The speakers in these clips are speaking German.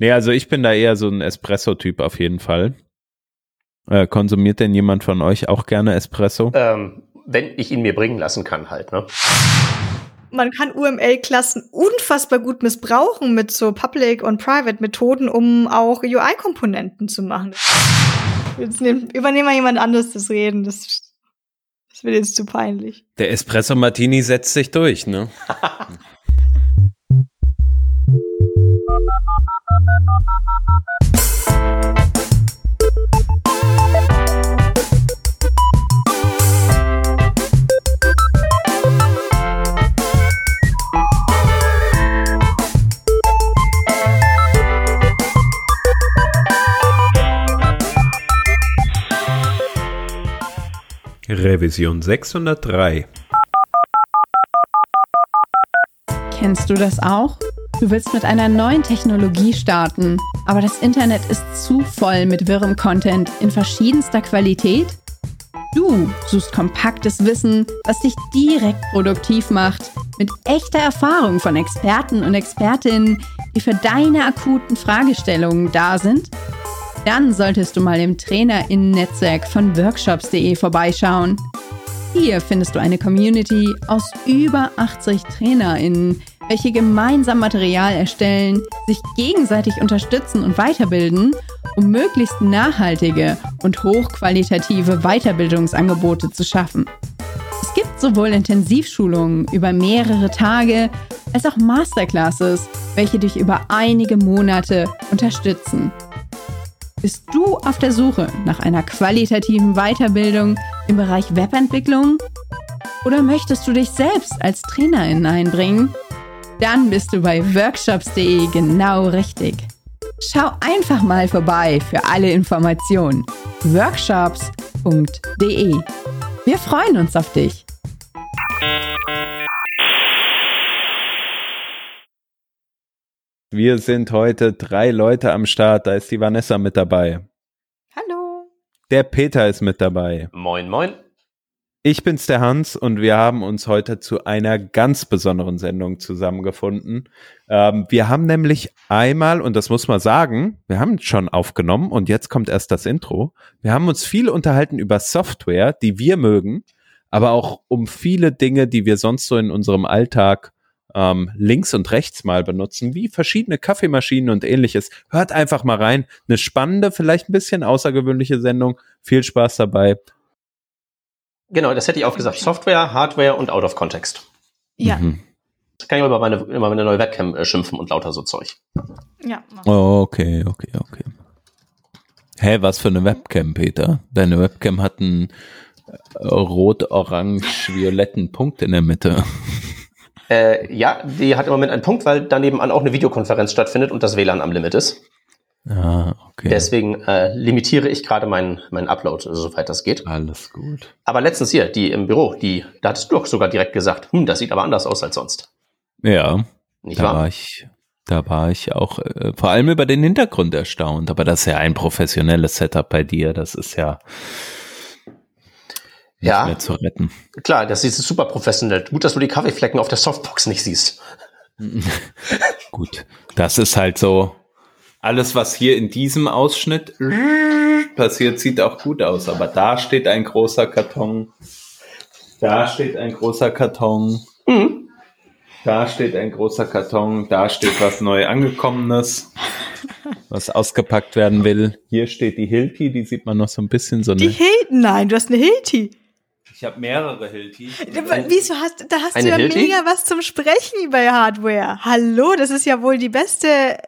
Nee, also ich bin da eher so ein Espresso-Typ auf jeden Fall. Äh, konsumiert denn jemand von euch auch gerne Espresso? Ähm, wenn ich ihn mir bringen lassen kann, halt, ne? Man kann UML-Klassen unfassbar gut missbrauchen mit so Public- und Private-Methoden, um auch UI-Komponenten zu machen. Jetzt nehm, übernehmen wir jemand anderes das Reden. Das, das wird jetzt zu peinlich. Der Espresso Martini setzt sich durch, ne? Revision 603. Kennst du das auch? Du willst mit einer neuen Technologie starten, aber das Internet ist zu voll mit wirrem Content in verschiedenster Qualität? Du suchst kompaktes Wissen, was dich direkt produktiv macht, mit echter Erfahrung von Experten und Expertinnen, die für deine akuten Fragestellungen da sind? Dann solltest du mal im Trainerinnen-Netzwerk von workshops.de vorbeischauen. Hier findest du eine Community aus über 80 Trainerinnen, welche gemeinsam Material erstellen, sich gegenseitig unterstützen und weiterbilden, um möglichst nachhaltige und hochqualitative Weiterbildungsangebote zu schaffen. Es gibt sowohl Intensivschulungen über mehrere Tage als auch Masterclasses, welche dich über einige Monate unterstützen. Bist du auf der Suche nach einer qualitativen Weiterbildung im Bereich Webentwicklung? Oder möchtest du dich selbst als Trainerin einbringen? Dann bist du bei workshops.de genau richtig. Schau einfach mal vorbei für alle Informationen. workshops.de. Wir freuen uns auf dich. Wir sind heute drei Leute am Start. Da ist die Vanessa mit dabei. Hallo. Der Peter ist mit dabei. Moin, moin. Ich bin's der Hans und wir haben uns heute zu einer ganz besonderen Sendung zusammengefunden. Ähm, wir haben nämlich einmal, und das muss man sagen, wir haben schon aufgenommen und jetzt kommt erst das Intro. Wir haben uns viel unterhalten über Software, die wir mögen, aber auch um viele Dinge, die wir sonst so in unserem Alltag ähm, links und rechts mal benutzen, wie verschiedene Kaffeemaschinen und ähnliches. Hört einfach mal rein. Eine spannende, vielleicht ein bisschen außergewöhnliche Sendung. Viel Spaß dabei. Genau, das hätte ich auch gesagt. Software, Hardware und out of context. Ja. Mhm. Das kann ich über meine, über meine neue Webcam äh, schimpfen und lauter so Zeug. Ja. Oh, okay, okay, okay. Hä, was für eine Webcam, Peter? Deine Webcam hat einen äh, rot-orange-violetten Punkt in der Mitte. Äh, ja, die hat im Moment einen Punkt, weil daneben an auch eine Videokonferenz stattfindet und das WLAN am Limit ist. Ah, okay. Deswegen äh, limitiere ich gerade meinen meinen Upload, soweit das geht. Alles gut. Aber letztens hier, die im Büro, die, da hattest du doch sogar direkt gesagt, hm, das sieht aber anders aus als sonst. Ja, Nicht da wahr? war ich, da war ich auch äh, vor allem über den Hintergrund erstaunt. Aber das ist ja ein professionelles Setup bei dir. Das ist ja nicht Ja. mehr zu retten. Klar, das ist super professionell. Gut, dass du die Kaffeeflecken auf der Softbox nicht siehst. Gut, das ist halt so. Alles, was hier in diesem Ausschnitt passiert, sieht auch gut aus. Aber da steht ein großer Karton. Da steht ein großer Karton. Mhm. Da steht ein großer Karton. Da steht was neu angekommenes, was ausgepackt werden will. Hier steht die Hilti, die sieht man noch so ein bisschen so Die. Hilton, nein, du hast eine Hilti. Ich habe mehrere Hilti. Wieso hast, da hast Eine du ja Hilti? mega was zum Sprechen bei Hardware. Hallo, das ist ja wohl die beste,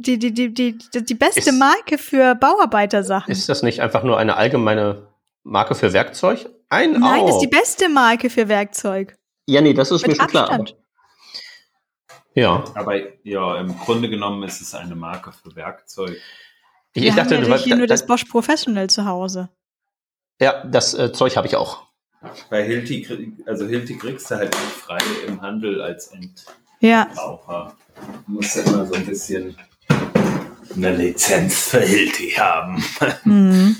die, die, die, die, die beste Ist- Marke für Bauarbeitersachen. Ist das nicht einfach nur eine allgemeine Marke für Werkzeug? Ein Nein, oh. das ist die beste Marke für Werkzeug. Ja, nee, das ist Mit mir schon klar. Abstand. aber- Ja. Aber ja, im Grunde genommen ist es eine Marke für Werkzeug. Ich, ich dachte, haben du ja hier da- nur da- das Bosch Professional zu Hause. ja, das äh, Zeug habe ich auch. Bei Hilti, also Hilti kriegst du halt nicht frei im Handel als Ja. Endverbraucher. Du musst ja immer so ein bisschen eine Lizenz für Hilti haben. Mhm.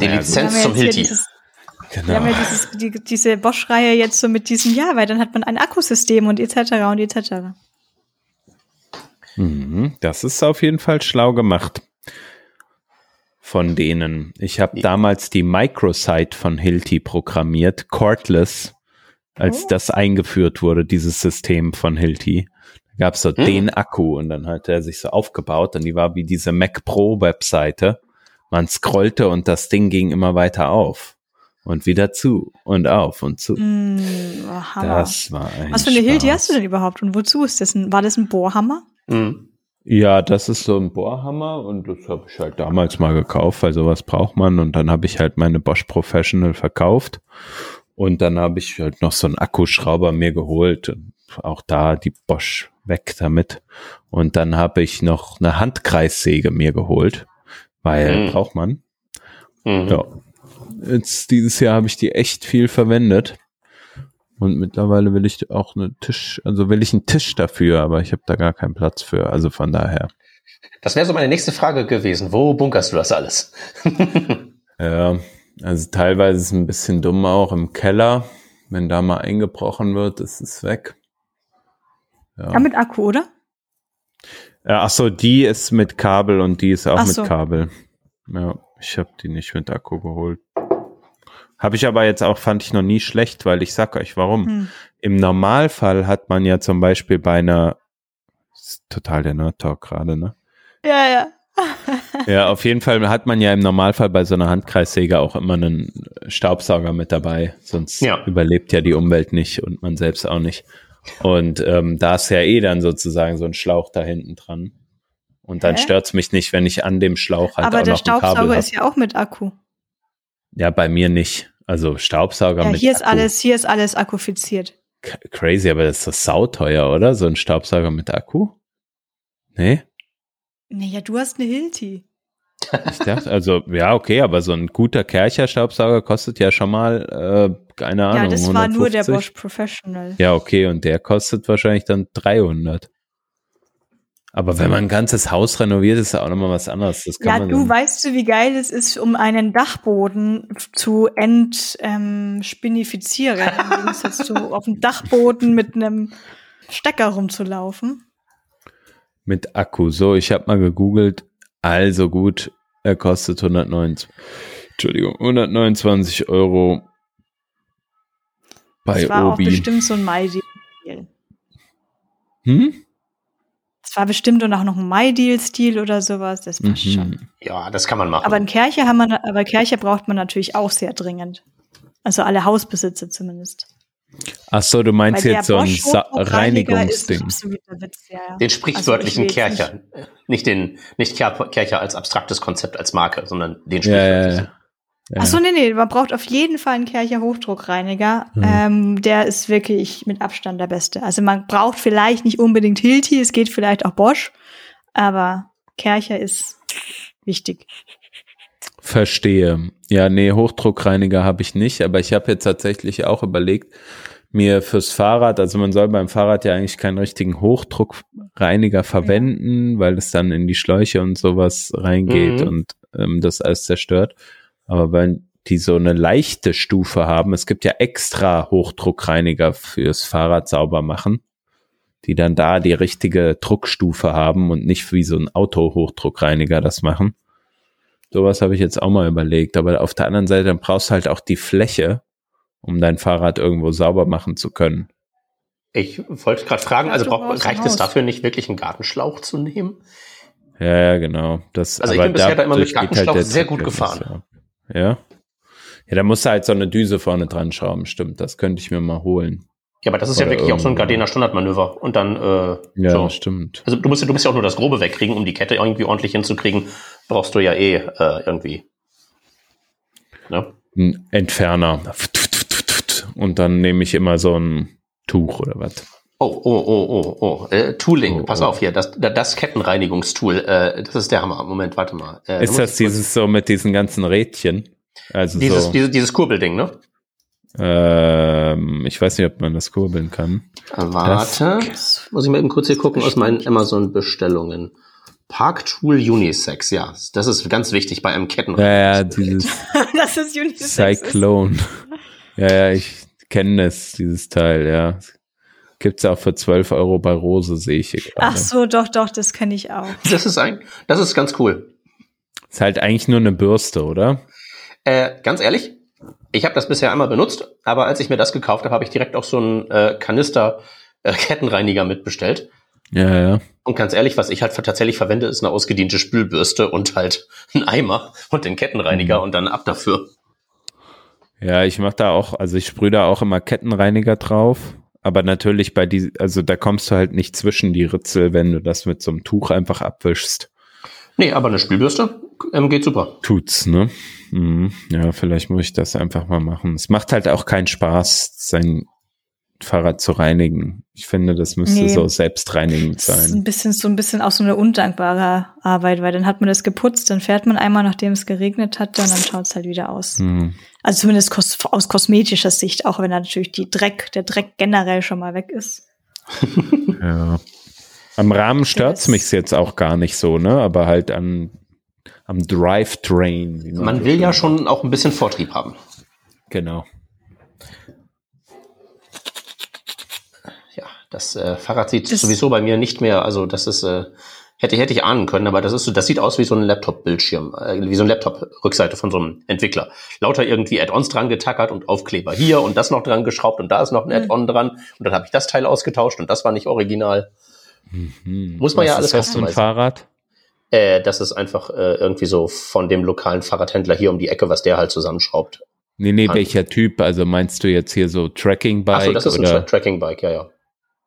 Die Naja, Lizenz zum Hilti. dieses- Wir Genau. haben ja dieses, die, diese Bosch-Reihe jetzt so mit diesem, ja, weil dann hat man ein Akkusystem und etc. und etc. Mhm, das ist auf jeden Fall schlau gemacht. Von denen. Ich habe Ja. damals die Microsite von Hilti programmiert, Cordless, als Oh. das eingeführt wurde, dieses System von Hilti. Gab es so Hm. den Akku und dann hat er sich so aufgebaut und die war wie diese Mac Pro Webseite. Man scrollte und das Ding ging immer weiter auf und wieder zu und auf und zu. Mm, oh, Hammer. Das war ein Was für eine Hilti Spaß. hast du denn überhaupt und wozu ist das? Ein, war das ein Bohrhammer? Mhm. Ja, das ist so ein Bohrhammer und das habe ich halt damals mal gekauft, weil sowas braucht man. Und dann habe ich halt meine Bosch Professional verkauft. Und dann habe ich halt noch so einen Akkuschrauber mir geholt. Auch da die Bosch weg damit. Und dann habe ich noch eine Handkreissäge mir geholt, weil Mhm. braucht man. Mhm. Ja. Jetzt dieses Jahr habe ich die echt viel verwendet. Und mittlerweile will ich auch einen Tisch, also will ich einen Tisch dafür, aber ich habe da gar keinen Platz für. Also von daher. Das wäre so meine nächste Frage gewesen. Wo bunkerst du das alles? Ja, also teilweise ist es ein bisschen dumm auch im Keller. Wenn da mal eingebrochen wird, ist es weg. Ja, mit Akku, oder? Ja, ach so, die ist mit Kabel und die ist auch Ach mit so. Kabel. Ja, ich habe die nicht mit Akku geholt. Habe ich aber jetzt auch, fand ich noch nie schlecht, weil ich sag euch warum. Hm. Im Normalfall hat man ja zum Beispiel bei einer, das ist total der Nerd-Talk gerade, ne? Ja, ja. Ja, auf jeden Fall hat man ja im Normalfall bei so einer Handkreissäge auch immer einen Staubsauger mit dabei, sonst Ja. überlebt ja die Umwelt nicht und man selbst auch nicht. Und ähm, da ist ja eh dann sozusagen so ein Schlauch da hinten dran. Und dann Hä? stört's mich nicht, wenn ich an dem Schlauch halt Aber auch der noch ein Kabel Staubsauger hab. ist ja auch mit Akku. Ja, bei mir nicht. Also Staubsauger Ja, mit hier ist Akku. alles, hier ist alles akkufiziert. K- Crazy, aber das ist doch sauteuer, oder? So ein Staubsauger mit Akku? Nee? Nee, ja, du hast eine Hilti. Ich dachte, also, ja, okay, aber so ein guter Kercher-Staubsauger kostet ja schon mal, äh, keine Ahnung. Ja, das war nur der 150. Bosch Professional. Ja, okay, und der kostet wahrscheinlich dann 300. Aber wenn man ein ganzes Haus renoviert, ist ja auch nochmal was anderes. Das kann Ja, du weißt du, wie geil es ist, um einen Dachboden zu entspinifizieren, ähm, im Gegensatz zu auf dem Dachboden mit einem Stecker rumzulaufen. mit Akku. So, ich habe mal gegoogelt. Also gut, er kostet 129, Entschuldigung, 129 Euro bei Das war auch Obi. bestimmt so ein MyDeal. Hm? Das war bestimmt und auch noch ein MyDeal-Stil oder sowas. Das passt schon. Mhm. Ja, das kann man machen. Aber in Kirche haben wir, aber Kirche braucht man natürlich auch sehr dringend. Also alle Hausbesitzer zumindest. Ach so, du meinst jetzt so ein Reinigungsding. Witz, ja, ja. den sprichwörtlichen Also Kercher. Nicht den, nicht Ker- Kercher als abstraktes Konzept, als Marke, sondern den Ja, ja, sprichwörtlichen. ja. Ja. Ach so, nee, nee, man braucht auf jeden Fall einen Kercher Hochdruckreiniger. Mhm. Ähm, der ist wirklich mit Abstand der beste. Also man braucht vielleicht nicht unbedingt Hilti, es geht vielleicht auch Bosch, aber Kercher ist wichtig. Verstehe. Ja, nee, Hochdruckreiniger habe ich nicht, aber ich habe jetzt tatsächlich auch überlegt, mir fürs Fahrrad, also man soll beim Fahrrad ja eigentlich keinen richtigen Hochdruckreiniger verwenden, weil es dann in die Schläuche und sowas reingeht Mhm. und ähm, das alles zerstört. Aber wenn die so eine leichte Stufe haben, es gibt ja extra Hochdruckreiniger fürs Fahrrad sauber machen, die dann da die richtige Druckstufe haben und nicht wie so ein Auto-Hochdruckreiniger das machen. Sowas habe ich jetzt auch mal überlegt. Aber auf der anderen Seite, dann brauchst du halt auch die Fläche, um dein Fahrrad irgendwo sauber machen zu können. Ich wollte gerade fragen, Ja, also braucht, reicht es dafür nicht wirklich einen Gartenschlauch zu nehmen? Ja, ja, genau. Das, Also ich bin bisher da immer mit halt Gartenschlauch der sehr gut gefahren. ab. Ja. Ja, da musst du halt so eine Düse vorne dran schrauben, stimmt. Das könnte ich mir mal holen. Ja, aber das ist ja Oder wirklich auch so ein irgendwo. Gardena Standardmanöver. Und dann, äh, Ja, so. stimmt. Also du musst, ja- du musst ja auch nur das Grobe wegkriegen, um die Kette irgendwie ordentlich hinzukriegen. Brauchst du ja eh äh, irgendwie. Ne? Ein Entferner. Und dann nehme ich immer so ein Tuch oder was. Oh, oh, oh, oh, oh. Äh, Tooling, Oh, pass oh. auf hier, das, das Kettenreinigungstool, äh, das ist der Hammer. Moment, warte mal. Äh, Ist das dieses so mit diesen ganzen Rädchen? Also dieses, so, dieses, dieses Kurbelding, ne? ähm, ich weiß nicht, ob man das kurbeln kann. Äh, Warte. Muss ich mal eben kurz hier gucken aus meinen Amazon-Bestellungen. Park Tool Unisex, ja. Das ist ganz wichtig bei einem Ketten. Ja, ja, dieses das ist Unisex. ist. Cyclone. Ja, ja, ich kenne das, dieses Teil, ja. Gibt's auch für 12 Euro bei Rose, sehe ich hier gerade. Ach so, doch, doch, das kenne ich auch. Das ist ein, das ist ganz cool. Ist halt eigentlich nur eine Bürste, oder? Äh, ganz ehrlich, ich habe das bisher einmal benutzt, aber als ich mir das gekauft habe, habe ich direkt auch so einen äh, Kanister äh, Kettenreiniger mitbestellt. Ja, ja. Und ganz ehrlich, was ich halt tatsächlich verwende, ist eine ausgediente Spülbürste und halt ein Eimer und den Kettenreiniger Mhm. und dann ab dafür. Ja, ich mache da auch, also ich sprühe da auch immer Kettenreiniger drauf. Aber natürlich bei die, also da kommst du halt nicht zwischen die Ritzel, wenn du das mit so einem Tuch einfach abwischst. Nee, aber eine Spülbürste ähm, geht super. Tut's, ne? Mhm. Ja, vielleicht muss ich das einfach mal machen. Es macht halt auch keinen Spaß, sein Fahrrad zu reinigen. Ich finde, das müsste Nee. so selbstreinigend Das ist ein sein. bisschen so ein bisschen auch so eine undankbare Arbeit, weil dann hat man das geputzt, dann fährt man einmal, nachdem es geregnet hat, dann, dann schaut es halt wieder aus. Mhm. Also zumindest kos aus kosmetischer Sicht, auch wenn da natürlich die Dreck, der Dreck generell schon mal weg ist. Ja. Am Rahmen stört's Das- mich jetzt auch gar nicht so, ne? Aber halt an, am Drivetrain. Man will ja schon auch ein bisschen Vortrieb haben. Genau. Das äh, Fahrrad sieht Das- sowieso bei mir nicht mehr, also das ist, äh, hätte, hätte ich ahnen können, aber das ist so, das sieht aus wie so ein Laptop-Bildschirm, äh, wie so ein Laptop-Rückseite von so einem Entwickler. Lauter irgendwie Add-ons dran getackert und Aufkleber hier und das noch dran geschraubt und da ist noch ein Mhm. Add-on dran und dann habe ich das Teil ausgetauscht und das war nicht original. Mhm. Muss man ja Was alles ist das für ein. Fahrrad? Äh, das ist einfach äh, irgendwie so von dem lokalen Fahrradhändler hier um die Ecke, was der halt zusammenschraubt. Nee, nee, welcher Typ? Also meinst du jetzt hier so Tracking-Bike? Achso, das ist ein Tra oder? Tracking-Bike, ja, ja.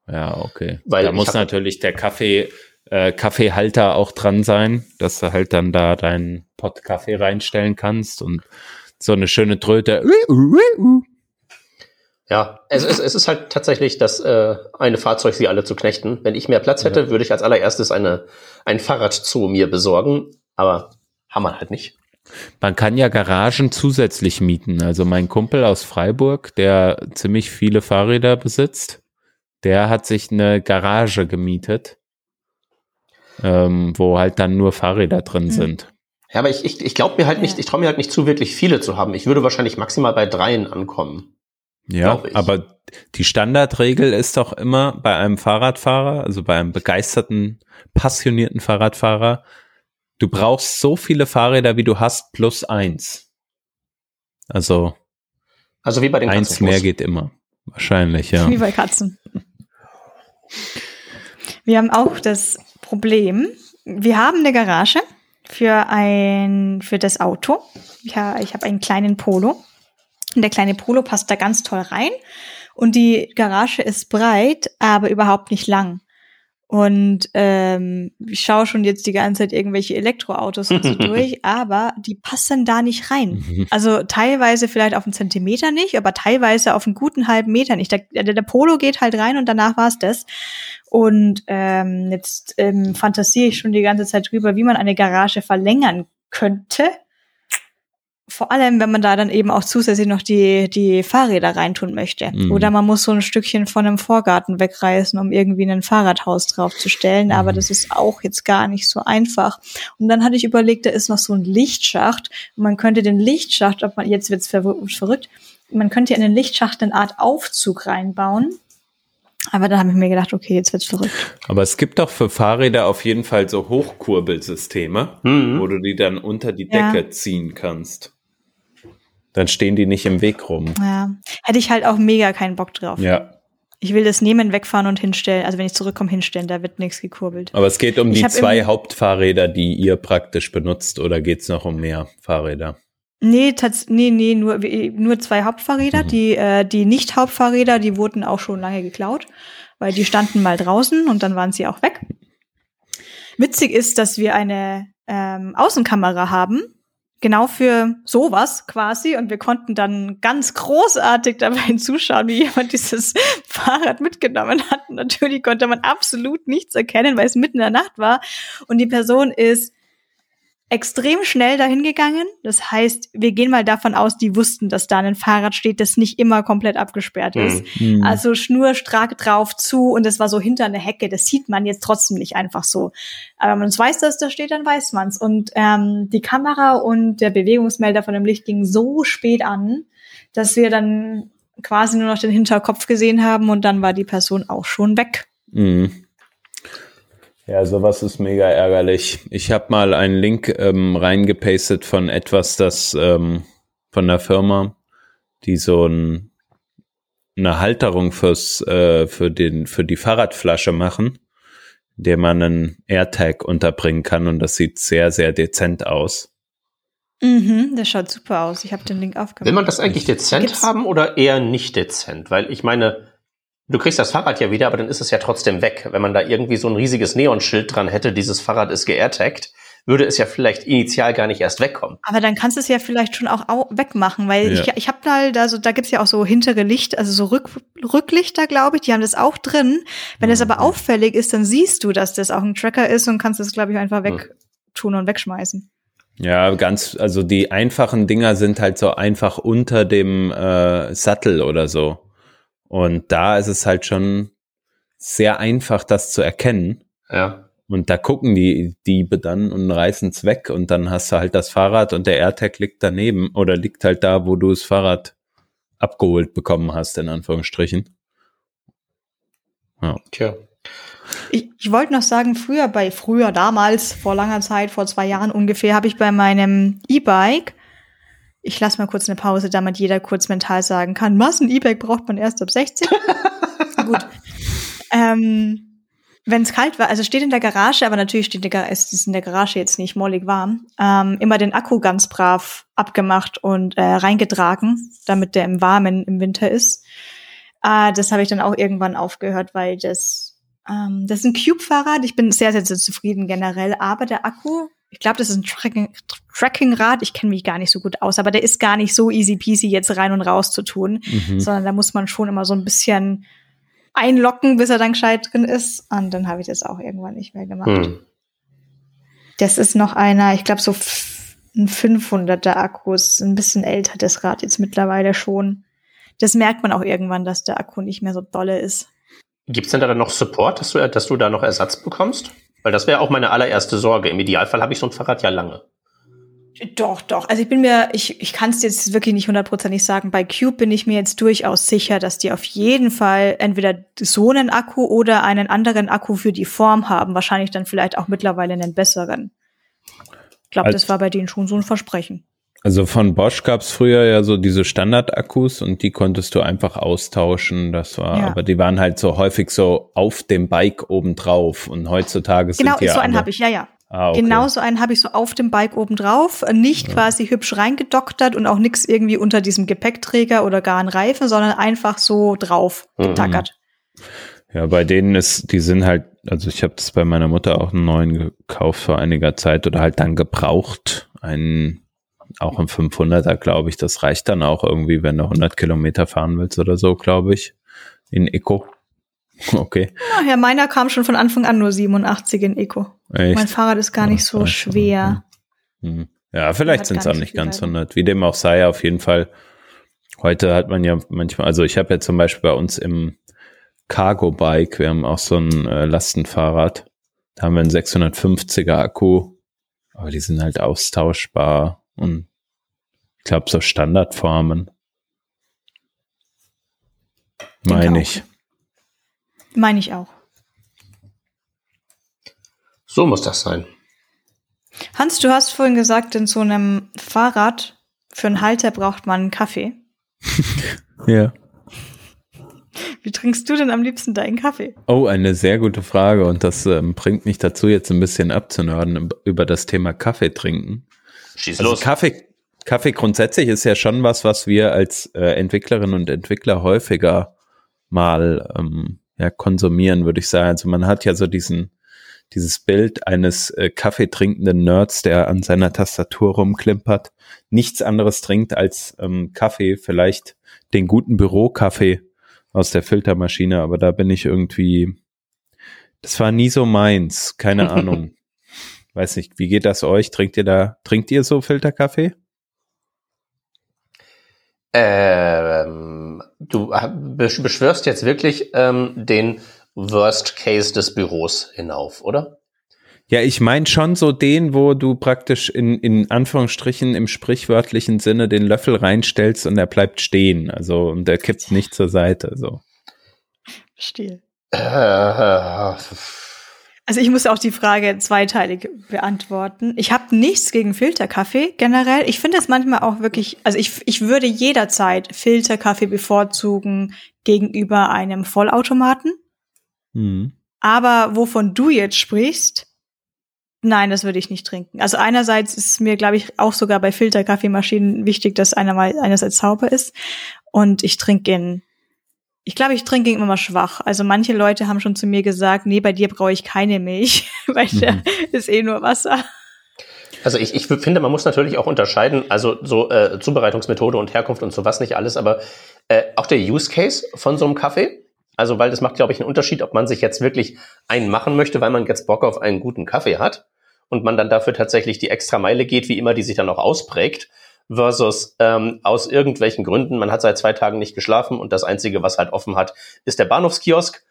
Ja, okay. Weil da muss hab- natürlich der Kaffee, äh, Kaffeehalter auch dran sein, dass du halt dann da deinen Pott Kaffee reinstellen kannst und so eine schöne Tröte. Ja, es ist, es ist halt tatsächlich das äh, eine Fahrzeug, sie alle zu knechten. Wenn ich mehr Platz hätte, würde ich als allererstes eine, ein Fahrradzoo mir besorgen. Aber haben wir halt nicht. Man kann ja Garagen zusätzlich mieten. Also mein Kumpel aus Freiburg, der ziemlich viele Fahrräder besitzt, der hat sich eine Garage gemietet, ähm, wo halt dann nur Fahrräder drin Mhm. sind. Ja, aber ich, ich, ich glaube mir halt nicht, ich traue mir halt nicht zu, wirklich viele zu haben. Ich würde wahrscheinlich maximal bei dreien ankommen. Ja, aber die Standardregel ist doch immer bei einem Fahrradfahrer, also bei einem begeisterten, passionierten Fahrradfahrer, du brauchst so viele Fahrräder, wie du hast, plus eins. Also Also wie bei den eins Katzenfuß. mehr geht immer. Wahrscheinlich, ja. Wie bei Katzen. Wir haben auch das Problem, wir haben eine Garage für ein, für das Auto. Ja, ich habe einen kleinen Polo. Und der kleine Polo passt da ganz toll rein. Und die Garage ist breit, aber überhaupt nicht lang. Und ähm, ich schaue schon jetzt die ganze Zeit irgendwelche Elektroautos und so durch, aber die passen da nicht rein. Mhm. Also teilweise vielleicht auf einen Zentimeter nicht, aber teilweise auf einen guten halben Meter nicht. Der, der, der Polo geht halt rein und danach war's das. Und ähm, jetzt ähm, fantasiere ich schon die ganze Zeit drüber, wie man eine Garage verlängern könnte. Vor allem, wenn man da dann eben auch zusätzlich noch die, die Fahrräder reintun möchte. Mhm. Oder man muss so ein Stückchen von einem Vorgarten wegreißen, um irgendwie ein Fahrradhaus draufzustellen. Aber Mhm. das ist auch jetzt gar nicht so einfach. Und dann hatte ich überlegt, da ist noch so ein Lichtschacht. Und man könnte den Lichtschacht, ob man, jetzt wird's verw- verrückt, man könnte in den Lichtschacht eine Art Aufzug reinbauen. Aber dann habe ich mir gedacht, okay, jetzt wird's verrückt. Aber es gibt doch für Fahrräder auf jeden Fall so Hochkurbelsysteme, Mhm. wo du die dann unter die Ja. Decke ziehen kannst. Dann stehen die nicht im Weg rum. Ja. Hätte ich halt auch mega keinen Bock drauf. Ja. Ich will das nehmen, wegfahren und hinstellen. Also wenn ich zurückkomme, hinstellen, da wird nichts gekurbelt. Aber es geht um Ich die zwei Hauptfahrräder, die ihr praktisch benutzt, oder geht's noch um mehr Fahrräder? Nee, tats nee, nee, nur, nur zwei Hauptfahrräder. Mhm. Die, äh, die Nicht-Hauptfahrräder, die wurden auch schon lange geklaut, weil die standen mal draußen und dann waren sie auch weg. Witzig ist, dass wir eine ähm, Außenkamera haben, genau für sowas quasi. Und wir konnten dann ganz großartig dabei zuschauen, wie jemand dieses Fahrrad mitgenommen hat. Natürlich konnte man absolut nichts erkennen, weil es mitten in der Nacht war. Und die Person ist extrem schnell dahin gegangen. Das heißt, wir gehen mal davon aus, die wussten, dass da ein Fahrrad steht, das nicht immer komplett abgesperrt ist. Mhm. Also schnurstracke drauf zu und es war so hinter einer Hecke. Das sieht man jetzt trotzdem nicht einfach so. Aber wenn man es weiß, dass da steht, dann weiß man's. Und ähm, die Kamera und der Bewegungsmelder von dem Licht gingen so spät an, dass wir dann quasi nur noch den Hinterkopf gesehen haben und dann war die Person auch schon weg. Mhm. Ja, sowas ist mega ärgerlich. Ich habe mal einen Link ähm, reingepastet von etwas, das ähm, von der Firma, die so ein, eine Halterung fürs äh, für den für die Fahrradflasche machen, der man einen AirTag unterbringen kann und das sieht sehr sehr dezent aus. Mhm, das schaut super aus. Ich habe den Link aufgemacht. Will man das eigentlich dezent Gibt's- haben oder eher nicht dezent? Weil ich meine, du kriegst das Fahrrad ja wieder, aber dann ist es ja trotzdem weg. Wenn man da irgendwie so ein riesiges Neonschild dran hätte, dieses Fahrrad ist geairtaggt, würde es ja vielleicht initial gar nicht erst wegkommen. Aber dann kannst du es ja vielleicht schon auch au wegmachen, weil Ja. ich, ich habe halt, also da gibt's ja auch so hintere Licht, also so Rück, Rücklichter, glaube ich, die haben das auch drin. Wenn es aber auffällig ist, dann siehst du, dass das auch ein Tracker ist und kannst es, glaube ich, einfach wegtun und wegschmeißen. Ja, ganz, also die einfachen Dinger sind halt so einfach unter dem äh, Sattel oder so. Und da ist es halt schon sehr einfach, das zu erkennen. Ja. Und da gucken die Diebe dann und reißen es weg und dann hast du halt das Fahrrad und der AirTag liegt daneben oder liegt halt da, wo du das Fahrrad abgeholt bekommen hast, in Anführungsstrichen. Tja. Ich, ich wollte noch sagen, früher bei früher damals, vor langer Zeit, vor zwei Jahren ungefähr, habe ich bei meinem E-Bike, ich lasse mal kurz eine Pause, damit jeder kurz mental sagen kann, was, ein E-Bike braucht man erst ab 16? Gut. Ähm, wenn es kalt war, also steht in der Garage, aber natürlich steht der, es ist in der Garage jetzt nicht mollig warm, ähm, immer den Akku ganz brav abgemacht und äh, reingetragen, damit der im Warmen im Winter ist. Äh, das habe ich dann auch irgendwann aufgehört, weil das, ähm, das ist ein Cube-Fahrrad. Ich bin sehr, sehr, sehr zufrieden generell, aber der Akku, ich glaube, das ist ein Tracking- Tracking-Rad. Ich kenne mich gar nicht so gut aus, aber der ist gar nicht so easy peasy jetzt rein und raus zu tun, Mhm. sondern da muss man schon immer so ein bisschen einlocken, bis er dann gescheit drin ist. Und dann habe ich das auch irgendwann nicht mehr gemacht. Hm. Das ist noch einer, ich glaube, so ein 500er Akku. Ist ein bisschen älter, das Rad jetzt mittlerweile schon. Das merkt man auch irgendwann, dass der Akku nicht mehr so dolle ist. Gibt's denn da dann noch Support, dass du, dass du da noch Ersatz bekommst? Weil das wäre auch meine allererste Sorge. Im Idealfall habe ich so ein Fahrrad ja lange. Doch, doch. Also ich bin mir, ich, ich kann es jetzt wirklich nicht hundertprozentig sagen. Bei Cube bin ich mir jetzt durchaus sicher, dass die auf jeden Fall entweder so einen Akku oder einen anderen Akku für die Form haben. Wahrscheinlich dann vielleicht auch mittlerweile einen besseren. Ich glaube, das war bei denen schon so ein Versprechen. Also von Bosch gab's früher ja so diese Standard-Akkus und die konntest du einfach austauschen. Das war, Ja. aber die waren halt so häufig so auf dem Bike obendrauf und heutzutage sind Genau, die ja so einen habe ich, ja, ja. Ah, okay. Genau so einen habe ich so auf dem Bike oben drauf, nicht quasi hübsch reingedoktert und auch nichts irgendwie unter diesem Gepäckträger oder gar ein Reifen, sondern einfach so drauf Mhm. getackert. Ja, bei denen ist, die sind halt, also ich habe das bei meiner Mutter auch einen neuen gekauft vor einiger Zeit oder halt dann gebraucht, einen, auch ein 500er, glaube ich, das reicht dann auch irgendwie, wenn du 100 Kilometer fahren willst oder so, glaube ich, in Eco. Okay, Ach ja, meiner kam schon von Anfang an nur 87 in Eco. echt. Mein Fahrrad ist gar nicht Ja, so schwer. Hm. Ja, vielleicht sind es auch nicht so ganz Leiden. 100. Wie dem auch sei, auf jeden Fall. Heute hat man ja manchmal, also ich habe ja zum Beispiel bei uns im Cargo-Bike, wir haben auch so ein äh, Lastenfahrrad, da haben wir einen 650er Akku, aber die sind halt austauschbar und ich glaube so Standardformen. Meine ich. Meine ich auch. So muss das sein. Hans, du hast vorhin gesagt, in so einem Fahrrad für einen Halter braucht man einen Kaffee. Ja. Wie trinkst du denn am liebsten deinen Kaffee? Oh, eine sehr gute Frage und das ähm, bringt mich dazu, jetzt ein bisschen abzunörden über das Thema Kaffee trinken. Schieß Also los. Kaffee, Kaffee grundsätzlich ist ja schon was, was wir als äh, Entwicklerinnen und Entwickler häufiger mal ähm, ja, konsumieren, würde ich sagen. Also man hat ja so diesen dieses Bild eines äh, kaffeetrinkenden Nerds, der an seiner Tastatur rumklimpert, nichts anderes trinkt als ähm, Kaffee, vielleicht den guten Bürokaffee aus der Filtermaschine, aber da bin ich irgendwie, das war nie so meins, keine Ahnung. Weiß nicht, wie geht das euch? Trinkt ihr da, trinkt ihr so Filterkaffee? Ähm, du besch- beschwörst jetzt wirklich ähm, den Worst Case des Büros hinauf, oder? Ja, ich meine schon so den, wo du praktisch in, in Anführungsstrichen im sprichwörtlichen Sinne den Löffel reinstellst und er bleibt stehen. Also, und er kippt nicht zur Seite, so. Stiel. Äh, Also ich muss auch die Frage zweiteilig beantworten. Ich habe nichts gegen Filterkaffee generell. Ich finde das manchmal auch wirklich, also ich, ich würde jederzeit Filterkaffee bevorzugen gegenüber einem Vollautomaten. Hm. Aber wovon du jetzt sprichst, nein, das würde ich nicht trinken. Also einerseits ist mir, glaube ich, auch sogar bei Filterkaffeemaschinen wichtig, dass einer mal einerseits sauber ist. Und ich trinke ihn, ich glaube, ich trinke ihn immer mal schwach. Also manche Leute haben schon zu mir gesagt, nee, bei dir brauche ich keine Milch, weil Mhm. der ist eh nur Wasser. Also ich, ich finde, man muss natürlich auch unterscheiden, also so äh, Zubereitungsmethode und Herkunft und sowas nicht alles, aber äh, auch der Use Case von so einem Kaffee. Also weil das macht, glaube ich, einen Unterschied, ob man sich jetzt wirklich einen machen möchte, weil man jetzt Bock auf einen guten Kaffee hat und man dann dafür tatsächlich die extra Meile geht, wie immer die sich dann auch ausprägt, versus ähm, aus irgendwelchen Gründen, man hat seit zwei Tagen nicht geschlafen und das Einzige, was halt offen hat, ist der Bahnhofskiosk.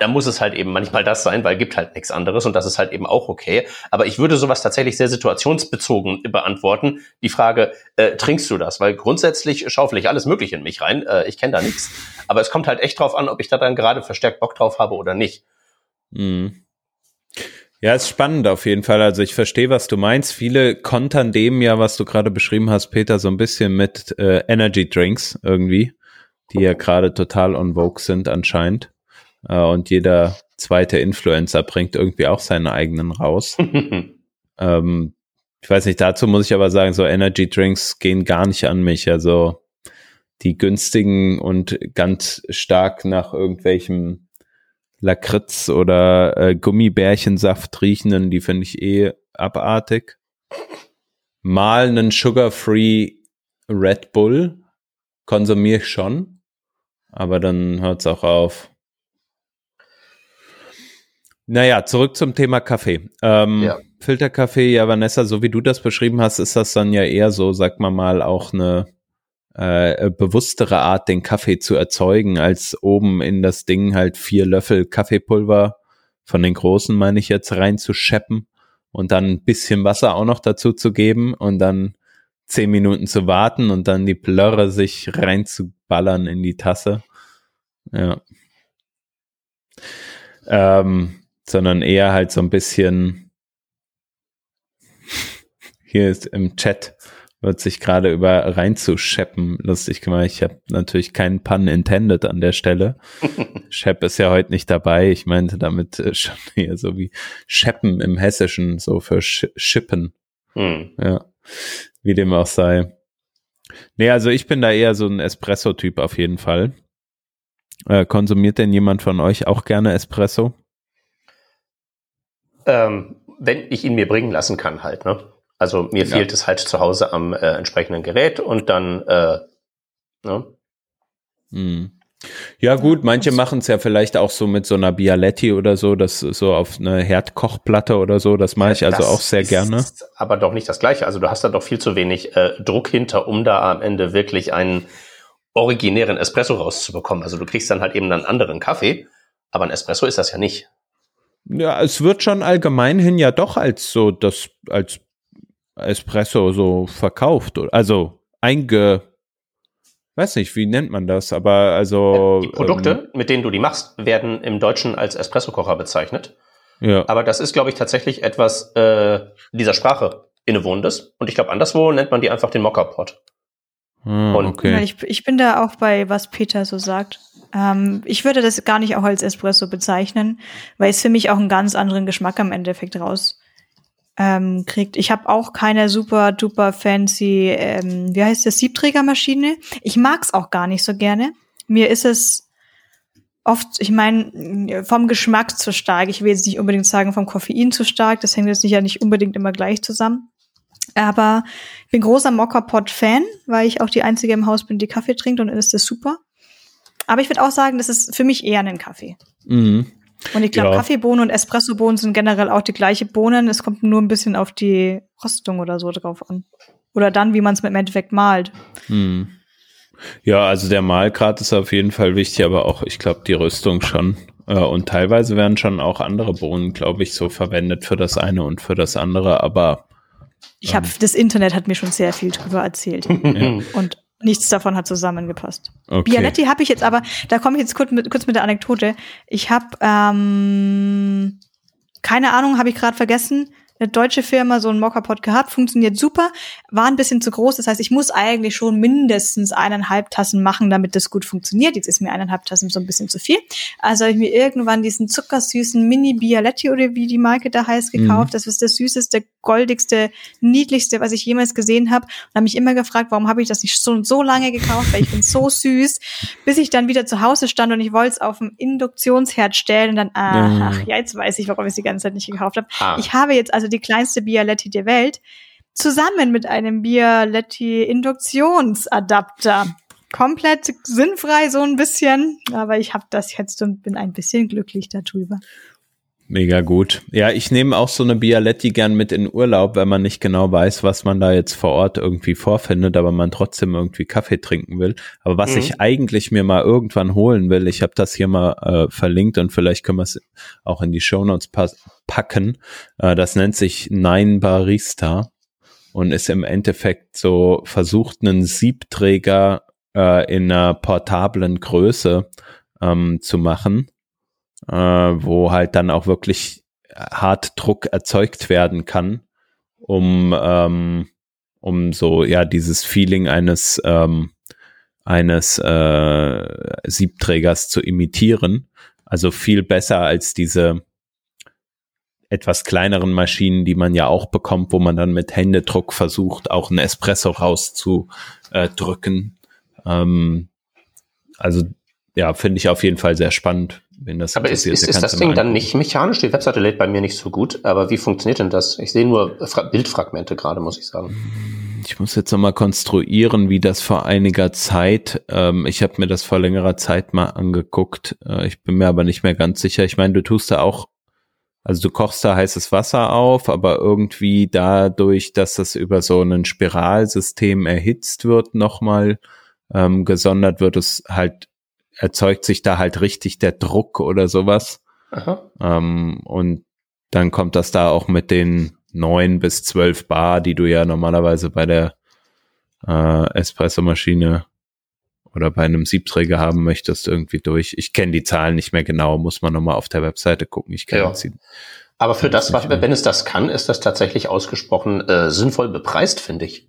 Da muss es halt eben manchmal das sein, weil gibt halt nichts anderes und das ist halt eben auch okay. Aber ich würde sowas tatsächlich sehr situationsbezogen beantworten. Die Frage, äh, trinkst du das? Weil grundsätzlich schaufel ich alles Mögliche in mich rein. Äh, ich kenne da nichts. Aber es kommt halt echt drauf an, ob ich da dann gerade verstärkt Bock drauf habe oder nicht. Mhm. Ja, ist spannend auf jeden Fall. Also ich verstehe, was du meinst. Viele kontern dem ja, was du gerade beschrieben hast, Peter, so ein bisschen mit äh, Energy Drinks irgendwie, die ja gerade total on vogue sind anscheinend. Äh, und jeder zweite Influencer bringt irgendwie auch seinen eigenen raus. Ähm, ich weiß nicht, dazu muss ich aber sagen, so Energy Drinks gehen gar nicht an mich. Also die günstigen und ganz stark nach irgendwelchem Lakritz oder äh, Gummibärchensaft riechenden, die finde ich eh abartig. Mal einen Sugar-Free Red Bull konsumiere ich schon, aber dann hört's auch auf. Naja, zurück zum Thema Kaffee. Ähm, Ja. Filterkaffee, ja, Vanessa, so wie du das beschrieben hast, ist das dann ja eher so, sag mal mal, auch eine äh, bewusstere Art, den Kaffee zu erzeugen, als oben in das Ding halt vier Löffel Kaffeepulver von den großen, meine ich jetzt, reinzuscheppen und dann ein bisschen Wasser auch noch dazu zu geben und dann zehn Minuten zu warten und dann die Plörre sich reinzuballern in die Tasse. Ja. Ähm, sondern eher halt so ein bisschen hier ist im Chat wird sich gerade über reinzuscheppen lustig gemacht. Ich habe natürlich keinen Pun intended an der Stelle. Schepp ist ja heute nicht dabei. Ich meinte damit äh, schon eher so wie Scheppen im Hessischen, so für Sch Schippen. Hm. Ja, wie dem auch sei. Nee, also ich bin da eher so ein Espresso-Typ auf jeden Fall. Äh, konsumiert denn jemand von euch auch gerne Espresso? Ähm, wenn ich ihn mir bringen lassen kann, halt, ne? Also mir Ja. fehlt es halt zu Hause am äh, entsprechenden Gerät und dann, äh, ne? Hm. Ja gut, manche machen es ja vielleicht auch so mit so einer Bialetti oder so, das ist so auf eine Herdkochplatte oder so, das mache ich also Das auch sehr ist gerne. Aber doch nicht das Gleiche. Also du hast da doch viel zu wenig äh, Druck hinter, um da am Ende wirklich einen originären Espresso rauszubekommen. Also du kriegst dann halt eben einen anderen Kaffee, aber ein Espresso ist das ja nicht. Ja, es wird schon allgemein hin ja doch als so das als Espresso so verkauft, also einge weiß nicht, wie nennt man das, aber also Die Produkte, mit denen du die machst, werden im Deutschen als Espresso-Kocher bezeichnet. ähm, ja. Aber das ist, glaube ich, tatsächlich etwas äh, dieser Sprache innewohnendes. Und ich glaube, anderswo nennt man die einfach den Mokka-Pot. Ah, und- Ja, okay. ich, ich bin da auch bei, was Peter so sagt. Ähm, ich würde das gar nicht auch als Espresso bezeichnen, weil es für mich auch einen ganz anderen Geschmack am Endeffekt raus ähm, kriegt. Ich habe auch keine super duper fancy, ähm, wie heißt das, Siebträgermaschine. Ich mag's auch gar nicht so gerne. Mir ist es oft, ich meine, vom Geschmack zu stark. Ich will jetzt nicht unbedingt sagen vom Koffein zu stark. Das hängt jetzt sicher nicht unbedingt immer gleich zusammen. Aber ich bin großer Mokka-Pot-Fan, weil ich auch die Einzige im Haus bin, die Kaffee trinkt und ist das super. Aber ich würde auch sagen, das ist für mich eher ein Kaffee. Mhm. Und ich glaube, Ja. Kaffeebohnen und Espressobohnen sind generell auch die gleiche Bohnen. Es kommt nur ein bisschen auf die Röstung oder so drauf an. Oder dann, wie man es im Endeffekt malt. Mhm. Ja, also der Mahlgrad ist auf jeden Fall wichtig, aber auch, ich glaube, die Rüstung schon. Äh, und teilweise werden schon auch andere Bohnen, glaube ich, so verwendet für das eine und für das andere, aber. Ich habe, das Internet hat mir schon sehr viel drüber erzählt. ja. Und nichts davon hat zusammengepasst. Okay. Bialetti habe ich jetzt aber, da komme ich jetzt kurz mit, kurz mit der Anekdote. Ich habe, ähm, keine Ahnung, habe ich gerade vergessen, eine deutsche Firma so einen Mockerpot gehabt, funktioniert super, war ein bisschen zu groß. Das heißt, ich muss eigentlich schon mindestens eineinhalb Tassen machen, damit das gut funktioniert. Jetzt ist mir eineinhalb Tassen so ein bisschen zu viel. Also habe ich mir irgendwann diesen zuckersüßen Mini Bialetti oder wie die Marke da heißt gekauft. Mhm. Das ist das süßeste, goldigste, niedlichste, was ich jemals gesehen habe. Und habe mich immer gefragt, warum habe ich das nicht so, so lange gekauft, weil ich bin so süß, bis ich dann wieder zu Hause stand und ich wollte es auf dem Induktionsherd stellen und dann, ach, ja, jetzt weiß ich, warum ich es die ganze Zeit nicht gekauft habe. Ah. Ich habe jetzt also die kleinste Bialetti der Welt, zusammen mit einem Bialetti Induktionsadapter. Komplett sinnfrei so ein bisschen, aber ich habe das jetzt und bin ein bisschen glücklich darüber. Mega gut. Ja, ich nehme auch so eine Bialetti gern mit in Urlaub, wenn man nicht genau weiß, was man da jetzt vor Ort irgendwie vorfindet, aber man trotzdem irgendwie Kaffee trinken will. Aber was mhm. ich eigentlich mir mal irgendwann holen will, ich habe das hier mal äh, verlinkt und vielleicht können wir es auch in die Show Notes packen. Äh, das nennt sich Nine Barista und ist im Endeffekt so versucht, einen Siebträger äh, in einer portablen Größe ähm, zu machen äh, wo halt dann auch wirklich hart Druck erzeugt werden kann, um, ähm, um so ja dieses Feeling eines ähm, eines äh, Siebträgers zu imitieren. Also viel besser als diese etwas kleineren Maschinen, die man ja auch bekommt, wo man dann mit Händedruck versucht, auch einen Espresso rauszudrücken. Ähm, also ja, finde ich auf jeden Fall sehr spannend. Wenn das aber ist, ist, ist das Ding dann nicht mechanisch? Die Webseite lädt bei mir nicht so gut, aber wie funktioniert denn das? Ich sehe nur Fra Bildfragmente gerade, muss ich sagen. Ich muss jetzt nochmal konstruieren, wie das vor einiger Zeit, ähm, ich habe mir das vor längerer Zeit mal angeguckt, äh, ich bin mir aber nicht mehr ganz sicher. Ich meine, du tust da auch, also du kochst da heißes Wasser auf, aber irgendwie dadurch, dass das über so ein Spiralsystem erhitzt wird, nochmal ähm, gesondert wird es halt erzeugt sich da halt richtig der Druck oder sowas. Aha. Ähm, und dann kommt das da auch mit den neun bis zwölf Bar, die du ja normalerweise bei der äh, Espresso-Maschine oder bei einem Siebträger haben möchtest, irgendwie durch. Ich kenne die Zahlen nicht mehr genau, muss man nochmal auf der Webseite gucken. Ich kenne ja. sie. Aber für das, was, wenn es das kann, ist das tatsächlich ausgesprochen äh, sinnvoll bepreist, finde ich.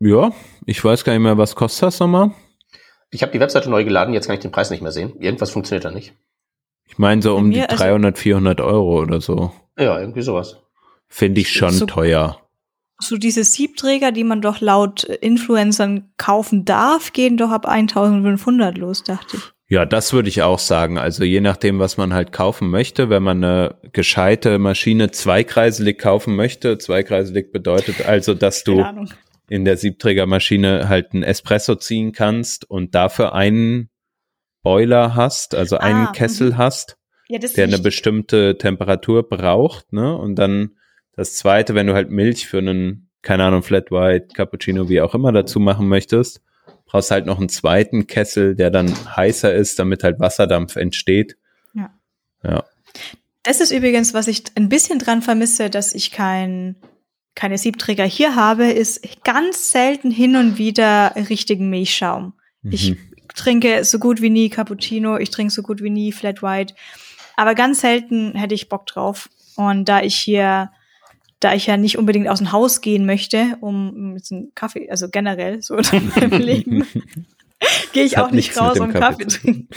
Ja, ich weiß gar nicht mehr, was kostet das nochmal? Ich habe die Webseite neu geladen, jetzt kann ich den Preis nicht mehr sehen. Irgendwas funktioniert da nicht. Ich meine so um die 300, also, 400 Euro oder so. Ja, irgendwie sowas. Finde ich schon so, teuer. So diese Siebträger, die man doch laut Influencern kaufen darf, gehen doch ab 1500 los, dachte ich. Ja, das würde ich auch sagen. Also je nachdem, was man halt kaufen möchte, wenn man eine gescheite Maschine zweikreiselig kaufen möchte, zweikreiselig bedeutet also, dass du in der Siebträgermaschine halt einen Espresso ziehen kannst und dafür einen Boiler hast, also einen ah, Kessel -hmm. hast, ja, der eine bestimmte Temperatur braucht, ne? Und dann das zweite, wenn du halt Milch für einen, keine Ahnung, Flat White, Cappuccino, wie auch immer dazu machen möchtest, brauchst halt noch einen zweiten Kessel, der dann heißer ist, damit halt Wasserdampf entsteht. Ja. Ja. Das ist übrigens, was ich ein bisschen dran vermisse, dass ich kein keine Siebträger hier habe, ist ganz selten hin und wieder richtigen Milchschaum. Mhm. Ich trinke so gut wie nie Cappuccino, ich trinke so gut wie nie Flat White, aber ganz selten hätte ich Bock drauf. Und da ich hier, da ich ja nicht unbedingt aus dem Haus gehen möchte, um mit einem Kaffee, also generell so in meinem Leben, gehe ich auch nicht raus, um Kaffee zu trinken.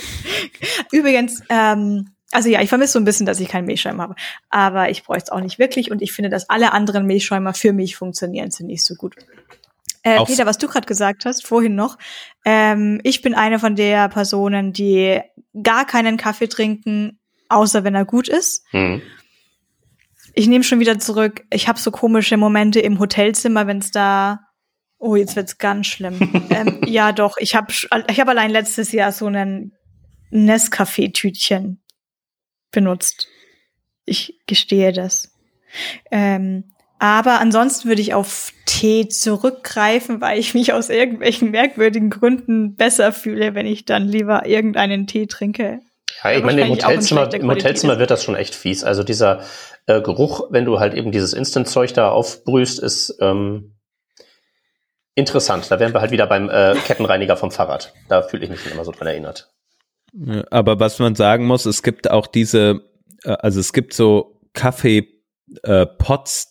Übrigens, ähm, also ja, ich vermisse so ein bisschen, dass ich keinen Milchschäumer habe. Aber ich bräuchte es auch nicht wirklich und ich finde, dass alle anderen Milchschäumer für mich funktionieren, sind nicht so gut. Äh, Peter, was du gerade gesagt hast, vorhin noch, ähm, ich bin eine von der Personen, die gar keinen Kaffee trinken, außer wenn er gut ist. Mhm. Ich nehme schon wieder zurück, ich habe so komische Momente im Hotelzimmer, wenn es da Oh, jetzt wird's ganz schlimm. ähm, ja, doch. Ich habe ich hab allein letztes Jahr so einen Nescafé-Tütchen benutzt. Ich gestehe das. Ähm, Aber ansonsten würde ich auf Tee zurückgreifen, weil ich mich aus irgendwelchen merkwürdigen Gründen besser fühle, wenn ich dann lieber irgendeinen Tee trinke. Ja, ich meine, im Hotelzimmer, im Hotelzimmer wird das schon echt fies. Also dieser äh, Geruch, wenn du halt eben dieses Instant-Zeug da aufbrühst, ist ähm, interessant. Da wären wir halt wieder beim äh, Kettenreiniger vom Fahrrad. Da fühle ich mich immer so dran erinnert. Aber was man sagen muss, es gibt auch diese, äh, also es gibt so Kaffee äh,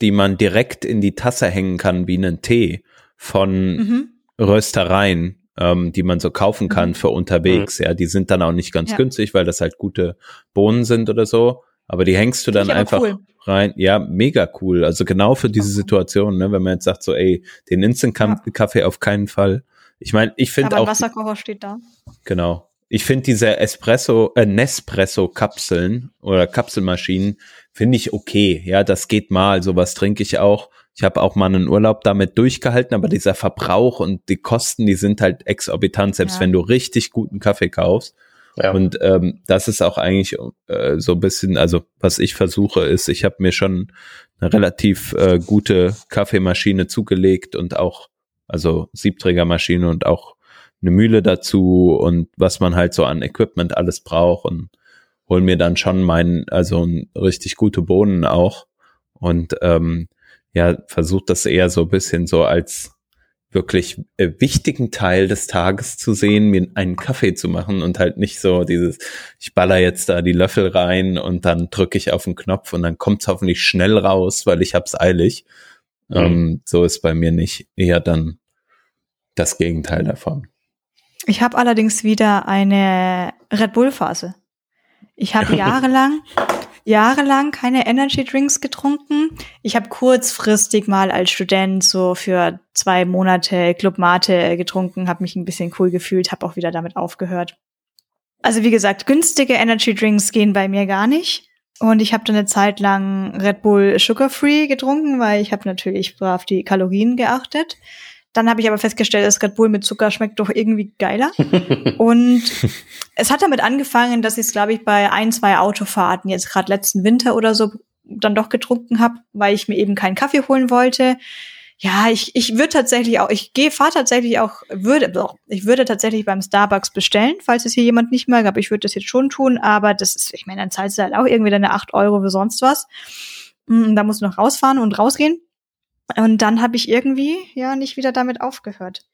die man direkt in die Tasse hängen kann, wie einen Tee von mhm. Röstereien, ähm, die man so kaufen kann mhm. für unterwegs. Mhm. Ja, die sind dann auch nicht ganz ja. günstig, weil das halt gute Bohnen sind oder so. Aber die hängst du dann einfach cool. rein. Ja, mega cool. Also genau für diese Situation, ne, wenn man jetzt sagt so, ey, den Instant-Kaffee ja. auf keinen Fall. Ich meine, ich finde auch. Aber Wasserkocher steht da. Genau. Ich finde diese Espresso, äh, Nespresso-Kapseln oder Kapselmaschinen finde ich okay. Ja, das geht mal. Sowas trinke ich auch. Ich habe auch mal einen Urlaub damit durchgehalten, aber dieser Verbrauch und die Kosten, die sind halt exorbitant, selbst ja. wenn du richtig guten Kaffee kaufst. Ja. Und ähm, das ist auch eigentlich äh, so ein bisschen, also was ich versuche, ist, ich habe mir schon eine relativ äh, gute Kaffeemaschine zugelegt und auch, also Siebträgermaschine und auch eine Mühle dazu und was man halt so an Equipment alles braucht und hol mir dann schon meinen, also richtig gute Bohnen auch und ähm, ja, versucht das eher so ein bisschen so als wirklich äh, wichtigen Teil des Tages zu sehen, mir einen Kaffee zu machen und halt nicht so dieses, ich baller jetzt da die Löffel rein und dann drücke ich auf den Knopf und dann kommt's hoffentlich schnell raus, weil ich hab's eilig. Mhm. Ähm, so ist bei mir nicht eher dann das Gegenteil davon. Ich habe allerdings wieder eine Red Bull Phase. Ich habe jahrelang, jahrelang keine Energy Drinks getrunken. Ich habe kurzfristig mal als Student so für zwei Monate Club Mate getrunken, habe mich ein bisschen cool gefühlt, habe auch wieder damit aufgehört. Also wie gesagt, günstige Energy Drinks gehen bei mir gar nicht. Und ich habe dann eine Zeit lang Red Bull Sugar Free getrunken, weil ich habe natürlich brav die Kalorien geachtet. Dann habe ich aber festgestellt, dass Red Bull mit Zucker schmeckt doch irgendwie geiler. und es hat damit angefangen, dass ich es, glaube ich, bei ein, zwei Autofahrten, jetzt gerade letzten Winter oder so, dann doch getrunken habe, weil ich mir eben keinen Kaffee holen wollte. Ja, ich, ich würde tatsächlich auch, ich gehe, fahre tatsächlich auch, würde, ich würde tatsächlich beim Starbucks bestellen, falls es hier jemand nicht mag, aber ich würde das jetzt schon tun, aber das ist, ich meine, dann zahlst du halt auch irgendwie deine acht Euro für sonst was. Mm, da musst du noch rausfahren und rausgehen. Und dann habe ich irgendwie ja nicht wieder damit aufgehört.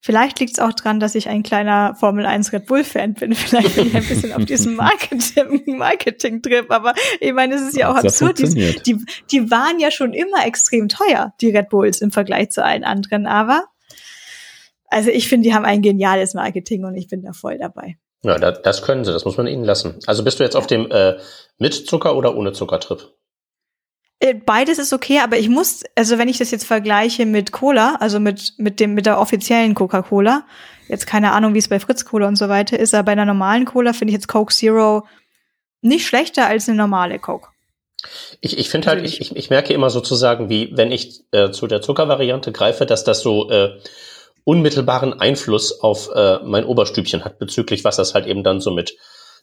Vielleicht liegt es auch dran, dass ich ein kleiner Formel 1 Red Bull Fan bin. Vielleicht bin ich ein bisschen auf diesem Marketing, Marketing Trip. Aber ich meine, es ist ja auch absurd. Die, die, die waren ja schon immer extrem teuer, die Red Bulls im Vergleich zu allen anderen. Aber also ich finde, die haben ein geniales Marketing und ich bin da voll dabei. Ja, das können sie. Das muss man ihnen lassen. Also bist du jetzt auf dem äh, mit Zucker oder ohne Zucker Trip? Äh, beides ist okay, aber ich muss, also wenn ich das jetzt vergleiche mit Cola, also mit, mit dem, mit der offiziellen Coca-Cola, jetzt keine Ahnung, wie es bei Fritz Cola und so weiter ist, aber bei einer normalen Cola finde ich jetzt Coke Zero nicht schlechter als eine normale Coke. Ich, ich finde halt, ich, ich, ich merke immer sozusagen, wie wenn ich äh, zu der Zuckervariante greife, dass das so äh, unmittelbaren Einfluss auf äh, mein Oberstübchen hat, bezüglich was das halt eben dann so mit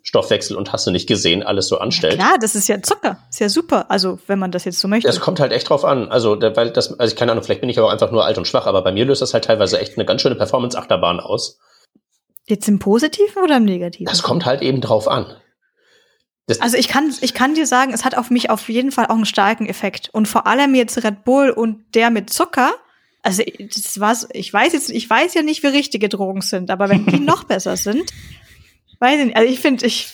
Stoffwechsel und hast du nicht gesehen, alles so anstellt. Ja, klar, das ist ja Zucker. Ist ja super. Also, wenn man das jetzt so möchte. Das kommt halt echt drauf an. Also, weil das, also ich keine Ahnung, vielleicht bin ich aber auch einfach nur alt und schwach, aber bei mir löst das halt teilweise echt eine ganz schöne Performance-Achterbahn aus. Jetzt im Positiven oder im Negativen? Das kommt halt eben drauf an. Das also ich kann, ich kann dir sagen, es hat auf mich auf jeden Fall auch einen starken Effekt. Und vor allem jetzt Red Bull und der mit Zucker. Also das war's, ich weiß jetzt, ich weiß ja nicht, wie richtige Drogen sind, aber wenn die noch besser sind, Weiß ich nicht. Also ich finde, ich,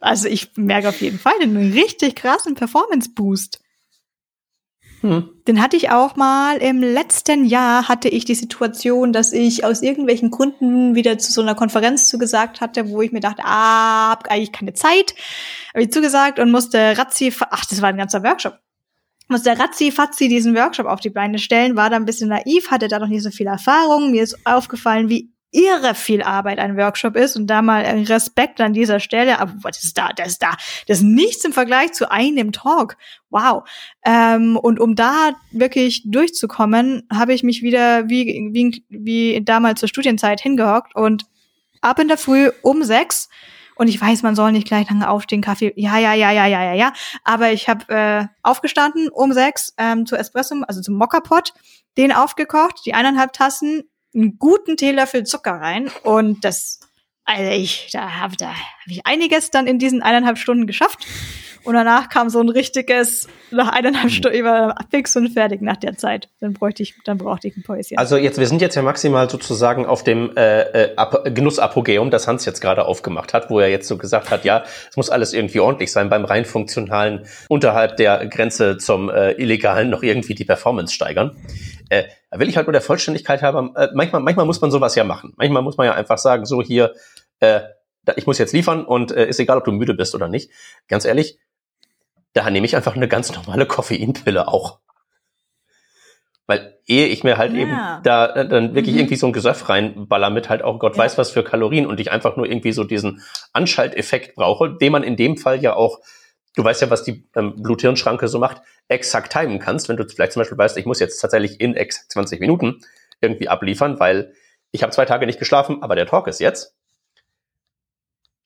also ich merke auf jeden Fall einen richtig krassen Performance-Boost. Hm. Den hatte ich auch mal im letzten Jahr hatte ich die Situation, dass ich aus irgendwelchen Gründen wieder zu so einer Konferenz zugesagt hatte, wo ich mir dachte, ah, hab eigentlich keine Zeit. Habe ich zugesagt und musste Razzi, ach, das war ein ganzer Workshop. Musste Razzi Fatzi diesen Workshop auf die Beine stellen, war da ein bisschen naiv, hatte da noch nicht so viel Erfahrung. Mir ist aufgefallen, wie irre viel Arbeit ein Workshop ist und da mal Respekt an dieser Stelle, aber was ist da, das ist da, das ist nichts im Vergleich zu einem Talk. Wow. Ähm, und um da wirklich durchzukommen, habe ich mich wieder wie, wie, wie damals zur Studienzeit hingehockt und ab in der Früh um sechs Und ich weiß, man soll nicht gleich lange aufstehen, Kaffee. Ja, ja, ja, ja, ja, ja, ja. Aber ich habe äh, aufgestanden um sechs ähm, zu Espresso, also zum Mokka-Pot, den aufgekocht, die eineinhalb Tassen, einen guten Teelöffel Zucker rein und das, also ich, da habe da hab ich einiges dann in diesen eineinhalb Stunden geschafft. Und danach kam so ein richtiges, nach eineinhalb Mhm. Stunden, war fix und fertig nach der Zeit. Dann bräuchte ich, dann brauchte ich ein Päuschen. Also jetzt, wir sind jetzt ja maximal sozusagen auf dem äh, äh, Ap- Genussapogeum, das Hans jetzt gerade aufgemacht hat, wo er jetzt so gesagt hat, ja, es muss alles irgendwie ordentlich sein beim rein funktionalen, unterhalb der Grenze zum äh, illegalen noch irgendwie die Performance steigern. Äh, da will ich halt nur der Vollständigkeit haben. Äh, manchmal, manchmal muss man sowas ja machen. Manchmal muss man ja einfach sagen, so hier, äh, da, ich muss jetzt liefern und äh, ist egal, ob du müde bist oder nicht. Ganz ehrlich, da nehme ich einfach eine ganz normale Koffeinpille auch. Weil ehe ich mir halt Ja. eben da äh, dann wirklich Mhm. irgendwie so ein Gesöff reinballer mit halt auch Gott Ja. weiß was für Kalorien und ich einfach nur irgendwie so diesen Anschalteffekt brauche, den man in dem Fall ja auch, du weißt ja, was die ähm, Blut-Hirn-Schranke so macht, exakt timen kannst. Wenn du vielleicht zum Beispiel weißt, ich muss jetzt tatsächlich in exakt 20 Minuten irgendwie abliefern, weil ich habe zwei Tage nicht geschlafen, aber der Talk ist jetzt.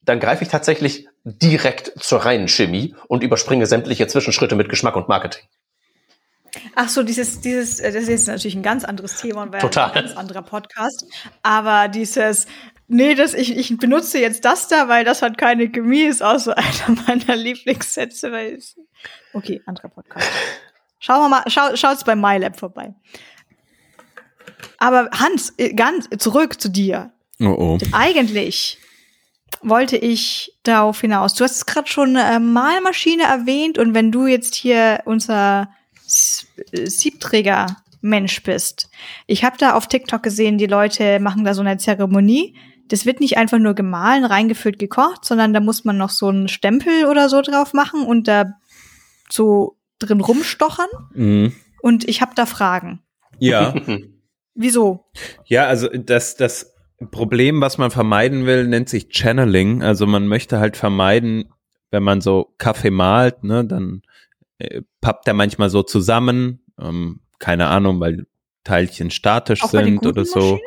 Dann greife ich tatsächlich direkt zur reinen Chemie und überspringe sämtliche Zwischenschritte mit Geschmack und Marketing. Ach so, dieses, dieses, äh, das ist natürlich ein ganz anderes Thema und wäre ein ganz anderer Podcast. Aber dieses, nee, das, ich, ich benutze jetzt das da, weil das hat keine Chemie, ist auch so einer meiner Lieblingssätze, weil es, okay, anderer Podcast. Schauen wir mal, schau, schaut's bei MyLab vorbei. Aber Hans, äh, ganz zurück zu dir. Oh oh. Eigentlich wollte ich darauf hinaus. Du hast es gerade schon äh, Malmaschine erwähnt und wenn du jetzt hier unser äh, Siebträger-Mensch bist. Ich habe da auf TikTok gesehen, die Leute machen da so eine Zeremonie. Das wird nicht einfach nur gemahlen, reingefüllt, gekocht, sondern da muss man noch so einen Stempel oder so drauf machen und da so drin rumstochern. Mhm. Und ich habe da Fragen. Ja. Wieso? Ja, also das, das Problem, was man vermeiden will, nennt sich Channeling. Also man möchte halt vermeiden, wenn man so Kaffee malt, ne, dann äh, pappt er manchmal so zusammen, ähm, keine Ahnung, weil Teilchen statisch Auch bei den sind oder so. Maschinen?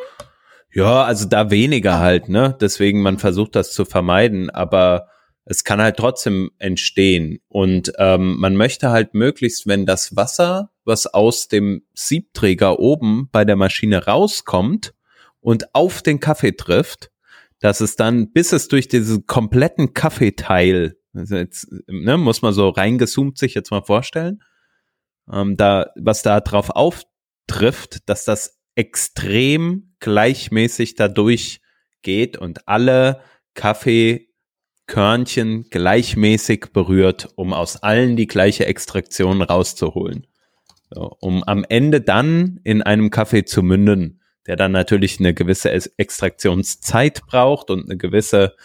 Ja, also da weniger halt, ne? Deswegen man versucht das zu vermeiden, aber es kann halt trotzdem entstehen. Und ähm, man möchte halt möglichst, wenn das Wasser, was aus dem Siebträger oben bei der Maschine rauskommt und auf den Kaffee trifft, dass es dann, bis es durch diesen kompletten Kaffeeteil, jetzt, ne, muss man so reingezoomt sich jetzt mal vorstellen, ähm, da, was da drauf auftrifft, dass das extrem gleichmäßig dadurch geht und alle Kaffeekörnchen gleichmäßig berührt, um aus allen die gleiche Extraktion rauszuholen. So, um am Ende dann in einem Kaffee zu münden, der dann natürlich eine gewisse Extraktionszeit braucht und eine gewisse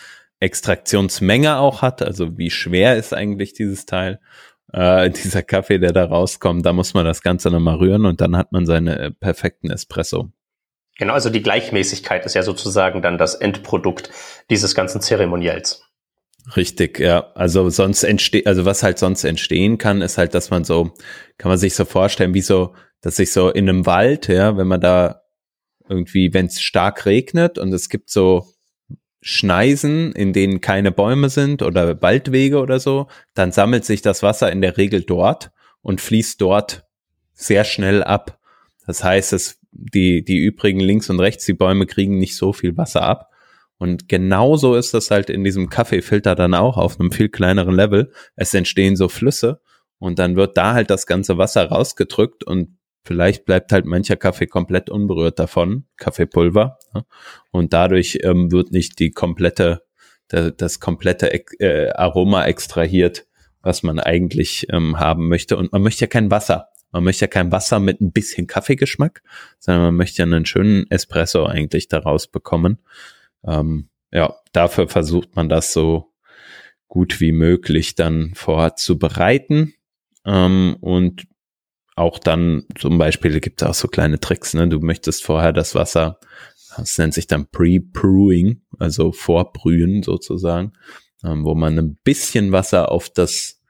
Extraktionsmenge auch hat. Also wie schwer ist eigentlich dieses Teil, äh, dieser Kaffee, der da rauskommt. Da muss man das Ganze nochmal rühren und dann hat man seine äh, perfekten Espresso. Genau, also die Gleichmäßigkeit ist ja sozusagen dann das Endprodukt dieses ganzen Zeremoniells. Richtig, ja. Also sonst entsteht, also was halt sonst entstehen kann, ist halt, dass man so, kann man sich so vorstellen, wie so, dass sich so in einem Wald, ja, wenn man da irgendwie, wenn es stark regnet und es gibt so Schneisen, in denen keine Bäume sind oder Waldwege oder so, dann sammelt sich das Wasser in der Regel dort und fließt dort sehr schnell ab. Das heißt, es, die, die übrigen links und rechts, die Bäume kriegen nicht so viel Wasser ab. Und genauso ist das halt in diesem Kaffeefilter dann auch auf einem viel kleineren Level. Es entstehen so Flüsse und dann wird da halt das ganze Wasser rausgedrückt und vielleicht bleibt halt mancher Kaffee komplett unberührt davon, Kaffeepulver. Und dadurch ähm, wird nicht die komplette, der, das komplette äh, Aroma extrahiert, was man eigentlich ähm, haben möchte. Und man möchte ja kein Wasser. Man möchte ja kein Wasser mit ein bisschen Kaffeegeschmack, sondern man möchte ja einen schönen Espresso eigentlich daraus bekommen. Ähm, ja, dafür versucht man das so gut wie möglich dann vorzubereiten. Ähm, und auch dann zum Beispiel gibt es auch so kleine Tricks, ne? Du möchtest vorher das Wasser, das nennt sich dann Pre-Brewing, also Vorbrühen sozusagen, ähm, wo man ein bisschen Wasser auf das,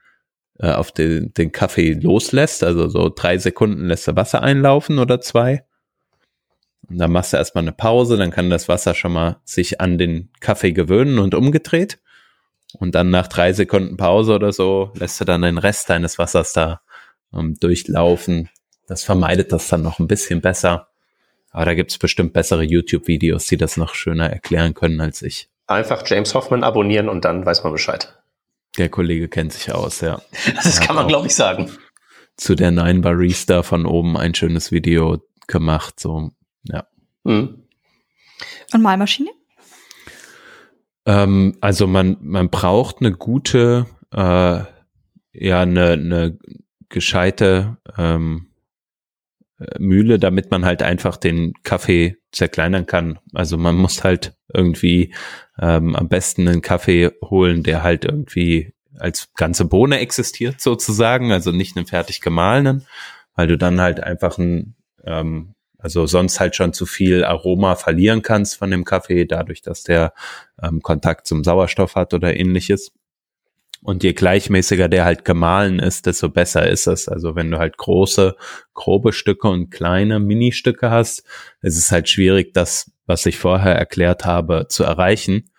äh, auf den, den Kaffee loslässt, also so drei Sekunden lässt du Wasser einlaufen oder zwei. Und dann machst du erstmal eine Pause, dann kann das Wasser schon mal sich an den Kaffee gewöhnen und umgedreht. Und dann nach drei Sekunden Pause oder so lässt du dann den Rest deines Wassers da ähm, durchlaufen. Das vermeidet das dann noch ein bisschen besser. Aber da gibt's bestimmt bessere YouTube-Videos, die das noch schöner erklären können als ich. Einfach James Hoffman abonnieren und dann weiß man Bescheid. Der Kollege kennt sich aus, ja. Das kann man, glaube ich, sagen. Zu der Nine Barista von oben ein schönes Video gemacht, so, ja. Mhm. Und Malmaschine? Ähm, also man, man braucht eine gute, äh, ja, eine, eine gescheite ähm, Mühle, damit man halt einfach den Kaffee zerkleinern kann. Also man muss halt irgendwie ähm, am besten einen Kaffee holen, der halt irgendwie als ganze Bohne existiert sozusagen, also nicht einen fertig gemahlenen, weil du dann halt einfach ein, ähm, also sonst halt schon zu viel Aroma verlieren kannst von dem Kaffee, dadurch, dass der ähm, Kontakt zum Sauerstoff hat oder ähnliches. Und je gleichmäßiger der halt gemahlen ist, desto besser ist es. Also wenn du halt große, grobe Stücke und kleine Ministücke hast, ist es halt schwierig, das, was ich vorher erklärt habe, zu erreichen.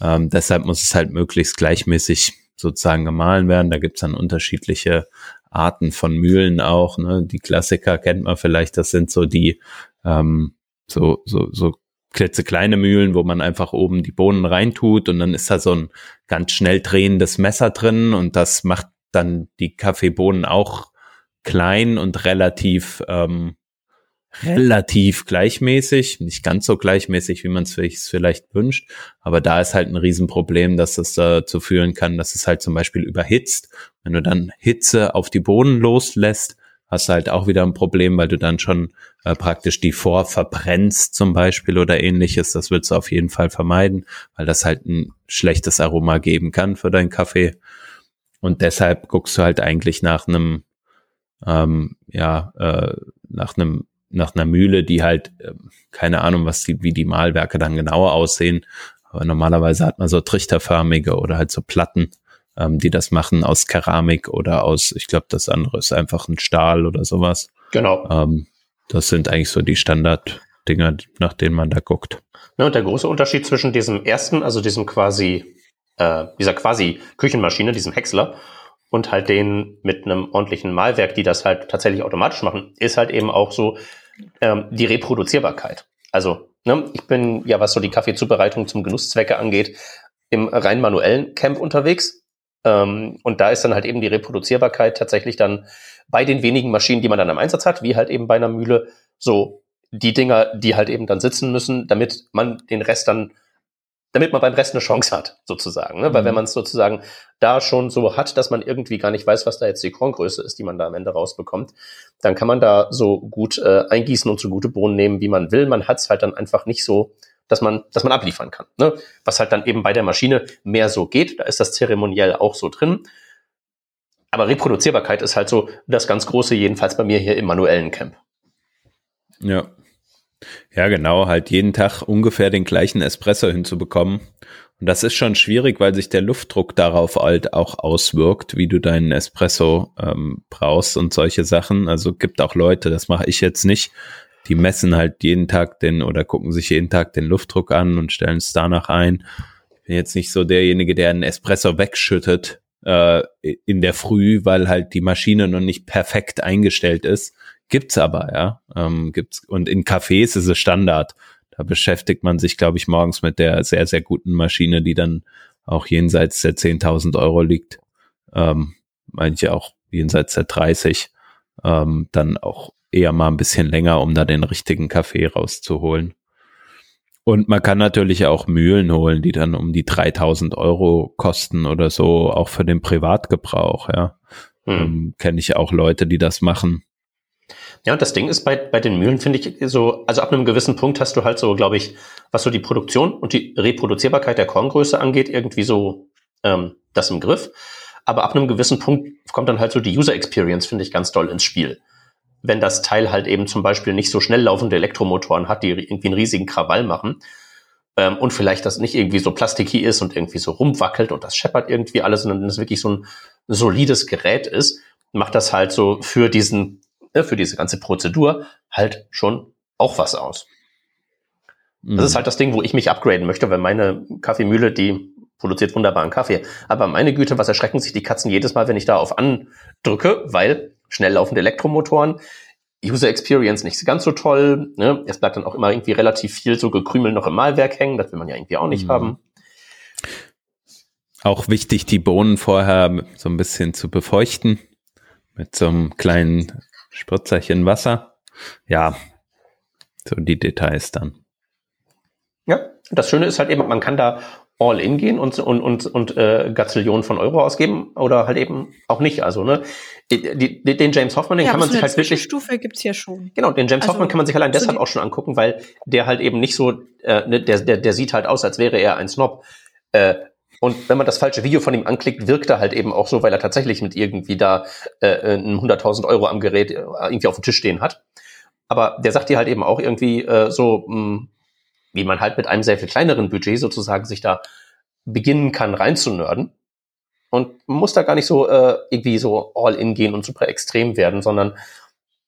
Ähm, deshalb muss es halt möglichst gleichmäßig sozusagen gemahlen werden. Da gibt's dann unterschiedliche Arten von Mühlen auch. Ne? Die Klassiker kennt man vielleicht, das sind so die ähm, so, so, so klitzekleine Mühlen, wo man einfach oben die Bohnen reintut und dann ist da so ein ganz schnell drehendes Messer drin und das macht dann die Kaffeebohnen auch klein und relativ ähm, relativ gleichmäßig, nicht ganz so gleichmäßig, wie man es vielleicht wünscht, aber da ist halt ein Riesenproblem, dass es dazu führen kann, dass es halt zum Beispiel überhitzt. Wenn du dann Hitze auf die Bohnen loslässt, hast du halt auch wieder ein Problem, weil du dann schon äh, praktisch die vorverbrennst zum Beispiel oder ähnliches. Das willst du auf jeden Fall vermeiden, weil das halt ein schlechtes Aroma geben kann für deinen Kaffee. Und deshalb guckst du halt eigentlich nach einem, ähm, ja, äh, nach einem, nach einer Mühle, die halt, äh, keine Ahnung, was die, wie die Mahlwerke dann genauer aussehen. Aber normalerweise hat man so trichterförmige oder halt so Platten ähm, die das machen aus Keramik oder aus, ich glaube, das andere ist einfach ein Stahl oder sowas. Genau. Ähm, das sind eigentlich so die Standarddinger, nach denen man da guckt. Ja, und der große Unterschied zwischen diesem ersten, also diesem quasi, äh, dieser quasi Küchenmaschine, diesem Häcksler, und halt den mit einem ordentlichen Malwerk, die das halt tatsächlich automatisch machen, ist halt eben auch so ähm, die Reproduzierbarkeit. Also, ne, ich bin ja, was so die Kaffeezubereitung zum Genusszwecke angeht, im rein manuellen Camp unterwegs. Ähm, und da ist dann halt eben die Reproduzierbarkeit tatsächlich dann bei den wenigen Maschinen, die man dann am Einsatz hat, wie halt eben bei einer Mühle, so die Dinger, die halt eben dann sitzen müssen, damit man den Rest dann, damit man beim Rest eine Chance hat, sozusagen. Ne? Mhm. Weil wenn man es sozusagen da schon so hat, dass man irgendwie gar nicht weiß, was da jetzt die Korngröße ist, die man da am Ende rausbekommt, dann kann man da so gut äh, eingießen und so gute Bohnen nehmen, wie man will. Man hat es halt dann einfach nicht so dass man, dass man abliefern kann. Ne? Was halt dann eben bei der Maschine mehr so geht, da ist das zeremoniell auch so drin. Aber Reproduzierbarkeit ist halt so das ganz große, jedenfalls bei mir hier im manuellen Camp. Ja. Ja, genau, halt jeden Tag ungefähr den gleichen Espresso hinzubekommen. Und das ist schon schwierig, weil sich der Luftdruck darauf halt auch auswirkt, wie du deinen Espresso ähm, brauchst und solche Sachen. Also gibt auch Leute, das mache ich jetzt nicht, die messen halt jeden Tag den oder gucken sich jeden Tag den Luftdruck an und stellen es danach ein. Ich bin jetzt nicht so derjenige, der einen Espresso wegschüttet äh, in der Früh, weil halt die Maschine noch nicht perfekt eingestellt ist. Gibt's aber, ja. Ähm, gibt's und in Cafés ist es Standard. Da beschäftigt man sich, glaube ich, morgens mit der sehr, sehr guten Maschine, die dann auch jenseits der 10.000 Euro liegt. Ähm, manche auch jenseits der 30. Ähm, dann auch eher mal ein bisschen länger, um da den richtigen Kaffee rauszuholen. Und man kann natürlich auch Mühlen holen, die dann um die 3000 Euro kosten oder so, auch für den Privatgebrauch, ja. Hm. Ähm, Kenne ich auch Leute, die das machen. Ja, und das Ding ist bei, bei den Mühlen, finde ich, so, also ab einem gewissen Punkt hast du halt so, glaube ich, was so die Produktion und die Reproduzierbarkeit der Korngröße angeht, irgendwie so ähm, das im Griff. Aber ab einem gewissen Punkt kommt dann halt so die User Experience, finde ich, ganz doll ins Spiel wenn das Teil halt eben zum Beispiel nicht so schnell laufende Elektromotoren hat, die irgendwie einen riesigen Krawall machen ähm, und vielleicht das nicht irgendwie so plasticky ist und irgendwie so rumwackelt und das scheppert irgendwie alles, sondern das wirklich so ein solides Gerät ist, macht das halt so für diesen, äh, für diese ganze Prozedur halt schon auch was aus. Mhm. Das ist halt das Ding, wo ich mich upgraden möchte, weil meine Kaffeemühle, die produziert wunderbaren Kaffee. Aber meine Güte, was erschrecken sich die Katzen jedes Mal, wenn ich da auf andrücke, weil schnell laufende Elektromotoren, User Experience nicht ganz so toll. Ne? Es bleibt dann auch immer irgendwie relativ viel so gekrümelt noch im Malwerk hängen. Das will man ja irgendwie auch nicht mhm. haben. Auch wichtig, die Bohnen vorher so ein bisschen zu befeuchten mit so einem kleinen Spritzerchen Wasser. Ja, so die Details dann. Ja, das Schöne ist halt eben, man kann da all in gehen und, und, und, und äh, Gazillionen von Euro ausgeben oder halt eben auch nicht. Also, ne, den James Hoffman, den ja, kann man sich halt wirklich. Stufe gibt's ja schon. Genau, den James also, Hoffman kann man sich allein deshalb so auch schon angucken, weil der halt eben nicht so, äh, ne, der, der, der sieht halt aus, als wäre er ein Snob. Äh, und wenn man das falsche Video von ihm anklickt, wirkt er halt eben auch so, weil er tatsächlich mit irgendwie da äh, 100.000 Euro am Gerät äh, irgendwie auf dem Tisch stehen hat. Aber der sagt dir halt eben auch irgendwie äh, so, mh, hm, wie man halt mit einem sehr viel kleineren Budget sozusagen sich da beginnen kann, reinzunörden. Und man muss da gar nicht so äh, irgendwie so all in gehen und super extrem werden, sondern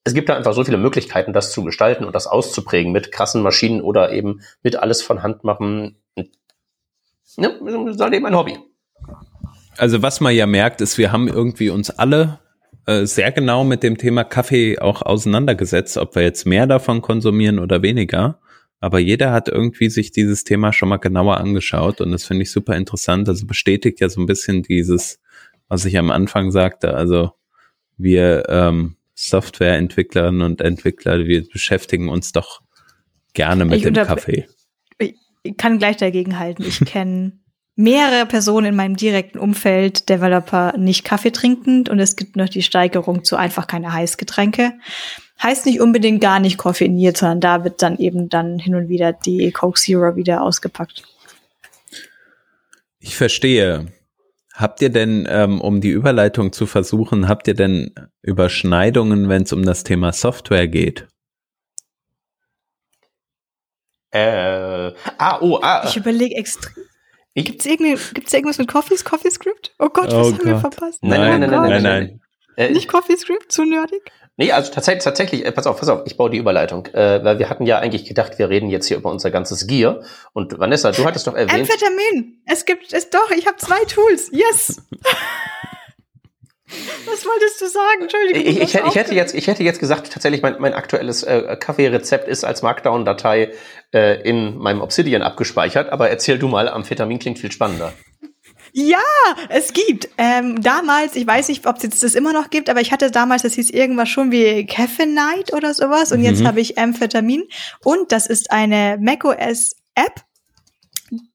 es gibt da einfach so viele Möglichkeiten, das zu gestalten und das auszuprägen mit krassen Maschinen oder eben mit alles von Hand machen. Ja, das ist halt eben ein Hobby. Also was man ja merkt, ist, wir haben irgendwie uns alle äh, sehr genau mit dem Thema Kaffee auch auseinandergesetzt, ob wir jetzt mehr davon konsumieren oder weniger. Aber jeder hat irgendwie sich dieses Thema schon mal genauer angeschaut und das finde ich super interessant. Also bestätigt ja so ein bisschen dieses, was ich am Anfang sagte. Also wir ähm, Softwareentwicklerinnen und Entwickler, wir beschäftigen uns doch gerne mit ich dem Kaffee. Ich kann gleich dagegen halten. Ich kenne mehrere Personen in meinem direkten Umfeld, Developer, nicht Kaffee trinkend und es gibt noch die Steigerung zu einfach keine Heißgetränke. Heißt nicht unbedingt gar nicht koffeiniert, sondern da wird dann eben dann hin und wieder die Coke Zero wieder ausgepackt. Ich verstehe. Habt ihr denn, ähm, um die Überleitung zu versuchen, habt ihr denn Überschneidungen, wenn es um das Thema Software geht? Äh, ah, oh, ah. Ich überlege extrem. Gibt's, gibt's irgendwas mit Coffees, CoffeeScript? Oh Gott, was oh haben wir verpasst? Nein, nein, nein, nein, nein, nein, nein. Nicht CoffeeScript, zu nerdig? Nee, also tatsächlich, tatsächlich, äh, pass auf, pass auf, ich baue die Überleitung, äh, weil wir hatten ja eigentlich gedacht, wir reden jetzt hier über unser ganzes Gear. Und Vanessa, du hattest doch erwähnt. Amphetamin. Es gibt es doch, ich habe zwei Tools. Yes. Was wolltest du sagen? Entschuldigung. Ich, ich, ich, hätte jetzt, ich hätte jetzt gesagt, tatsächlich mein, mein aktuelles äh, Kaffeerezept ist als Markdown-Datei äh, in meinem Obsidian abgespeichert. Aber erzähl du mal, Amphetamin klingt viel spannender. Ja, es gibt. Ähm, damals, ich weiß nicht, ob es jetzt das immer noch gibt, aber ich hatte damals, das hieß irgendwas schon wie Caffeine Night oder sowas. Und mhm. jetzt habe ich Amphetamin. Und das ist eine macOS-App,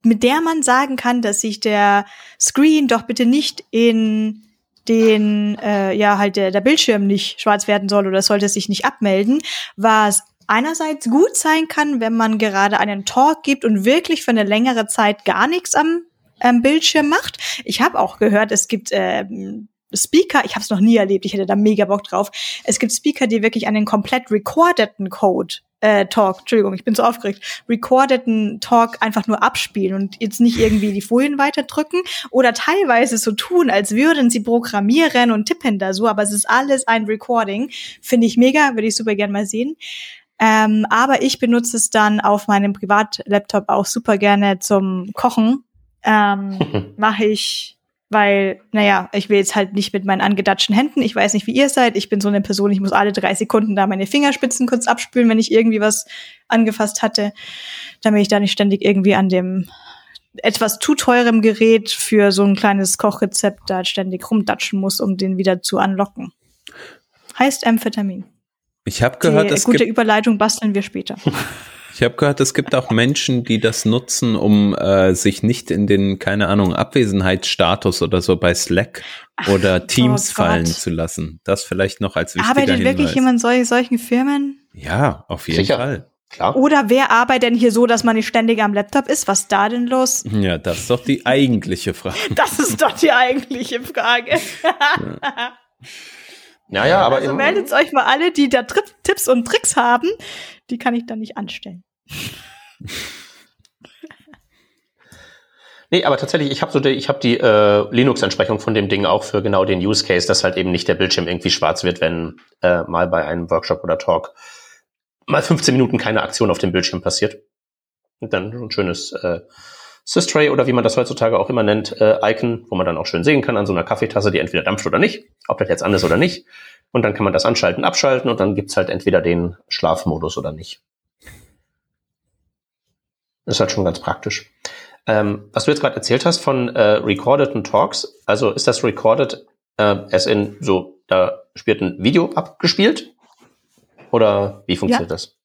mit der man sagen kann, dass sich der Screen doch bitte nicht in den, äh, ja, halt der, der Bildschirm nicht schwarz werden soll oder sollte sich nicht abmelden, was einerseits gut sein kann, wenn man gerade einen Talk gibt und wirklich für eine längere Zeit gar nichts am ähm, Bildschirm macht. Ich habe auch gehört, es gibt ähm, Speaker, ich habe es noch nie erlebt, ich hätte da mega Bock drauf. Es gibt Speaker, die wirklich einen komplett recordeten Code äh, Talk, Entschuldigung, ich bin so aufgeregt, recordeten Talk einfach nur abspielen und jetzt nicht irgendwie die Folien weiterdrücken oder teilweise so tun, als würden sie programmieren und tippen da so, aber es ist alles ein Recording. Finde ich mega, würde ich super gern mal sehen. Ähm, aber ich benutze es dann auf meinem Privatlaptop auch super gerne zum Kochen ähm, mache ich, weil, naja, ich will jetzt halt nicht mit meinen angedatschten Händen, ich weiß nicht, wie ihr seid, ich bin so eine Person, ich muss alle drei Sekunden da meine Fingerspitzen kurz abspülen, wenn ich irgendwie was angefasst hatte, damit ich da nicht ständig irgendwie an dem etwas zu teurem Gerät für so ein kleines Kochrezept da ständig rumdatschen muss, um den wieder zu anlocken. Heißt Amphetamin. Ich habe gehört, Die es gute Überleitung basteln wir später. Ich habe gehört, es gibt auch Menschen, die das nutzen, um äh, sich nicht in den, keine Ahnung, Abwesenheitsstatus oder so bei Slack oder Ach, Teams oh fallen zu lassen. Das vielleicht noch als wichtiger Arbeitet Hinweis. wirklich jemand in solch, solchen Firmen? Ja, auf jeden Sicher. Fall. Klar. Oder wer arbeitet denn hier so, dass man nicht ständig am Laptop ist? Was da denn los? Ja, das ist doch die eigentliche Frage. das ist doch die eigentliche Frage. ja. Naja, aber also meldet euch mal alle, die da Tri Tipps und Tricks haben. Die kann ich dann nicht anstellen. Nee, aber tatsächlich, ich habe so die, ich die äh, Linux-Entsprechung von dem Ding auch für genau den Use Case, dass halt eben nicht der Bildschirm irgendwie schwarz wird, wenn äh, mal bei einem Workshop oder Talk mal 15 Minuten keine Aktion auf dem Bildschirm passiert. Und dann ein schönes äh, Systray oder wie man das heutzutage auch immer nennt, äh, Icon, wo man dann auch schön sehen kann an so einer Kaffeetasse, die entweder dampft oder nicht, ob das jetzt an ist oder nicht. Und dann kann man das anschalten, abschalten und dann gibt's halt entweder den Schlafmodus oder nicht. Das ist halt schon ganz praktisch. Ähm, was du jetzt gerade erzählt hast von äh, recordeden Talks, also ist das recorded äh, es in so, da spielt ein Video abgespielt? Oder wie funktioniert Ja. das?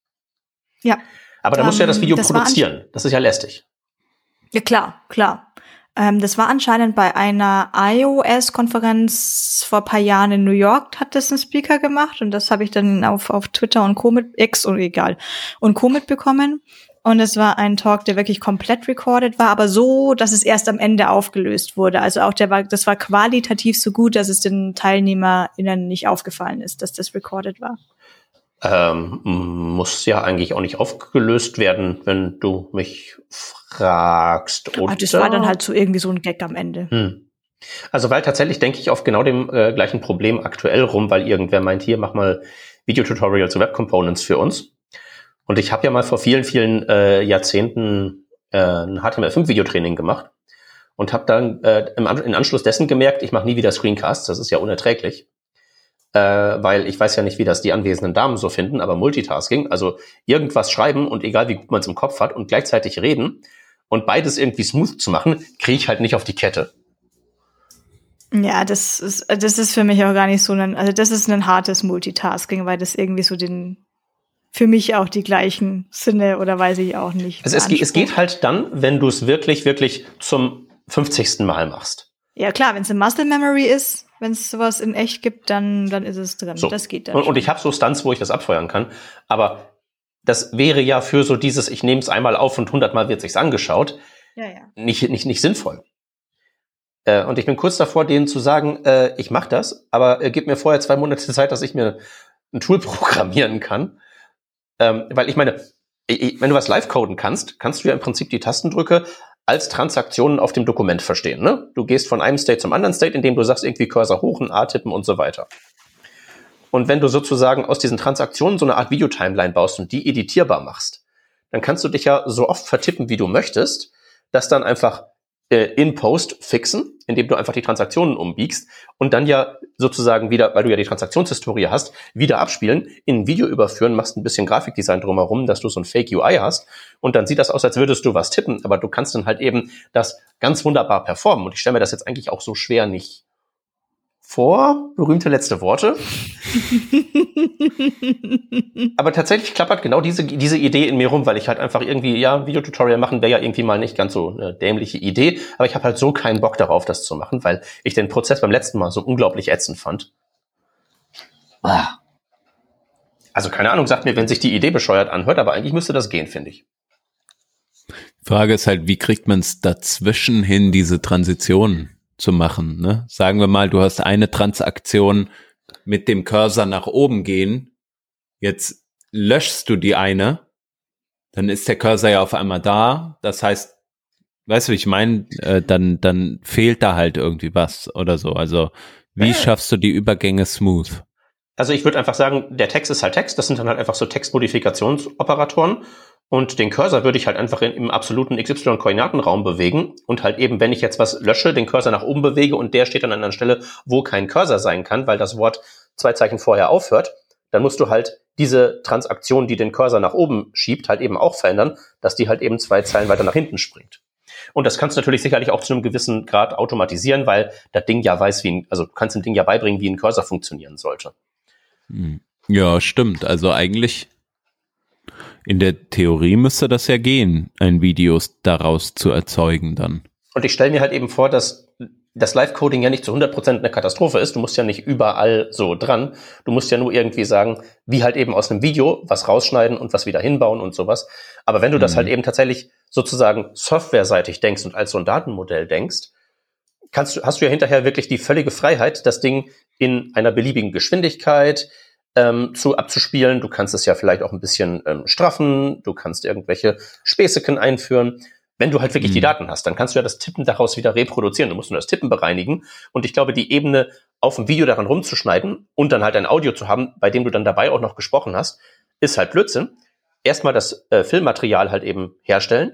Ja. Aber da musst du ja das Ähm, Video das war produzieren. Das ist ja lästig. Ja, klar, klar. Ähm, das war anscheinend bei einer iOS-Konferenz vor paar Jahren in New York, hat das ein Speaker gemacht und das habe ich dann auf, auf Twitter und Co. mit, X oder egal, und Co. mitbekommen. Und es war ein Talk, der wirklich komplett recorded war, aber so, dass es erst am Ende aufgelöst wurde. Also auch der war, das war qualitativ so gut, dass es den TeilnehmerInnen nicht aufgefallen ist, dass das recorded war. Ähm, muss ja eigentlich auch nicht aufgelöst werden, wenn du mich fragst. Oder? Aber das war dann halt so irgendwie so ein Gag am Ende. Hm. Also weil tatsächlich denke ich auf genau dem äh, gleichen Problem aktuell rum, weil irgendwer meint, hier mach mal Videotutorial zu Web Components für uns. Und ich habe ja mal vor vielen, vielen äh, Jahrzehnten äh, ein HTML5-Videotraining gemacht und habe dann äh, im in Anschluss dessen gemerkt, ich mache nie wieder Screencasts, das ist ja unerträglich. Äh, weil ich weiß ja nicht, wie das die anwesenden Damen so finden, aber Multitasking, also irgendwas schreiben und egal wie gut man es im Kopf hat und gleichzeitig reden und beides irgendwie smooth zu machen, kriege ich halt nicht auf die Kette. Ja, das ist, das ist für mich auch gar nicht so ein, also das ist ein hartes Multitasking, weil das irgendwie so den, für mich auch die gleichen Sinne oder weiß ich auch nicht. Also es, es geht halt dann, wenn du es wirklich, wirklich zum 50. Mal machst. Ja klar, wenn es eine Muscle Memory ist, wenn es sowas in echt gibt, dann, dann ist es drin. So. Das geht dann. Und, und ich habe so Stunts, wo ich das abfeuern kann. Aber das wäre ja für so dieses, ich nehme es einmal auf und 100 Mal wird sich's angeschaut, ja, ja. nicht, nicht, nicht sinnvoll. Äh, und ich bin kurz davor, denen zu sagen, äh, ich mache das, aber äh, gib mir vorher zwei Monate Zeit, dass ich mir ein Tool programmieren kann. Ähm, weil ich meine, wenn du was live coden kannst, kannst du ja im Prinzip die Tastendrücke als Transaktionen auf dem Dokument verstehen. Ne? Du gehst von einem State zum anderen State, indem du sagst, irgendwie Cursor hoch, ein A tippen und so weiter. Und wenn du sozusagen aus diesen Transaktionen so eine Art Videotimeline baust und die editierbar machst, dann kannst du dich ja so oft vertippen, wie du möchtest, das dann einfach in Post fixen, indem du einfach die Transaktionen umbiegst und dann ja sozusagen wieder, weil du ja die Transaktionshistorie hast, wieder abspielen, in ein Video überführen, machst ein bisschen Grafikdesign drumherum, dass du so ein Fake UI hast und dann sieht das aus, als würdest du was tippen, aber du kannst dann halt eben das ganz wunderbar performen und ich stelle mir das jetzt eigentlich auch so schwer nicht vor. Berühmte letzte Worte. Aber tatsächlich klappert genau diese, diese Idee in mir rum, weil ich halt einfach irgendwie, ja, Videotutorial machen wäre ja irgendwie mal nicht ganz so eine dämliche Idee, aber ich habe halt so keinen Bock darauf, das zu machen, weil ich den Prozess beim letzten Mal so unglaublich ätzend fand. Ah. Also keine Ahnung, sagt mir, wenn sich die Idee bescheuert anhört, aber eigentlich müsste das gehen, finde ich. Frage ist halt, wie kriegt man es dazwischen hin, diese Transition zu machen? Ne? Sagen wir mal, du hast eine Transaktion mit dem Cursor nach oben gehen, jetzt löschst du die eine, dann ist der Cursor ja auf einmal da. Das heißt, weißt du, wie ich meine, äh, dann, dann fehlt da halt irgendwie was oder so. Also wie Ja. schaffst du die Übergänge smooth? Also ich würde einfach sagen, der Text ist halt Text, das sind dann halt einfach so Textmodifikationsoperatoren und den Cursor würde ich halt einfach in, im absoluten XY-Koordinatenraum bewegen und halt eben, wenn ich jetzt was lösche, den Cursor nach oben bewege und der steht an einer Stelle, wo kein Cursor sein kann, weil das Wort zwei Zeichen vorher aufhört, dann musst du halt diese Transaktion, die den Cursor nach oben schiebt, halt eben auch verändern, dass die halt eben zwei Zeilen weiter nach hinten springt. Und das kannst du natürlich sicherlich auch zu einem gewissen Grad automatisieren, weil das Ding ja weiß, wie ein, also du kannst dem Ding ja beibringen, wie ein Cursor funktionieren sollte. Hm. Ja, stimmt. Also eigentlich in der Theorie müsste das ja gehen, ein Video daraus zu erzeugen dann. Und ich stelle mir halt eben vor, dass das Live-Coding ja nicht zu 100% eine Katastrophe ist. Du musst ja nicht überall so dran. Du musst ja nur irgendwie sagen, wie halt eben aus einem Video was rausschneiden und was wieder hinbauen und sowas. Aber wenn du das Mhm. halt eben tatsächlich sozusagen softwareseitig denkst und als so ein Datenmodell denkst, kannst du, hast du ja hinterher wirklich die völlige Freiheit, das Ding in einer beliebigen Geschwindigkeit ähm, zu abzuspielen. Du kannst es ja vielleicht auch ein bisschen ähm, straffen. Du kannst irgendwelche Späßeken einführen. Wenn du halt wirklich die Mhm. Daten hast, dann kannst du ja das Tippen daraus wieder reproduzieren. Du musst nur das Tippen bereinigen. Und ich glaube, die Ebene auf dem Video daran rumzuschneiden und dann halt ein Audio zu haben, bei dem du dann dabei auch noch gesprochen hast, ist halt Blödsinn. Erstmal das äh, Filmmaterial halt eben herstellen,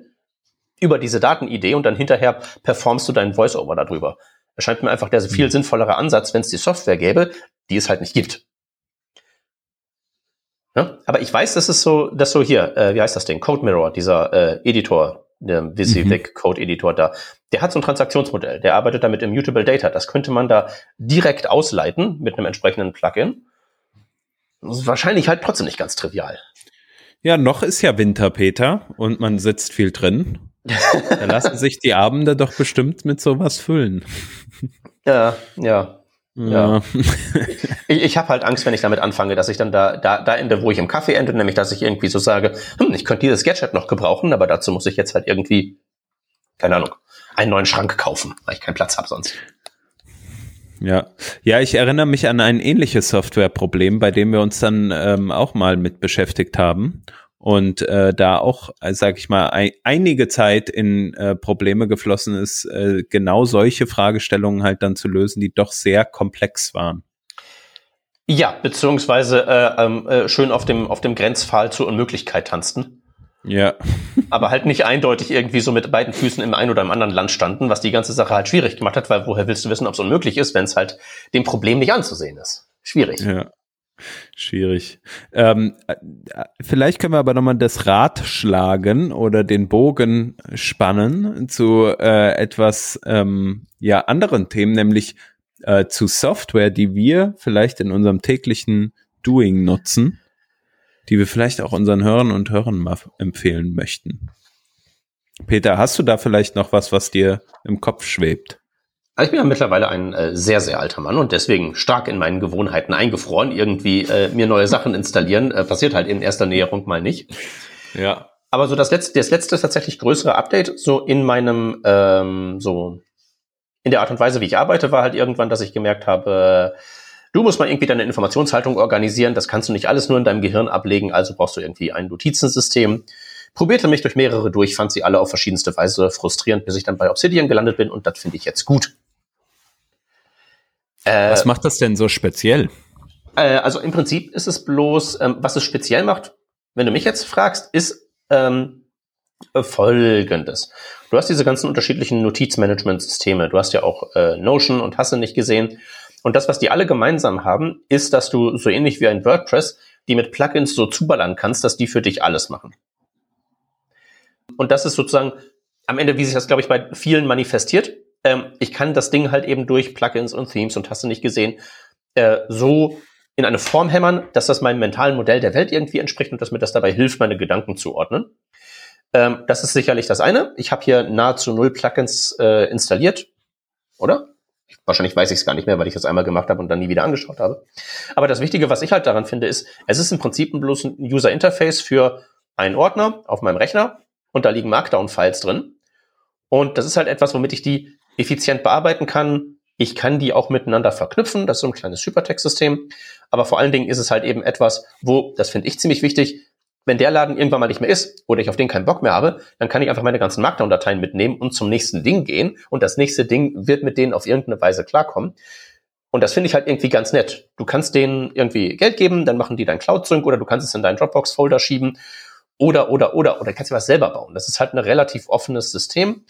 über diese Datenidee und dann hinterher performst du deinen Voice-Over darüber. Erscheint mir einfach der viel mhm. sinnvollere Ansatz, wenn es die Software gäbe, die es halt nicht gibt. Ja? Aber ich weiß, dass es so, dass so hier, äh, wie heißt das Ding? Code Mirror, dieser äh, Editor, der Visivec mhm. Code Editor da, der hat so ein Transaktionsmodell, der arbeitet damit Immutable Data. Das könnte man da direkt ausleiten mit einem entsprechenden Plugin. Das ist wahrscheinlich halt trotzdem nicht ganz trivial. Ja, noch ist ja Winter, Peter, und man sitzt viel drin. da lassen sich die Abende doch bestimmt mit sowas füllen. Ja, ja. Ja. ich ich habe halt Angst, wenn ich damit anfange, dass ich dann da, da, da ende, wo ich im Kaffee ende, nämlich dass ich irgendwie so sage, hm, ich könnte dieses Gadget noch gebrauchen, aber dazu muss ich jetzt halt irgendwie, keine Ahnung, einen neuen Schrank kaufen, weil ich keinen Platz habe sonst. Ja, ja, ich erinnere mich an ein ähnliches Softwareproblem, bei dem wir uns dann ähm, auch mal mit beschäftigt haben und äh, da auch, äh, sag ich mal, ein, einige Zeit in äh, Probleme geflossen ist, äh, genau solche Fragestellungen halt dann zu lösen, die doch sehr komplex waren. Ja, beziehungsweise äh, ähm, äh, schön auf dem auf dem Grenzpfahl zur Unmöglichkeit tanzten. Ja. Aber halt nicht eindeutig irgendwie so mit beiden Füßen im einen oder im anderen Land standen, was die ganze Sache halt schwierig gemacht hat, weil woher willst du wissen, ob es unmöglich ist, wenn es halt dem Problem nicht anzusehen ist? Schwierig. Ja. Schwierig. Ähm, äh, vielleicht können wir aber nochmal das Rad schlagen oder den Bogen spannen zu äh, etwas ähm, ja anderen Themen, nämlich äh, zu Software, die wir vielleicht in unserem täglichen Doing nutzen, die wir vielleicht auch unseren Hörern und Hörern mal empfehlen möchten. Peter, hast du da vielleicht noch was, was dir im Kopf schwebt? Also ich bin ja mittlerweile ein äh, sehr, sehr alter Mann und deswegen stark in meinen Gewohnheiten eingefroren. Irgendwie äh, mir neue Sachen installieren, äh, passiert halt in erster Näherung mal nicht. Ja. Aber so das letzte, das letzte tatsächlich größere Update, so in meinem, ähm, so in der Art und Weise, wie ich arbeite, war halt irgendwann, dass ich gemerkt habe, du musst mal irgendwie deine Informationshaltung organisieren. Das kannst du nicht alles nur in deinem Gehirn ablegen, also brauchst du irgendwie ein Notizensystem probierte mich durch mehrere durch, fand sie alle auf verschiedenste Weise frustrierend, bis ich dann bei Obsidian gelandet bin und das finde ich jetzt gut. Äh, was macht das denn so speziell? Äh, also im Prinzip ist es bloß, ähm, was es speziell macht, wenn du mich jetzt fragst, ist ähm, folgendes. Du hast diese ganzen unterschiedlichen Notizmanagement-Systeme. Du hast ja auch äh, Notion und hast du nicht gesehen. Und das, was die alle gemeinsam haben, ist, dass du so ähnlich wie ein WordPress die mit Plugins so zuballern kannst, dass die für dich alles machen. Und das ist sozusagen am Ende, wie sich das, glaube ich, bei vielen manifestiert ähm, ich kann das Ding halt eben durch Plugins und Themes und hast du nicht gesehen, äh, so in eine Form hämmern, dass das meinem mentalen Modell der Welt irgendwie entspricht und dass mir das dabei hilft, meine Gedanken zu ordnen. Ähm, das ist sicherlich das eine. Ich habe hier nahezu null Plugins äh, installiert, oder? Wahrscheinlich weiß ich es gar nicht mehr, weil ich das einmal gemacht habe und dann nie wieder angeschaut habe. Aber das Wichtige, was ich halt daran finde, ist, es ist im Prinzip bloß ein User Interface für einen Ordner auf meinem Rechner und da liegen Markdown-Files drin. Und das ist halt etwas, womit ich die effizient bearbeiten kann. Ich kann die auch miteinander verknüpfen. Das ist so ein kleines Hypertext-System. Aber vor allen Dingen ist es halt eben etwas, wo, das finde ich ziemlich wichtig, wenn der Laden irgendwann mal nicht mehr ist oder ich auf den keinen Bock mehr habe, dann kann ich einfach meine ganzen Markdown-Dateien mitnehmen und zum nächsten Ding gehen. Und das nächste Ding wird mit denen auf irgendeine Weise klarkommen. Und das finde ich halt irgendwie ganz nett. Du kannst denen irgendwie Geld geben, dann machen die dein Cloud-Sync oder du kannst es in deinen Dropbox-Folder schieben oder, oder, oder, oder kannst du was selber bauen. Das ist halt ein relativ offenes System.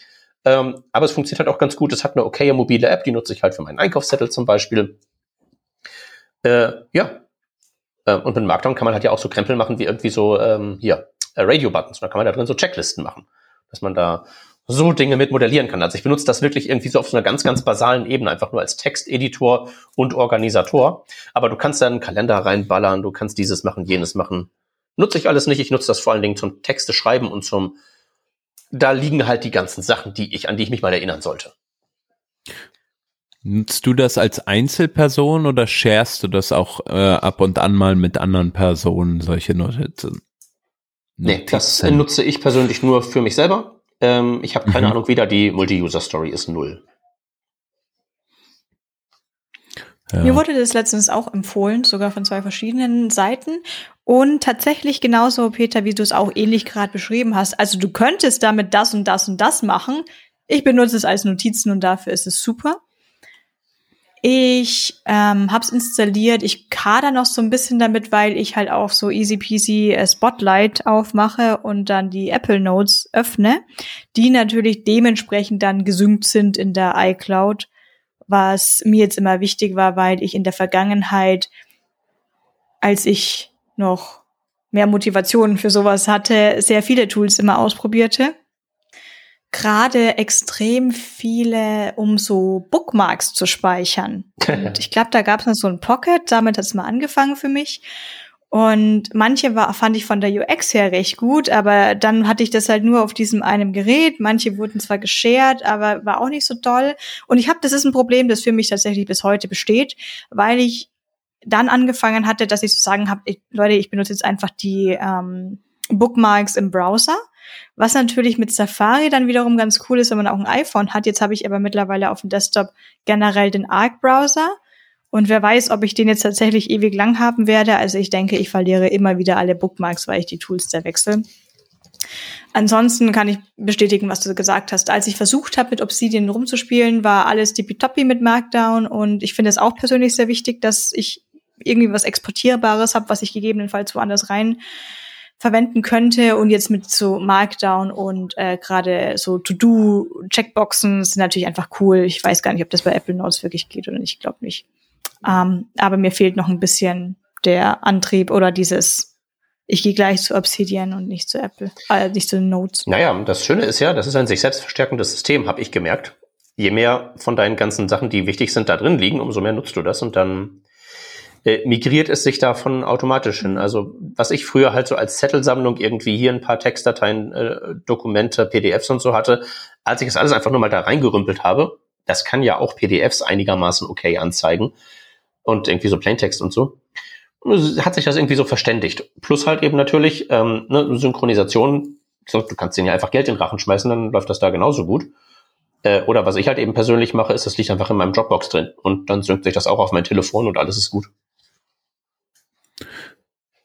Ähm, aber es funktioniert halt auch ganz gut. Es hat eine okaye mobile App, die nutze ich halt für meinen Einkaufszettel zum Beispiel. Äh, ja. Äh, und mit Markdown kann man halt ja auch so Krempel machen wie irgendwie so, ähm, hier, äh, Radio-Buttons. Da kann man da drin so Checklisten machen. Dass man da so Dinge mit modellieren kann. Also ich benutze das wirklich irgendwie so auf so einer ganz, ganz basalen Ebene, einfach nur als Texteditor und Organisator. Aber du kannst da einen Kalender reinballern, du kannst dieses machen, jenes machen. Nutze ich alles nicht. Ich nutze das vor allen Dingen zum Texte schreiben und zum da liegen halt die ganzen Sachen, die ich, an die ich mich mal erinnern sollte. Nutzt du das als Einzelperson oder sharest du das auch äh, ab und an mal mit anderen Personen, solche Notizen? Nee, das nutze ich persönlich nur für mich selber. Ähm, ich habe keine mhm. Ahnung, wieder die Multi-User-Story ist null. Ja. Mir wurde das letztens auch empfohlen, sogar von zwei verschiedenen Seiten. Und tatsächlich genauso, Peter, wie du es auch ähnlich gerade beschrieben hast. Also du könntest damit das und das und das machen. Ich benutze es als Notizen und dafür ist es super. Ich ähm, habe es installiert. Ich kader noch so ein bisschen damit, weil ich halt auch so easy peasy äh, Spotlight aufmache und dann die Apple Notes öffne, die natürlich dementsprechend dann gesynkt sind in der iCloud, was mir jetzt immer wichtig war, weil ich in der Vergangenheit, als ich noch mehr Motivation für sowas hatte, sehr viele Tools immer ausprobierte gerade extrem viele, um so Bookmarks zu speichern. Und ich glaube, da gab es noch so ein Pocket, damit hat es mal angefangen für mich. Und manche war, fand ich von der UX her recht gut, aber dann hatte ich das halt nur auf diesem einem Gerät. Manche wurden zwar geshared, aber war auch nicht so toll. Und ich habe, das ist ein Problem, das für mich tatsächlich bis heute besteht, weil ich dann angefangen hatte, dass ich so sagen habe, Leute, ich benutze jetzt einfach die ähm, Bookmarks im Browser was natürlich mit Safari dann wiederum ganz cool ist, wenn man auch ein iPhone hat. Jetzt habe ich aber mittlerweile auf dem Desktop generell den Arc-Browser. Und wer weiß, ob ich den jetzt tatsächlich ewig lang haben werde. Also ich denke, ich verliere immer wieder alle Bookmarks, weil ich die Tools da wechsle. Ansonsten kann ich bestätigen, was du gesagt hast. Als ich versucht habe, mit Obsidian rumzuspielen, war alles tippitoppi mit Markdown. Und ich finde es auch persönlich sehr wichtig, dass ich irgendwie was Exportierbares habe, was ich gegebenenfalls woanders rein verwenden könnte. Und jetzt mit so Markdown und äh, gerade so To-Do-Checkboxen sind natürlich einfach cool. Ich weiß gar nicht, ob das bei Apple Notes wirklich geht oder nicht. Ich glaube nicht. Ähm, aber mir fehlt noch ein bisschen der Antrieb oder dieses ich gehe gleich zu Obsidian und nicht zu Apple, äh, nicht zu Notes. Naja, das Schöne ist ja, das ist ein sich selbst verstärkendes System, habe ich gemerkt. Je mehr von deinen ganzen Sachen, die wichtig sind, da drin liegen, umso mehr nutzt du das und dann äh, migriert es sich davon automatisch hin. Also was ich früher halt so als Zettelsammlung irgendwie hier ein paar Textdateien, äh, Dokumente, PDFs und so hatte, als ich das alles einfach nur mal da reingerümpelt habe, das kann ja auch PDFs einigermaßen okay anzeigen und irgendwie so Plaintext und so. Und hat sich das irgendwie so verständigt. Plus halt eben natürlich ähm, ne, Synchronisation. Du kannst denen ja einfach Geld in den Rachen schmeißen, dann läuft das da genauso gut. Äh, oder was ich halt eben persönlich mache, ist, das liegt einfach in meinem Dropbox drin. Und dann synkt sich das auch auf mein Telefon und alles ist gut.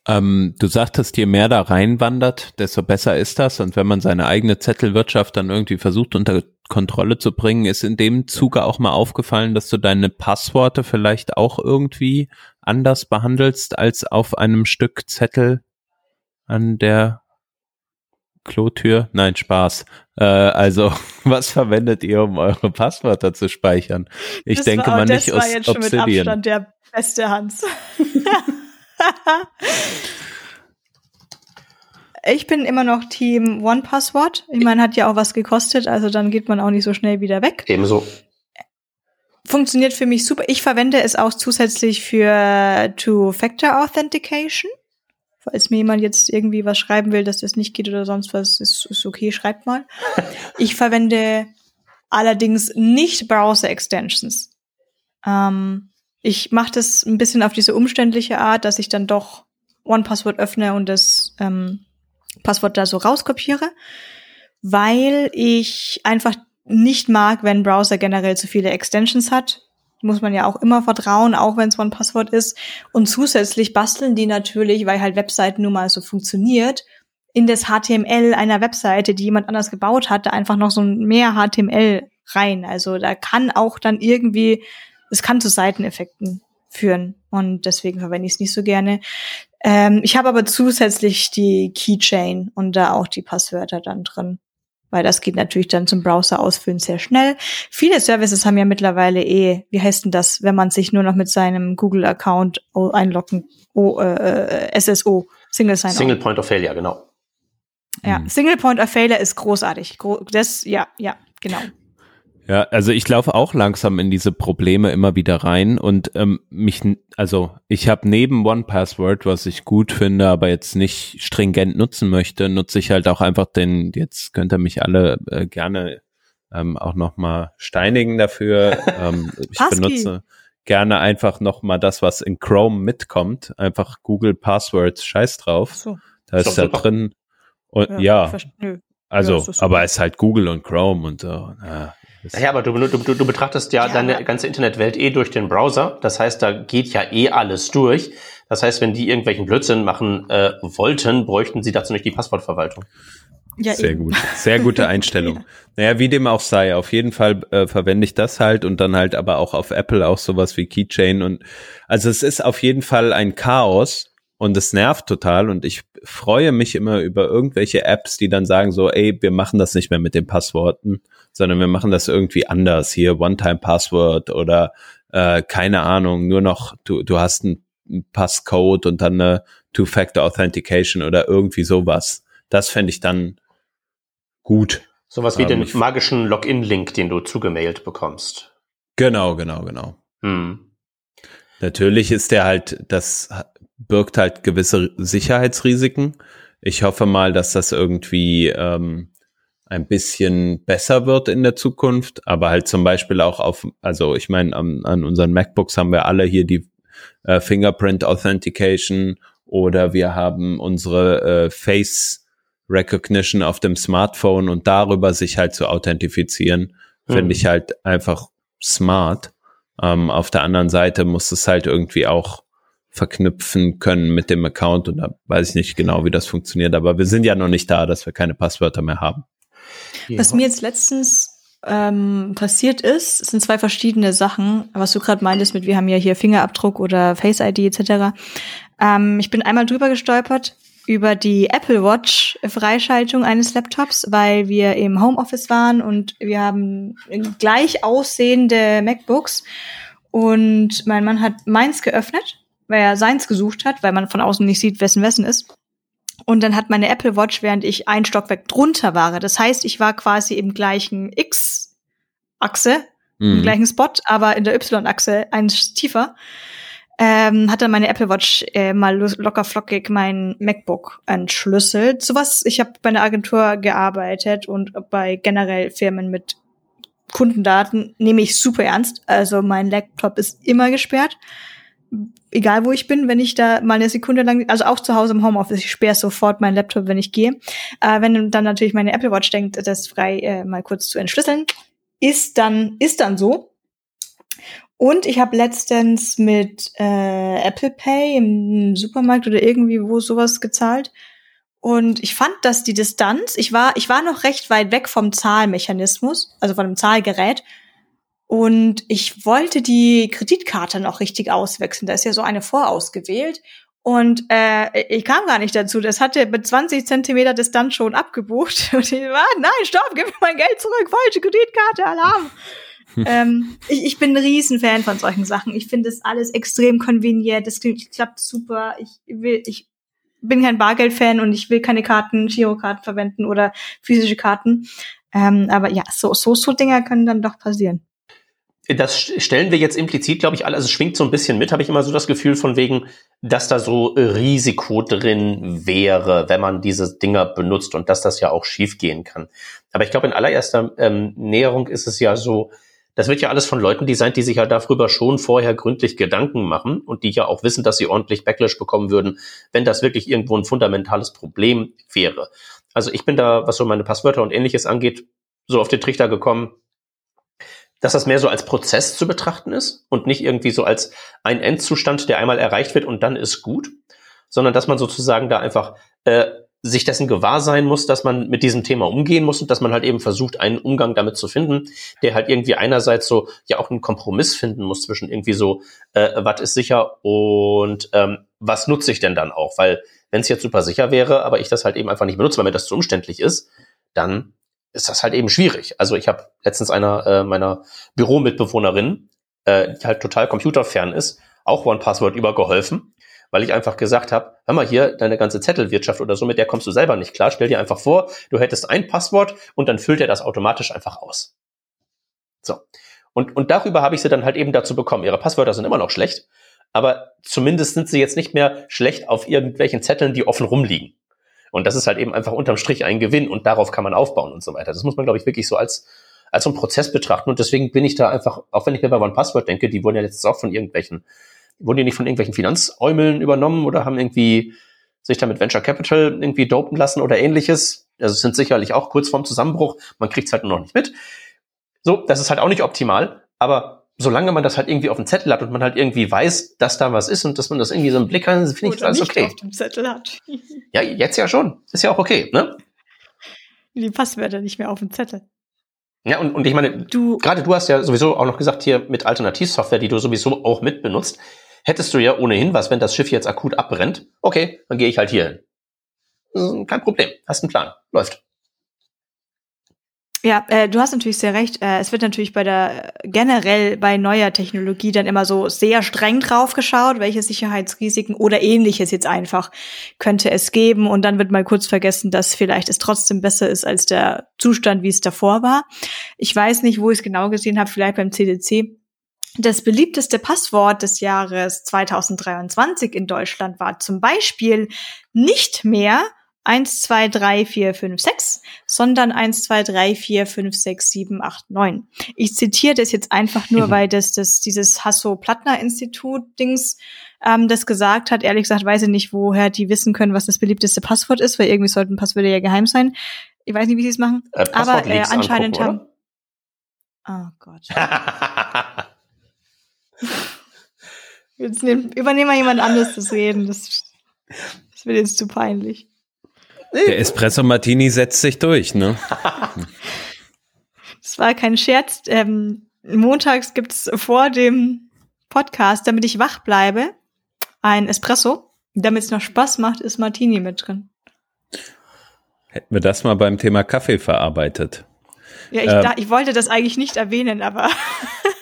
Ähm, du sagtest, je mehr da reinwandert, desto besser ist das. Und wenn man seine eigene Zettelwirtschaft dann irgendwie versucht unter Kontrolle zu bringen, ist in dem Zuge auch mal aufgefallen, dass du deine Passworte vielleicht auch irgendwie anders behandelst als auf einem Stück Zettel an der Klotür? Nein, Spaß. Äh, also, was verwendet ihr, um eure Passwörter zu speichern? Ich das denke war, mal nicht aus Obsidian. Das war jetzt schon mit Abstand der beste Hans. ich bin immer noch Team One Password. Ich meine, hat ja auch was gekostet, also dann geht man auch nicht so schnell wieder weg. Ebenso. Funktioniert für mich super. Ich verwende es auch zusätzlich für Two-Factor Authentication. Falls mir jemand jetzt irgendwie was schreiben will, dass das nicht geht oder sonst was, ist, ist okay, schreibt mal. ich verwende allerdings nicht Browser-Extensions. Ähm, ich mache das ein bisschen auf diese umständliche Art, dass ich dann doch One-Password öffne und das ähm, Passwort da so rauskopiere, weil ich einfach nicht mag, wenn Browser generell zu viele Extensions hat. Muss man ja auch immer vertrauen, auch wenn es One-Passwort ist. Und zusätzlich basteln die natürlich, weil halt Webseiten nun mal so funktioniert, in das HTML einer Webseite, die jemand anders gebaut hat, da einfach noch so mehr HTML rein. Also da kann auch dann irgendwie es kann zu Seiteneffekten führen und deswegen verwende ich es nicht so gerne. Ähm, ich habe aber zusätzlich die Keychain und da auch die Passwörter dann drin, weil das geht natürlich dann zum Browser ausfüllen sehr schnell. Viele Services haben ja mittlerweile eh, wie heißt denn das, wenn man sich nur noch mit seinem Google-Account einloggen, oh, äh, SSO, Single Sign-On. Single Point of Failure, genau. Ja, mhm. Single Point of Failure ist großartig. Das, ja, ja, genau. Ja, also ich laufe auch langsam in diese Probleme immer wieder rein und ähm, mich, also ich habe neben One Password, was ich gut finde, aber jetzt nicht stringent nutzen möchte, nutze ich halt auch einfach den, jetzt könnt ihr mich alle äh, gerne ähm, auch nochmal steinigen dafür. ähm, ich benutze gerne einfach nochmal das, was in Chrome mitkommt, einfach Google Passwords, scheiß drauf. So. Da ist da drin und ja, ja also, ja, aber es ist halt Google und Chrome und so. Ja. Naja, aber du, du, du betrachtest ja, ja deine ganze Internetwelt eh durch den Browser. Das heißt, da geht ja eh alles durch. Das heißt, wenn die irgendwelchen Blödsinn machen äh, wollten, bräuchten sie dazu nicht die Passwortverwaltung. Ja, Sehr eben. gut. Sehr gute Einstellung. ja. Naja, wie dem auch sei, auf jeden Fall äh, verwende ich das halt und dann halt aber auch auf Apple auch sowas wie Keychain und also es ist auf jeden Fall ein Chaos und es nervt total und ich freue mich immer über irgendwelche Apps, die dann sagen so, ey, wir machen das nicht mehr mit den Passworten, sondern wir machen das irgendwie anders. Hier One-Time-Password oder äh, keine Ahnung, nur noch, du, du hast einen Passcode und dann eine Two-Factor Authentication oder irgendwie sowas. Das fände ich dann gut. Sowas wie ähm, den magischen Login-Link, den du zugemailt bekommst. Genau, genau, genau. Hm. Natürlich ist der halt, das birgt halt gewisse Sicherheitsrisiken. Ich hoffe mal, dass das irgendwie ähm, ein bisschen besser wird in der Zukunft, aber halt zum Beispiel auch auf, also ich meine, an, an unseren MacBooks haben wir alle hier die äh, Fingerprint Authentication oder wir haben unsere äh, Face Recognition auf dem Smartphone und darüber sich halt zu authentifizieren, mhm. finde ich halt einfach smart. Ähm, auf der anderen Seite muss es halt irgendwie auch verknüpfen können mit dem Account und da weiß ich nicht genau, wie das funktioniert, aber wir sind ja noch nicht da, dass wir keine Passwörter mehr haben. Was mir jetzt letztens ähm, passiert ist, sind zwei verschiedene Sachen, was du gerade meintest mit, wir haben ja hier Fingerabdruck oder Face ID etc. Ähm, ich bin einmal drüber gestolpert über die Apple Watch Freischaltung eines Laptops, weil wir im Homeoffice waren und wir haben gleich aussehende MacBooks und mein Mann hat meins geöffnet, weil er seins gesucht hat, weil man von außen nicht sieht, wessen wessen ist. Und dann hat meine Apple Watch, während ich ein Stockwerk drunter war. Das heißt, ich war quasi im gleichen X-Achse, mhm. im gleichen Spot, aber in der Y-Achse eins tiefer. Ähm, hat dann meine Apple Watch äh, mal locker flockig mein MacBook entschlüsselt. Sowas, ich habe bei einer Agentur gearbeitet und bei generell Firmen mit Kundendaten nehme ich super ernst. Also mein Laptop ist immer gesperrt egal wo ich bin, wenn ich da mal eine Sekunde lang, also auch zu Hause im Homeoffice, ich sperre sofort meinen Laptop, wenn ich gehe. Äh, wenn dann natürlich meine Apple Watch denkt, das frei äh, mal kurz zu entschlüsseln, ist dann, ist dann so. Und ich habe letztens mit äh, Apple Pay im Supermarkt oder irgendwie wo sowas gezahlt. Und ich fand, dass die Distanz, ich war, ich war noch recht weit weg vom Zahlmechanismus, also von dem Zahlgerät. Und ich wollte die Kreditkarte noch richtig auswechseln. Da ist ja so eine vorausgewählt. Und äh, ich kam gar nicht dazu. Das hatte mit 20 Zentimeter Distanz schon abgebucht. Und ich war, nein, stopp, gib mir mein Geld zurück, falsche Kreditkarte, Alarm. ähm, ich, ich bin ein Riesenfan von solchen Sachen. Ich finde das alles extrem konvenient. Das klappt super. Ich will, ich bin kein Bargeldfan und ich will keine Karten, Girokarten verwenden oder physische Karten. Ähm, aber ja, so, so, so Dinger können dann doch passieren das stellen wir jetzt implizit, glaube ich, alle. Also es schwingt so ein bisschen mit, habe ich immer so das Gefühl von wegen, dass da so Risiko drin wäre, wenn man diese Dinger benutzt und dass das ja auch schiefgehen kann. Aber ich glaube, in allererster ähm, Näherung ist es ja so, das wird ja alles von Leuten designt, die sich ja darüber schon vorher gründlich Gedanken machen und die ja auch wissen, dass sie ordentlich Backlash bekommen würden, wenn das wirklich irgendwo ein fundamentales Problem wäre. Also ich bin da, was so meine Passwörter und ähnliches angeht, so auf den Trichter gekommen, dass das mehr so als Prozess zu betrachten ist und nicht irgendwie so als ein Endzustand, der einmal erreicht wird und dann ist gut, sondern dass man sozusagen da einfach äh, sich dessen gewahr sein muss, dass man mit diesem Thema umgehen muss und dass man halt eben versucht, einen Umgang damit zu finden, der halt irgendwie einerseits so ja auch einen Kompromiss finden muss zwischen irgendwie so, äh, was ist sicher und ähm, was nutze ich denn dann auch? Weil wenn es jetzt super sicher wäre, aber ich das halt eben einfach nicht benutze, weil mir das zu umständlich ist, dann ist das halt eben schwierig. Also ich habe letztens einer äh, meiner Büromitbewohnerin, äh, die halt total computerfern ist, auch One Password übergeholfen, weil ich einfach gesagt habe, hör mal hier, deine ganze Zettelwirtschaft oder so, mit der kommst du selber nicht klar. Stell dir einfach vor, du hättest ein Passwort und dann füllt er das automatisch einfach aus. So. Und, und darüber habe ich sie dann halt eben dazu bekommen. Ihre Passwörter sind immer noch schlecht, aber zumindest sind sie jetzt nicht mehr schlecht auf irgendwelchen Zetteln, die offen rumliegen. Und das ist halt eben einfach unterm Strich ein Gewinn und darauf kann man aufbauen und so weiter. Das muss man, glaube ich, wirklich so als, als so einen Prozess betrachten. Und deswegen bin ich da einfach, auch wenn ich mir bei One Password denke, die wurden ja letztens auch von irgendwelchen, wurden die nicht von irgendwelchen Finanzäumeln übernommen oder haben irgendwie sich da mit Venture Capital irgendwie dopen lassen oder ähnliches. Also sind sicherlich auch kurz vorm Zusammenbruch. Man kriegt es halt nur noch nicht mit. So, das ist halt auch nicht optimal. Aber solange man das halt irgendwie auf dem Zettel hat und man halt irgendwie weiß, dass da was ist und dass man das irgendwie so im Blick hat, finde ich alles okay. Auf dem Zettel hat. ja, jetzt ja schon. Ist ja auch okay, ne? die Passwörter nicht mehr auf dem Zettel. Ja, und, und ich meine, du, gerade du hast ja sowieso auch noch gesagt, hier mit Alternativsoftware, die du sowieso auch mitbenutzt, hättest du ja ohnehin was, wenn das Schiff jetzt akut abbrennt. Okay, dann gehe ich halt hier hin. Kein Problem, hast einen Plan, läuft. Ja, äh, du hast natürlich sehr recht. Äh, es wird natürlich bei der generell bei neuer Technologie dann immer so sehr streng drauf geschaut, welche Sicherheitsrisiken oder ähnliches jetzt einfach könnte es geben und dann wird mal kurz vergessen, dass vielleicht es trotzdem besser ist als der Zustand, wie es davor war. Ich weiß nicht, wo ich es genau gesehen habe, vielleicht beim CDC. Das beliebteste Passwort des Jahres 2023 in Deutschland war zum Beispiel nicht mehr 1, 2, 3, 4, 5, 6, sondern 1, 2, 3, 4, 5, 6, 7, 8, 9. Ich zitiere das jetzt einfach nur, mhm. weil das, das dieses Hasso-Plattner-Institut-Dings ähm, das gesagt hat. Ehrlich gesagt weiß ich nicht, woher die wissen können, was das beliebteste Passwort ist, weil irgendwie sollten Passwörter ja geheim sein. Ich weiß nicht, wie sie es machen. Äh, aber äh, anscheinend haben. Oh Gott. jetzt nehmen, übernehmen wir jemand anderes das Reden. Das, das wird jetzt zu peinlich. Der Espresso Martini setzt sich durch, ne? das war kein Scherz. Ähm, montags gibt's vor dem Podcast, damit ich wach bleibe, ein Espresso. Damit es noch Spaß macht, ist Martini mit drin. Hätten wir das mal beim Thema Kaffee verarbeitet. Ja, ich, äh, da, ich wollte das eigentlich nicht erwähnen, aber.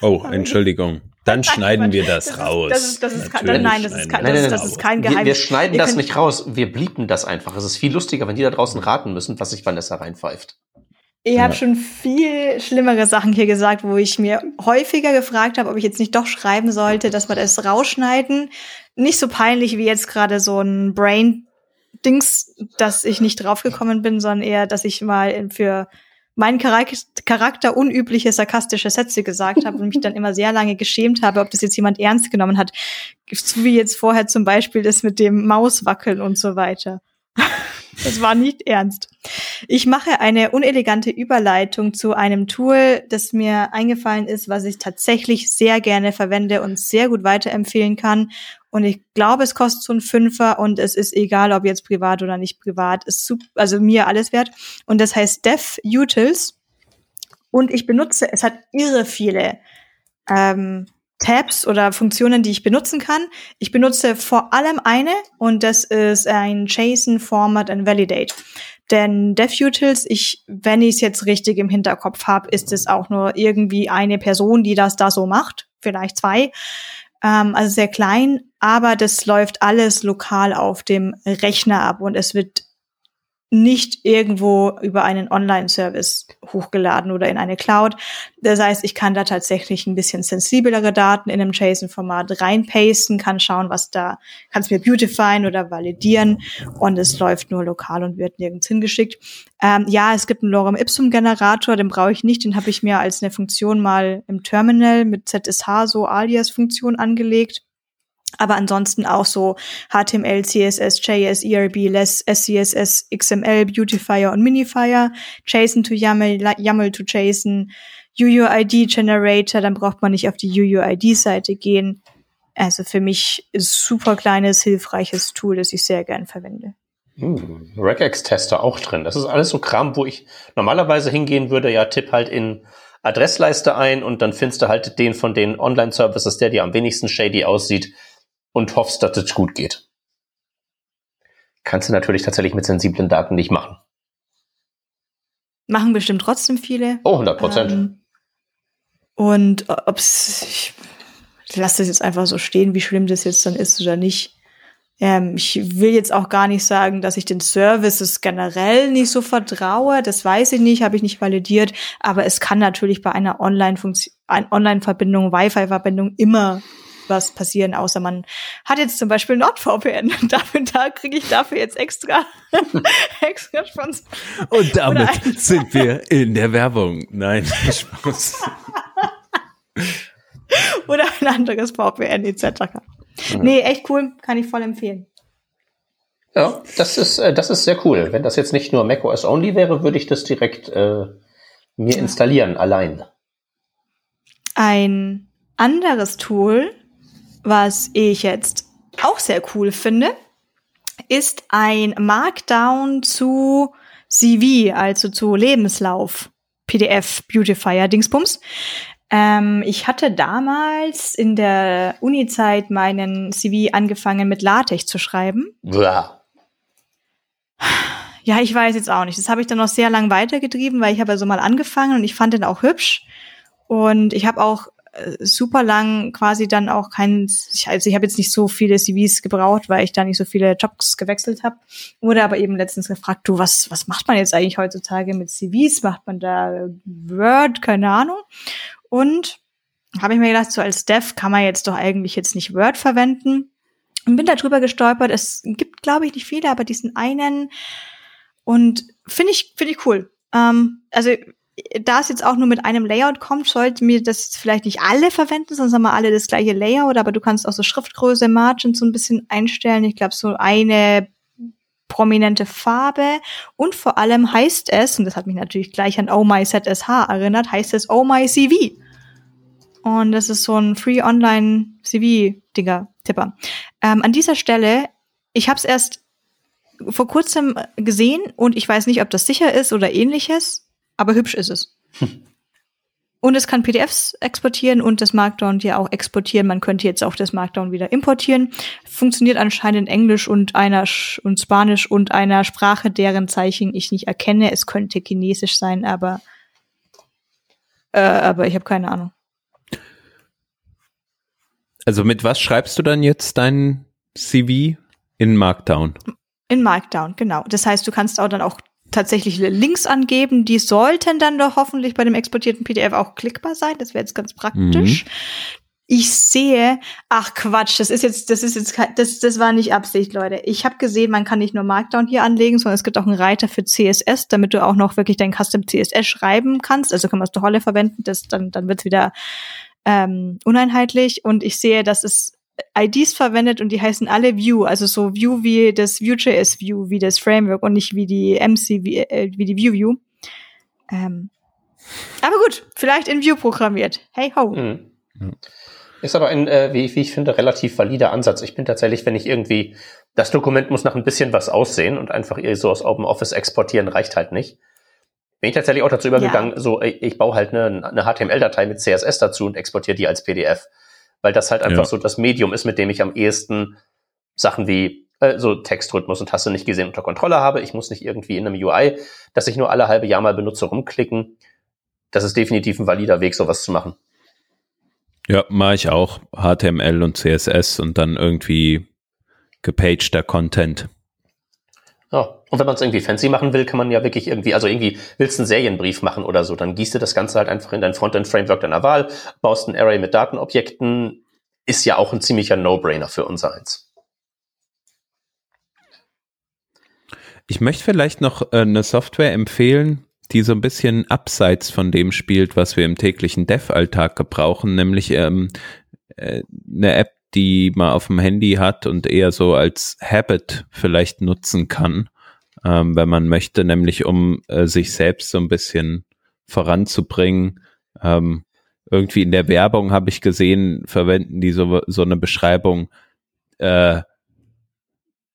Oh, Entschuldigung. Dann schneiden wir das, das raus. das ist, das ist, kein, nein, das ist, kein, das, ist, das ist kein Geheimnis. Wir, wir schneiden das nicht raus, wir blieben das einfach. Es ist viel lustiger, wenn die da draußen raten müssen, was sich Vanessa reinpfeift. Ich ja. habe schon viel schlimmere Sachen hier gesagt, wo ich mir häufiger gefragt habe, ob ich jetzt nicht doch schreiben sollte, dass wir das rausschneiden. Nicht so peinlich wie jetzt gerade so ein Brain-Dings, dass ich nicht draufgekommen bin, sondern eher, dass ich mal für meinen Charakter unübliche sarkastische Sätze gesagt habe und mich dann immer sehr lange geschämt habe, ob das jetzt jemand ernst genommen hat. Wie jetzt vorher zum Beispiel das mit dem Mauswackeln und so weiter. Das war nicht ernst. Ich mache eine unelegante Überleitung zu einem Tool, das mir eingefallen ist, was ich tatsächlich sehr gerne verwende und sehr gut weiterempfehlen kann. Und ich glaube, es kostet so ein Fünfer und es ist egal, ob jetzt privat oder nicht privat, ist super, also mir alles wert. Und das heißt Dev Utils. Und ich benutze, es hat irre viele ähm, Tabs oder Funktionen, die ich benutzen kann. Ich benutze vor allem eine und das ist ein JSON Format and Validate. Denn DevUtils, ich, wenn ich es jetzt richtig im Hinterkopf habe, ist es auch nur irgendwie eine Person, die das da so macht, vielleicht zwei. Ähm, also sehr klein, aber das läuft alles lokal auf dem Rechner ab und es wird nicht irgendwo über einen Online-Service hochgeladen oder in eine Cloud. Das heißt, ich kann da tatsächlich ein bisschen sensiblere Daten in einem JSON-Format reinpasten, kann schauen, was da, kann es mir beautifyen oder validieren und es läuft nur lokal und wird nirgends hingeschickt. Ähm, ja, es gibt einen Lorem Ipsum-Generator, den brauche ich nicht, den habe ich mir als eine Funktion mal im Terminal mit ZSH so Alias-Funktion angelegt aber ansonsten auch so HTML, CSS, JS, ERB, LESS, SCSS, XML, Beautifier und Minifier, JSON to YAML, YAML to JSON, UUID Generator, dann braucht man nicht auf die UUID-Seite gehen. Also für mich ist super kleines, hilfreiches Tool, das ich sehr gern verwende. Hm, Regex-Tester auch drin. Das ist alles so Kram, wo ich normalerweise hingehen würde, ja, tipp halt in Adressleiste ein und dann findest du halt den von den Online-Services, der dir am wenigsten shady aussieht und hoffst, dass es gut geht. Kannst du natürlich tatsächlich mit sensiblen Daten nicht machen. Machen bestimmt trotzdem viele. Oh, 100 Prozent. Ähm, und ob's, ich lasse das jetzt einfach so stehen, wie schlimm das jetzt dann ist oder nicht. Ähm, ich will jetzt auch gar nicht sagen, dass ich den Services generell nicht so vertraue. Das weiß ich nicht, habe ich nicht validiert. Aber es kann natürlich bei einer Online-Verbindung, Online Wi-Fi-Verbindung immer was passieren, außer man hat jetzt zum Beispiel NordVPN. dafür, da kriege ich dafür jetzt extra, extra Sponsor. Und damit sind wir in der Werbung. Nein, Spaß. Oder ein anderes VPN etc. Mhm. Nee, echt cool, kann ich voll empfehlen. Ja, das ist, äh, das ist sehr cool. Wenn das jetzt nicht nur macOS only wäre, würde ich das direkt äh, mir installieren, allein. Ein anderes Tool, was ich jetzt auch sehr cool finde, ist ein Markdown zu CV, also zu Lebenslauf, PDF, Beautifier, Dingsbums. Ähm, ich hatte damals in der Uni-Zeit meinen CV angefangen mit LaTeX zu schreiben. Blah. Ja, ich weiß jetzt auch nicht. Das habe ich dann noch sehr lang weitergetrieben, weil ich habe ja so mal angefangen und ich fand den auch hübsch. Und ich habe auch super lang quasi dann auch keinen, also ich habe jetzt nicht so viele CVs gebraucht, weil ich da nicht so viele Jobs gewechselt habe. Wurde aber eben letztens gefragt, du, was, was macht man jetzt eigentlich heutzutage mit CVs? Macht man da Word? Keine Ahnung. Und habe ich mir gedacht, so als Dev kann man jetzt doch eigentlich jetzt nicht Word verwenden. Und bin da drüber gestolpert. Es gibt, glaube ich, nicht viele, aber diesen einen. Und finde ich, finde ich cool. Ähm, also, da es jetzt auch nur mit einem Layout kommt, sollten mir das jetzt vielleicht nicht alle verwenden, sonst haben wir alle das gleiche Layout, aber du kannst auch so Schriftgröße, Margins so ein bisschen einstellen. Ich glaube, so eine prominente Farbe und vor allem heißt es, und das hat mich natürlich gleich an Oh My ZSH erinnert, heißt es Oh My CV. Und das ist so ein Free Online CV-Dinger, Tipper. Ähm, an dieser Stelle, ich habe es erst vor kurzem gesehen und ich weiß nicht, ob das sicher ist oder ähnliches, aber hübsch ist es. Und es kann PDFs exportieren und das Markdown ja auch exportieren. Man könnte jetzt auch das Markdown wieder importieren. Funktioniert anscheinend in Englisch und einer Sch und Spanisch und einer Sprache, deren Zeichen ich nicht erkenne. Es könnte Chinesisch sein, aber äh, aber ich habe keine Ahnung. Also mit was schreibst du dann jetzt dein CV in Markdown? In Markdown, genau. Das heißt, du kannst auch dann auch tatsächlich Links angeben, die sollten dann doch hoffentlich bei dem exportierten PDF auch klickbar sein. Das wäre jetzt ganz praktisch. Mhm. Ich sehe, ach Quatsch, das ist jetzt, das ist jetzt, das, das war nicht Absicht, Leute. Ich habe gesehen, man kann nicht nur Markdown hier anlegen, sondern es gibt auch einen Reiter für CSS, damit du auch noch wirklich dein Custom CSS schreiben kannst. Also kann man es doch alle verwenden, das, dann, dann wird's wieder ähm, uneinheitlich. Und ich sehe, dass es IDs verwendet und die heißen alle View, also so View wie das Vue.js View, wie das Framework und nicht wie die MC, wie, äh, wie die View View. Ähm, aber gut, vielleicht in View programmiert. Hey ho. Mhm. Ist aber ein, äh, wie, wie ich finde, relativ valider Ansatz. Ich bin tatsächlich, wenn ich irgendwie, das Dokument muss nach ein bisschen was aussehen und einfach so aus Open Office exportieren reicht halt nicht. Bin ich tatsächlich auch dazu übergegangen, ja. so, ich, ich baue halt eine, eine HTML-Datei mit CSS dazu und exportiere die als PDF weil das halt einfach ja. so das Medium ist, mit dem ich am ehesten Sachen wie äh, so Textrhythmus und Taste nicht gesehen unter Kontrolle habe. Ich muss nicht irgendwie in einem UI, das ich nur alle halbe Jahr mal benutze, rumklicken. Das ist definitiv ein valider Weg, sowas zu machen. Ja, mache ich auch. HTML und CSS und dann irgendwie gepagter Content. Und wenn man es irgendwie fancy machen will, kann man ja wirklich irgendwie, also irgendwie willst du einen Serienbrief machen oder so, dann gießt du das Ganze halt einfach in dein Frontend-Framework deiner Wahl, baust ein Array mit Datenobjekten, ist ja auch ein ziemlicher No-Brainer für uns eins. Ich möchte vielleicht noch äh, eine Software empfehlen, die so ein bisschen abseits von dem spielt, was wir im täglichen Dev-Alltag gebrauchen, nämlich ähm, äh, eine App, die man auf dem Handy hat und eher so als Habit vielleicht nutzen kann, ähm, wenn man möchte, nämlich um äh, sich selbst so ein bisschen voranzubringen. Ähm, irgendwie in der Werbung habe ich gesehen, verwenden die so, so eine Beschreibung, äh,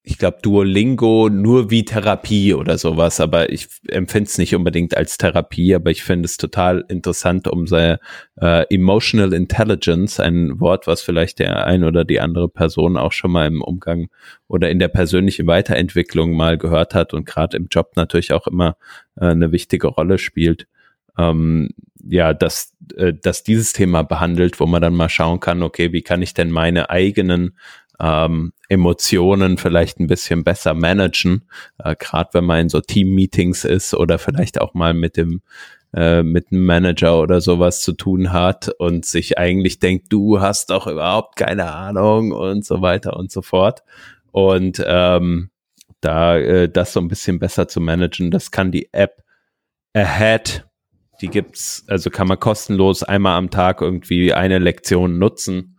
ich glaube, Duolingo nur wie Therapie oder sowas, aber ich empfinde es nicht unbedingt als Therapie, aber ich finde es total interessant, um seine äh, Emotional Intelligence, ein Wort, was vielleicht der ein oder die andere Person auch schon mal im Umgang oder in der persönlichen Weiterentwicklung mal gehört hat und gerade im Job natürlich auch immer äh, eine wichtige Rolle spielt. Ähm, ja, dass, äh, dass dieses Thema behandelt, wo man dann mal schauen kann, okay, wie kann ich denn meine eigenen ähm, Emotionen vielleicht ein bisschen besser managen, äh, gerade wenn man in so Team-Meetings ist oder vielleicht auch mal mit dem äh, mit einem Manager oder sowas zu tun hat und sich eigentlich denkt, du hast doch überhaupt keine Ahnung und so weiter und so fort. Und ähm, da äh, das so ein bisschen besser zu managen, das kann die App Ahead, die gibt's, also kann man kostenlos einmal am Tag irgendwie eine Lektion nutzen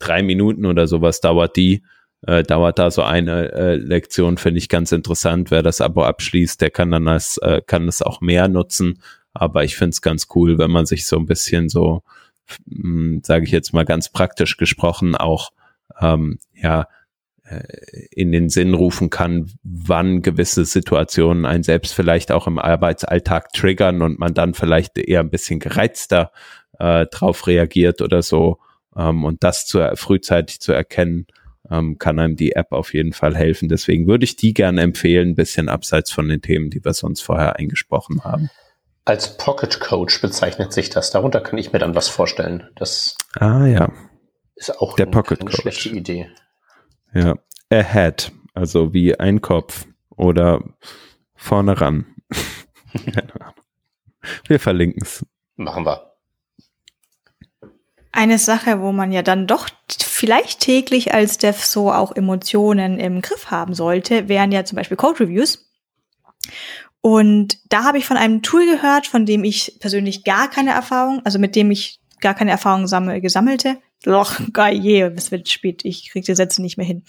drei Minuten oder sowas dauert die. Äh, dauert da so eine äh, Lektion, finde ich ganz interessant. Wer das Abo abschließt, der kann dann das, äh, kann es auch mehr nutzen. Aber ich finde es ganz cool, wenn man sich so ein bisschen so, hm, sage ich jetzt mal ganz praktisch gesprochen, auch ähm, ja in den Sinn rufen kann, wann gewisse Situationen einen selbst vielleicht auch im Arbeitsalltag triggern und man dann vielleicht eher ein bisschen gereizter äh, drauf reagiert oder so. Ähm, und das zu, frühzeitig zu erkennen, ähm, kann einem die App auf jeden Fall helfen. Deswegen würde ich die gerne empfehlen, ein bisschen abseits von den Themen, die wir sonst vorher eingesprochen haben. Als Pocket Coach bezeichnet sich das. Darunter kann ich mir dann was vorstellen. Das ah ja, ist auch der Pocket eine Coach. schlechte Idee. Ja, ahead, also wie ein Kopf oder vorne ran. Keine Ahnung. Wir verlinken es. Machen wir. Eine Sache, wo man ja dann doch vielleicht täglich als Dev so auch Emotionen im Griff haben sollte, wären ja zum Beispiel Code Reviews. Und da habe ich von einem Tool gehört, von dem ich persönlich gar keine Erfahrung, also mit dem ich gar keine Erfahrung sammel, gesammelte. Loch, geil, je, es wird spät, ich kriege die Sätze nicht mehr hin.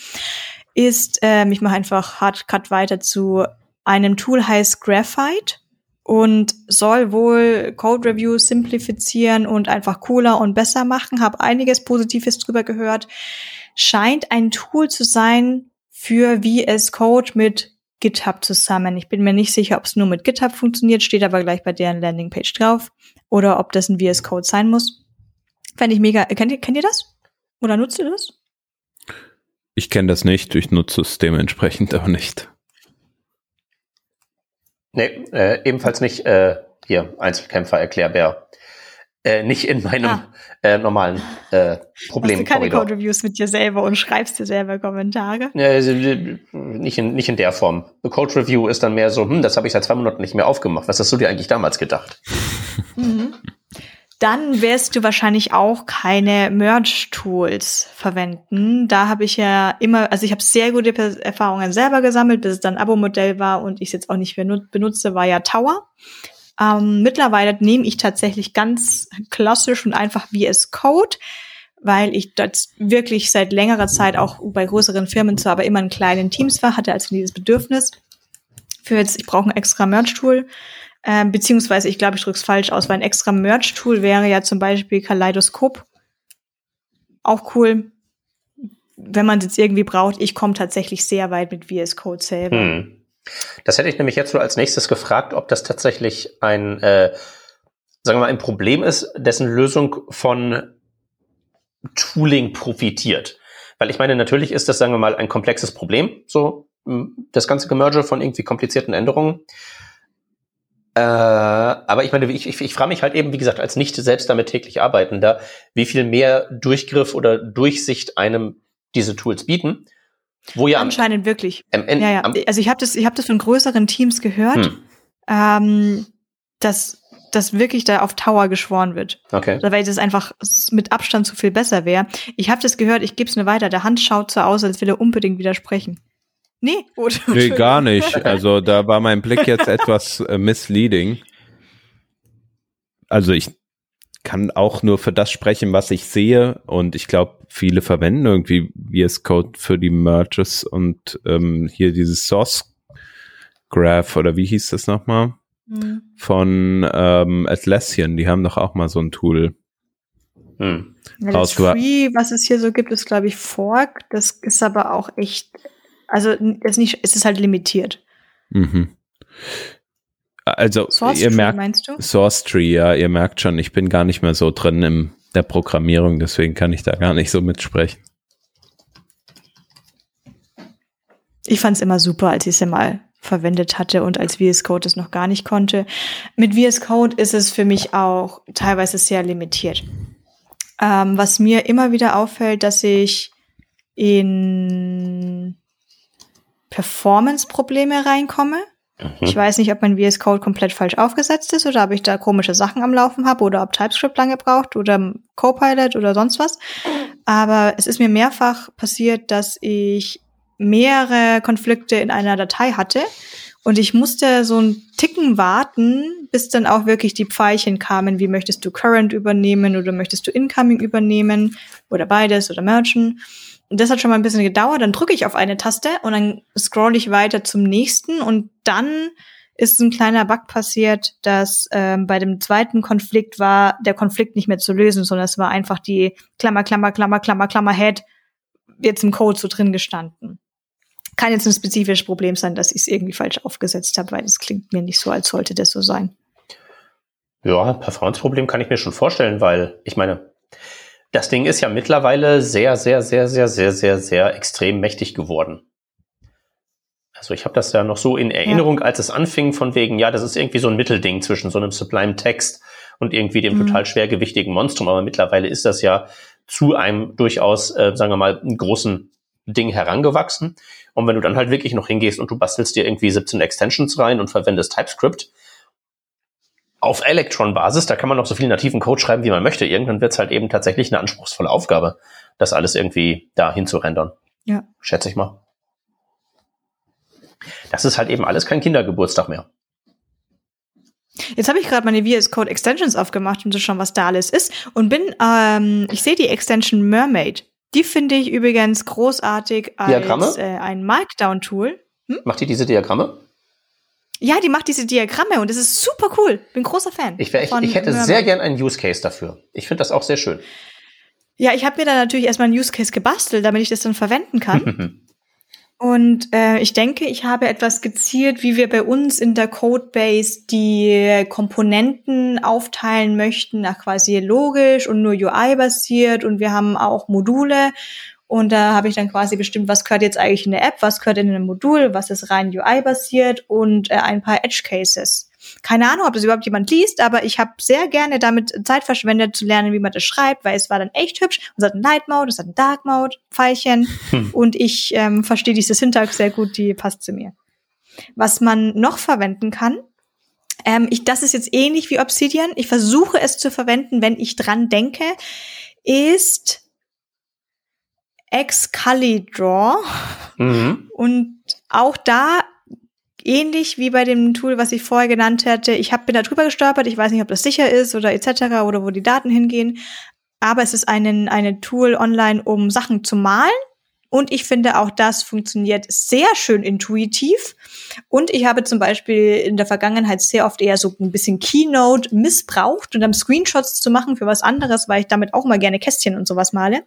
Ist, ähm, ich mache einfach Hard Cut weiter zu einem Tool heißt Graphite und soll wohl Code Reviews simplifizieren und einfach cooler und besser machen. Hab einiges Positives drüber gehört. Scheint ein Tool zu sein für VS Code mit GitHub zusammen. Ich bin mir nicht sicher, ob es nur mit GitHub funktioniert, steht aber gleich bei deren Landingpage drauf. Oder ob das ein VS Code sein muss. Fände ich mega. Kennt ihr, kennt ihr das? Oder nutzt ihr das? Ich kenne das nicht, ich nutze es dementsprechend auch nicht. Nee, äh, ebenfalls nicht äh, hier Einzelkämpfer erklärbär. Äh, nicht in meinem Ah. äh, normalen äh, Hast du keine Problemkorridor. Code Reviews mit dir selber und schreibst dir selber Kommentare? Ja, also, äh, nicht, in, nicht in der Form. The Code Review ist dann mehr so, hm, das habe ich seit zwei Monaten nicht mehr aufgemacht. Was hast du dir eigentlich damals gedacht? Mhm. Dann wirst du wahrscheinlich auch keine Merge-Tools verwenden. Da habe ich ja immer, also ich habe sehr gute Erfahrungen selber gesammelt, bis es dann ein Abo-Modell war und ich es jetzt auch nicht mehr nut- benutze, war ja Tower. Ähm, mittlerweile nehme ich tatsächlich ganz klassisch und einfach VS Code, weil ich dort wirklich seit längerer Zeit auch bei größeren Firmen zwar aber immer in kleinen Teams war, hatte also dieses Bedürfnis für jetzt, ich brauche ein extra Merge-Tool. Ähm, beziehungsweise, ich glaube, ich drücke es falsch aus, weil ein extra Merge-Tool wäre ja zum Beispiel Kaleidoskop. Auch cool, wenn man es jetzt irgendwie braucht. Ich komme tatsächlich sehr weit mit VS Code selber. Hm. Das hätte ich nämlich jetzt so als nächstes gefragt, ob das tatsächlich ein, äh, sagen wir mal, ein Problem ist, dessen Lösung von Tooling profitiert. Weil ich meine, natürlich ist das, sagen wir mal, ein komplexes Problem, so mh, das ganze Gemerge von irgendwie komplizierten Änderungen. Äh, aber ich meine, ich, ich, ich frage mich halt eben, wie gesagt, als nicht selbst damit täglich arbeitender, wie viel mehr Durchgriff oder Durchsicht einem diese Tools bieten, wo ja am, Anscheinend wirklich. am Ende, Ja, ja. am, Also ich habe das, ich habe das von größeren Teams gehört, hm, ähm, dass dass wirklich da auf Tower geschworen wird. okay. Weil das einfach mit Abstand zu viel besser wäre. Ich habe das gehört, ich gebe es mir weiter. Der Hand schaut so aus, als will er unbedingt widersprechen. Nee, gut. Nee, gar nicht. Also da war mein Blick jetzt etwas äh, misleading. Also ich kann auch nur für das sprechen, was ich sehe. Und ich glaube, viele verwenden irgendwie VS Code für die Merges und ähm, hier dieses Source Graph oder wie hieß das nochmal? Hm. Von ähm, Atlassian. Die haben doch auch mal so ein Tool. Hm. Ja, das Free, was es hier so gibt, ist, glaube ich, Fork. Das ist aber auch echt, also ist nicht, es ist halt limitiert. Mhm. Also Source ihr Tree, merkt, meinst du? Source Tree, ja, ihr merkt schon, ich bin gar nicht mehr so drin in der Programmierung, deswegen kann ich da gar nicht so mitsprechen. Ich fand es immer super, als ich es ja mal verwendet hatte und als VS Code es noch gar nicht konnte. Mit VS Code ist es für mich auch teilweise sehr limitiert. Ähm, was mir immer wieder auffällt, dass ich in Performance-Probleme reinkomme. Ich weiß nicht, ob mein VS Code komplett falsch aufgesetzt ist oder ob ich da komische Sachen am Laufen habe oder ob TypeScript lange braucht oder Copilot oder sonst was. Aber es ist mir mehrfach passiert, dass ich mehrere Konflikte in einer Datei hatte und ich musste so einen Ticken warten, bis dann auch wirklich die Pfeilchen kamen, wie möchtest du Current übernehmen oder möchtest du Incoming übernehmen oder beides oder mergen. Und das hat schon mal ein bisschen gedauert. Dann drücke ich auf eine Taste und dann scroll ich weiter zum nächsten und dann ist ein kleiner Bug passiert, dass ähm, bei dem zweiten Konflikt war der Konflikt nicht mehr zu lösen, sondern es war einfach die Klammer, Klammer, Klammer, Klammer, Klammer, Head jetzt im Code so drin gestanden. Kann jetzt ein spezifisches Problem sein, dass ich es irgendwie falsch aufgesetzt habe, weil es klingt mir nicht so, als sollte das so sein. Ja, Performance-Problem kann ich mir schon vorstellen, weil ich meine, das Ding ist ja mittlerweile sehr, sehr, sehr, sehr, sehr, sehr, sehr extrem mächtig geworden. Also ich habe das ja noch so in Erinnerung, ja. als es anfing, von wegen, ja, das ist irgendwie so ein Mittelding zwischen so einem Sublime Text und irgendwie dem mhm. total schwergewichtigen Monstrum. Aber mittlerweile ist das ja zu einem durchaus, äh, sagen wir mal, großen Ding herangewachsen. Und wenn du dann halt wirklich noch hingehst und du bastelst dir irgendwie 17 Extensions rein und verwendest TypeScript, auf Electron-Basis, da kann man noch so viel nativen Code schreiben, wie man möchte. Irgendwann wird es halt eben tatsächlich eine anspruchsvolle Aufgabe, das alles irgendwie da hinzurendern. Ja. Schätze ich mal. Das ist halt eben alles kein Kindergeburtstag mehr. Jetzt habe ich gerade meine VS Code Extensions aufgemacht, um zu schauen, was da alles ist. Und bin, ähm, ich sehe die Extension Mermaid. Die finde ich übrigens großartig als äh, ein Markdown-Tool. Hm? Macht die diese Diagramme? Ja, die macht diese Diagramme und das ist super cool. Bin großer Fan. Ich, wär, ich, ich hätte Mermaid. sehr gern einen Use Case dafür. Ich finde das auch sehr schön. Ja, ich habe mir da natürlich erstmal einen Use Case gebastelt, damit ich das dann verwenden kann. und äh, ich denke, ich habe etwas skizziert, wie wir bei uns in der Codebase die Komponenten aufteilen möchten, nach quasi logisch und nur UI basiert. Und wir haben auch Module und da habe ich dann quasi bestimmt, was gehört jetzt eigentlich in der App, was gehört in einem Modul, was ist rein UI-basiert und äh, ein paar Edge-Cases. Keine Ahnung, ob das überhaupt jemand liest, aber ich habe sehr gerne damit Zeit verschwendet zu lernen, wie man das schreibt, weil es war dann echt hübsch. Und es hat einen Light Mode, es hat einen Dark Mode, Pfeilchen hm. und ich ähm, verstehe diese Syntax sehr gut, die passt zu mir. Was man noch verwenden kann, ähm, ich, das ist jetzt ähnlich wie Obsidian. Ich versuche es zu verwenden, wenn ich dran denke, ist Excalibur. Mhm. Und auch da ähnlich wie bei dem Tool, was ich vorher genannt hatte. Ich habe bin da drüber gestolpert. Ich weiß nicht, ob das sicher ist oder etc. oder wo die Daten hingehen. Aber es ist ein eine Tool online, um Sachen zu malen. Und ich finde auch das funktioniert sehr schön intuitiv. Und ich habe zum Beispiel in der Vergangenheit sehr oft eher so ein bisschen Keynote missbraucht und dann Screenshots zu machen für was anderes, weil ich damit auch mal gerne Kästchen und sowas male.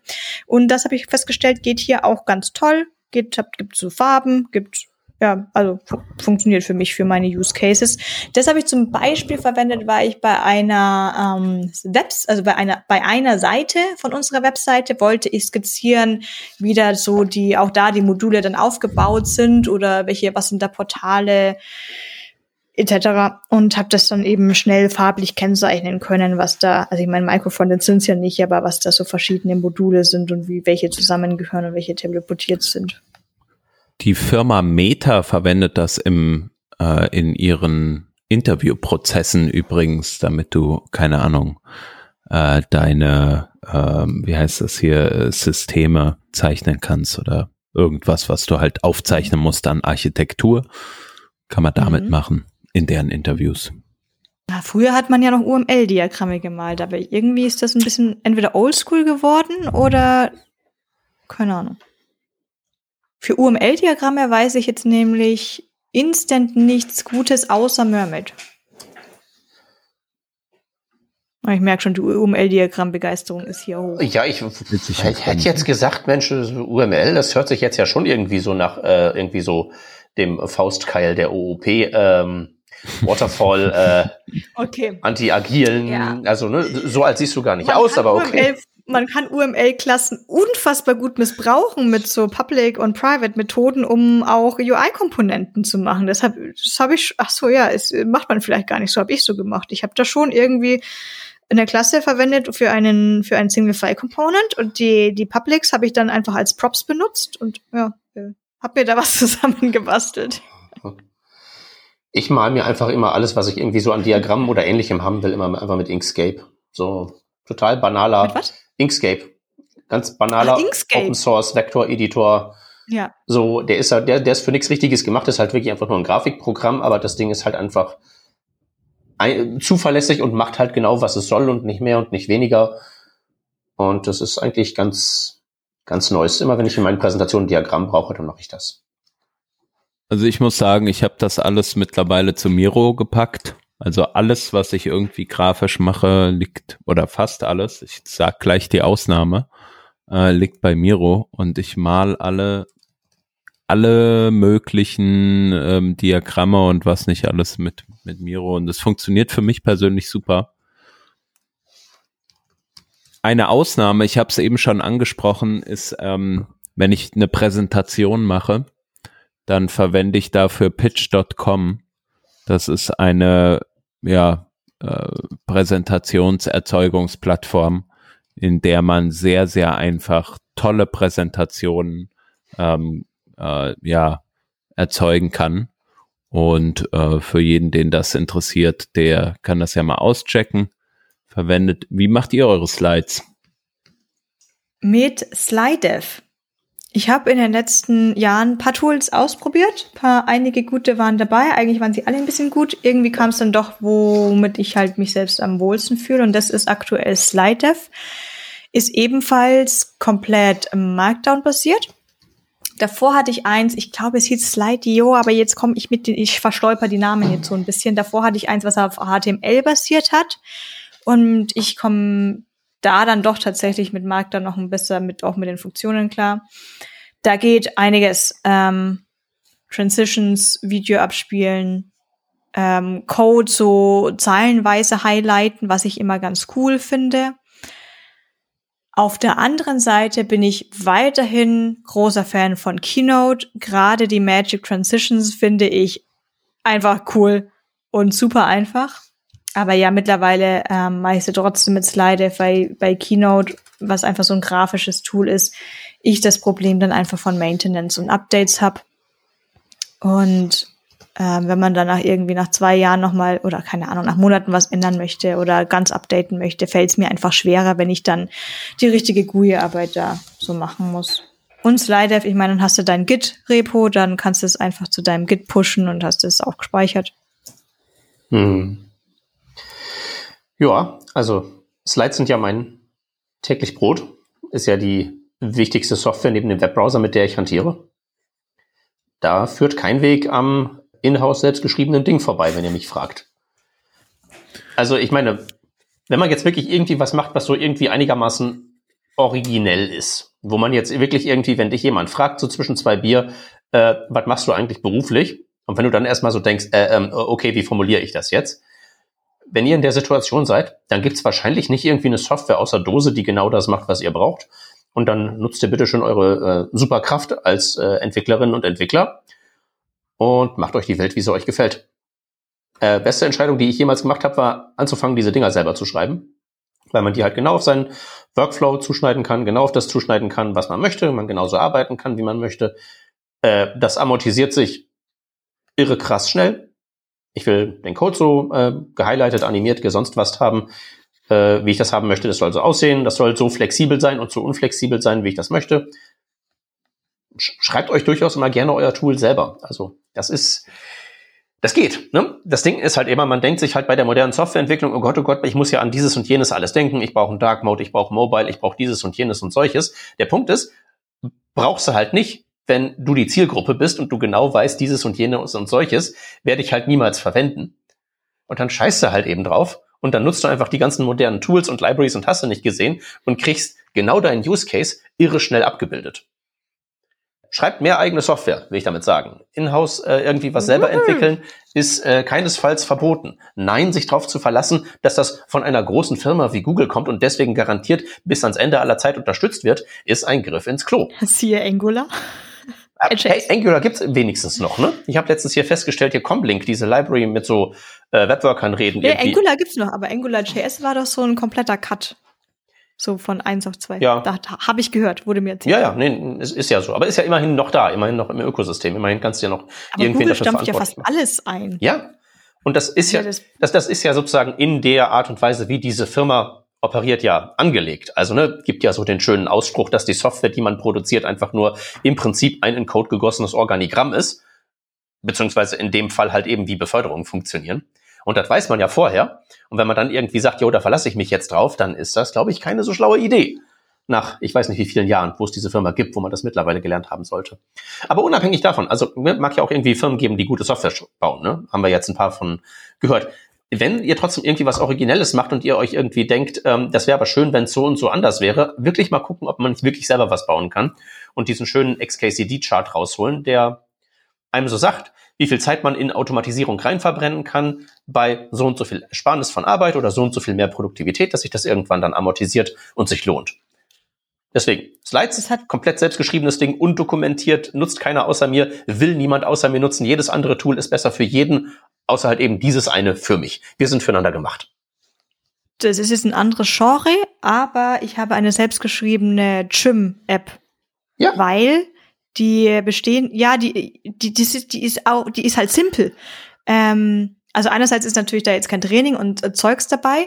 Und das habe ich festgestellt, geht hier auch ganz toll. Geht, gibt so Farben, gibt ja, also funktioniert für mich, für meine Use Cases. Das habe ich zum Beispiel verwendet, weil ich bei einer ähm, Webs, also bei einer bei einer Seite von unserer Webseite wollte ich skizzieren, wie da so die auch da die Module dann aufgebaut sind oder welche was sind da Portale etc. und habe das dann eben schnell farblich kennzeichnen können, was da, also ich meine, Microfrontends sind ja nicht, aber was da so verschiedene Module sind und wie welche zusammengehören und welche teleportiert sind. Die Firma Meta verwendet das im, äh, in ihren Interviewprozessen übrigens, damit du, keine Ahnung, äh, deine, äh, wie heißt das hier, Systeme zeichnen kannst oder irgendwas, was du halt aufzeichnen musst an Architektur, kann man damit mhm. machen in deren Interviews. Ja, früher hat man ja noch UML-Diagramme gemalt, aber irgendwie ist das ein bisschen entweder oldschool geworden oder keine Ahnung. Für UML-Diagramme weiß ich jetzt nämlich instant nichts Gutes außer Mermaid. Ich merke schon, die UML-Diagramm-Begeisterung ist hier hoch. Ja, ich, ich, hätte jetzt gesagt, Mensch, UML, das hört sich jetzt ja schon irgendwie so nach äh, irgendwie so dem Faustkeil der OOP ähm, Waterfall äh, okay. anti-agilen, ja. also ne, so als siehst du gar nicht Man aus, aber okay. Man kann UML-Klassen unfassbar gut missbrauchen mit so Public- und Private-Methoden, um auch UI-Komponenten zu machen. Deshalb, das habe ich, ach so, ja, es macht man vielleicht gar nicht so, habe ich so gemacht. Ich habe da schon irgendwie in der Klasse verwendet für einen für einen Single-File-Component und die die Publics habe ich dann einfach als Props benutzt und ja, äh, habe mir da was zusammengebastelt. Ich mal mir einfach immer alles, was ich irgendwie so an Diagrammen oder ähnlichem haben will, immer einfach mit Inkscape. So total banaler. Mit was? Inkscape. Ganz banaler Ach, Open Source Vector Editor. Ja. So, der ist halt, der, der ist für nichts Richtiges gemacht, ist halt wirklich einfach nur ein Grafikprogramm, aber das Ding ist halt einfach ein, zuverlässig und macht halt genau, was es soll und nicht mehr und nicht weniger. Und das ist eigentlich ganz, ganz Neues. Immer wenn ich in meinen Präsentationen ein Diagramm brauche, dann mache ich das. Also ich muss sagen, ich habe das alles mittlerweile zu Miro gepackt. Also alles, was ich irgendwie grafisch mache, liegt, oder fast alles, ich sag gleich die Ausnahme, äh, liegt bei Miro und ich mal alle alle möglichen ähm, Diagramme und was nicht alles mit mit Miro und es funktioniert für mich persönlich super. Eine Ausnahme, ich habe es eben schon angesprochen, ist, ähm, wenn ich eine Präsentation mache, dann verwende ich dafür pitch.com. Das ist eine ja, äh, Präsentationserzeugungsplattform, in der man sehr, sehr einfach tolle Präsentationen ähm, äh, ja, erzeugen kann. Und äh, für jeden, den das interessiert, der kann das ja mal auschecken verwendet. Wie macht ihr eure Slides? Mit SlideDev. Ich habe in den letzten Jahren ein paar Tools ausprobiert, paar einige gute waren dabei. Eigentlich waren sie alle ein bisschen gut. Irgendwie kam es dann doch, womit ich halt mich selbst am wohlsten fühle. Und das ist aktuell SlideDev. Ist ebenfalls komplett Markdown basiert. Davor hatte ich eins, ich glaube, es hieß Slide.io, aber jetzt komme ich mit, ich verstolper die Namen jetzt so ein bisschen. Davor hatte ich eins, was auf HTML basiert hat. Und ich komme da dann doch tatsächlich mit Mark dann noch ein bisschen mit, auch mit den Funktionen klar. Da geht einiges. Ähm, Transitions, Video abspielen, ähm, Code so zeilenweise highlighten, was ich immer ganz cool finde. Auf der anderen Seite bin ich weiterhin großer Fan von Keynote. Gerade die Magic Transitions finde ich einfach cool und super einfach. Aber ja, mittlerweile ähm, mache ich sie trotzdem mit Slide, weil bei Keynote, was einfach so ein grafisches Tool ist, ich das Problem dann einfach von Maintenance und Updates habe. Und ähm, wenn man danach irgendwie nach zwei Jahren nochmal oder keine Ahnung, nach Monaten was ändern möchte oder ganz updaten möchte, fällt es mir einfach schwerer, wenn ich dann die richtige GUI-Arbeit da so machen muss. Und SlideDev, ich meine, dann hast du dein Git-Repo, dann kannst du es einfach zu deinem Git pushen und hast es auch gespeichert. Hm. Ja, also Slides sind ja mein täglich Brot. Ist ja die wichtigste Software neben dem Webbrowser, mit der ich hantiere. Da führt kein Weg am in-house selbst geschriebenen Ding vorbei, wenn ihr mich fragt. Also ich meine, wenn man jetzt wirklich irgendwie was macht, was so irgendwie einigermaßen originell ist, wo man jetzt wirklich irgendwie, wenn dich jemand fragt, so zwischen zwei Bier, äh, was machst du eigentlich beruflich? Und wenn du dann erstmal so denkst, äh, äh, okay, wie formuliere ich das jetzt? Wenn ihr in der Situation seid, dann gibt es wahrscheinlich nicht irgendwie eine Software außer Dose, die genau das macht, was ihr braucht. Und dann nutzt ihr bitte schon eure äh, Superkraft als äh, Entwicklerinnen und Entwickler und macht euch die Welt, wie sie euch gefällt. Äh, beste Entscheidung, die ich jemals gemacht habe, war anzufangen, diese Dinger selber zu schreiben, weil man die halt genau auf seinen Workflow zuschneiden kann, genau auf das zuschneiden kann, was man möchte, man genauso arbeiten kann, wie man möchte. Äh, das amortisiert sich irre krass schnell ich will den Code so äh, gehighlightet, animiert, gesonst was haben, äh, wie ich das haben möchte. Das soll so aussehen, das soll so flexibel sein und so unflexibel sein, wie ich das möchte. Schreibt euch durchaus immer gerne euer Tool selber. Also das ist, das geht. Ne? Das Ding ist halt immer, man denkt sich halt bei der modernen Softwareentwicklung, oh Gott, oh Gott, ich muss ja an dieses und jenes alles denken. Ich brauche einen Dark Mode, ich brauche Mobile, ich brauche dieses und jenes und solches. Der Punkt ist, brauchst du halt nicht wenn du die Zielgruppe bist und du genau weißt, dieses und jenes und solches, werde ich halt niemals verwenden. Und dann scheißt du halt eben drauf und dann nutzt du einfach die ganzen modernen Tools und Libraries und hast du nicht gesehen und kriegst genau deinen Use Case irre schnell abgebildet. Schreibt mehr eigene Software, will ich damit sagen. In-house äh, irgendwie was selber entwickeln ist äh, keinesfalls verboten. Nein, sich darauf zu verlassen, dass das von einer großen Firma wie Google kommt und deswegen garantiert bis ans Ende aller Zeit unterstützt wird, ist ein Griff ins Klo. Siehe Angular. Hey, Angular gibt's wenigstens noch, ne? Ich habe letztens hier festgestellt, hier Comlink, diese Library mit so äh, Webworkern reden. Ja, irgendwie. Angular gibt's noch, aber AngularJS war doch so ein kompletter Cut. So von eins auf zwei. Ja. Da habe ich gehört, wurde mir erzählt. Ja, ja, nee, es ist ja so. Aber ist ja immerhin noch da, immerhin noch im Ökosystem. Immerhin kannst du ja noch aber irgendwie Google stampft ja fast alles ein. Ja. Und das ist ja, ja das, das, das ist ja sozusagen in der Art und Weise, wie diese Firma operiert ja angelegt. Also ne, gibt ja so den schönen Ausspruch, dass die Software, die man produziert, einfach nur im Prinzip ein in Code gegossenes Organigramm ist, beziehungsweise in dem Fall halt eben wie Beförderungen funktionieren. Und das weiß man ja vorher. Und wenn man dann irgendwie sagt, jo, da verlasse ich mich jetzt drauf, dann ist das, glaube ich, keine so schlaue Idee. Nach, ich weiß nicht wie vielen Jahren, wo es diese Firma gibt, wo man das mittlerweile gelernt haben sollte. Aber unabhängig davon, also mag ja auch irgendwie Firmen geben, die gute Software bauen, ne? Haben wir jetzt ein paar von gehört wenn ihr trotzdem irgendwie was Originelles macht und ihr euch irgendwie denkt, ähm, das wäre aber schön, wenn es so und so anders wäre, wirklich mal gucken, ob man nicht wirklich selber was bauen kann und diesen schönen XKCD-Chart rausholen, der einem so sagt, wie viel Zeit man in Automatisierung rein verbrennen kann bei so und so viel Ersparnis von Arbeit oder so und so viel mehr Produktivität, dass sich das irgendwann dann amortisiert und sich lohnt. Deswegen, Slides, Das hat- komplett selbstgeschriebenes Ding, undokumentiert, nutzt keiner außer mir, will niemand außer mir nutzen. Jedes andere Tool ist besser für jeden, außer halt eben dieses eine für mich. Wir sind füreinander gemacht. Das ist jetzt ein anderes Genre, aber ich habe eine selbstgeschriebene Trim-App. Ja. Weil die bestehen, ja, die, die, die, ist, die ist auch, die ist halt simpel. Ähm, also einerseits ist natürlich da jetzt kein Training und äh, Zeugs dabei,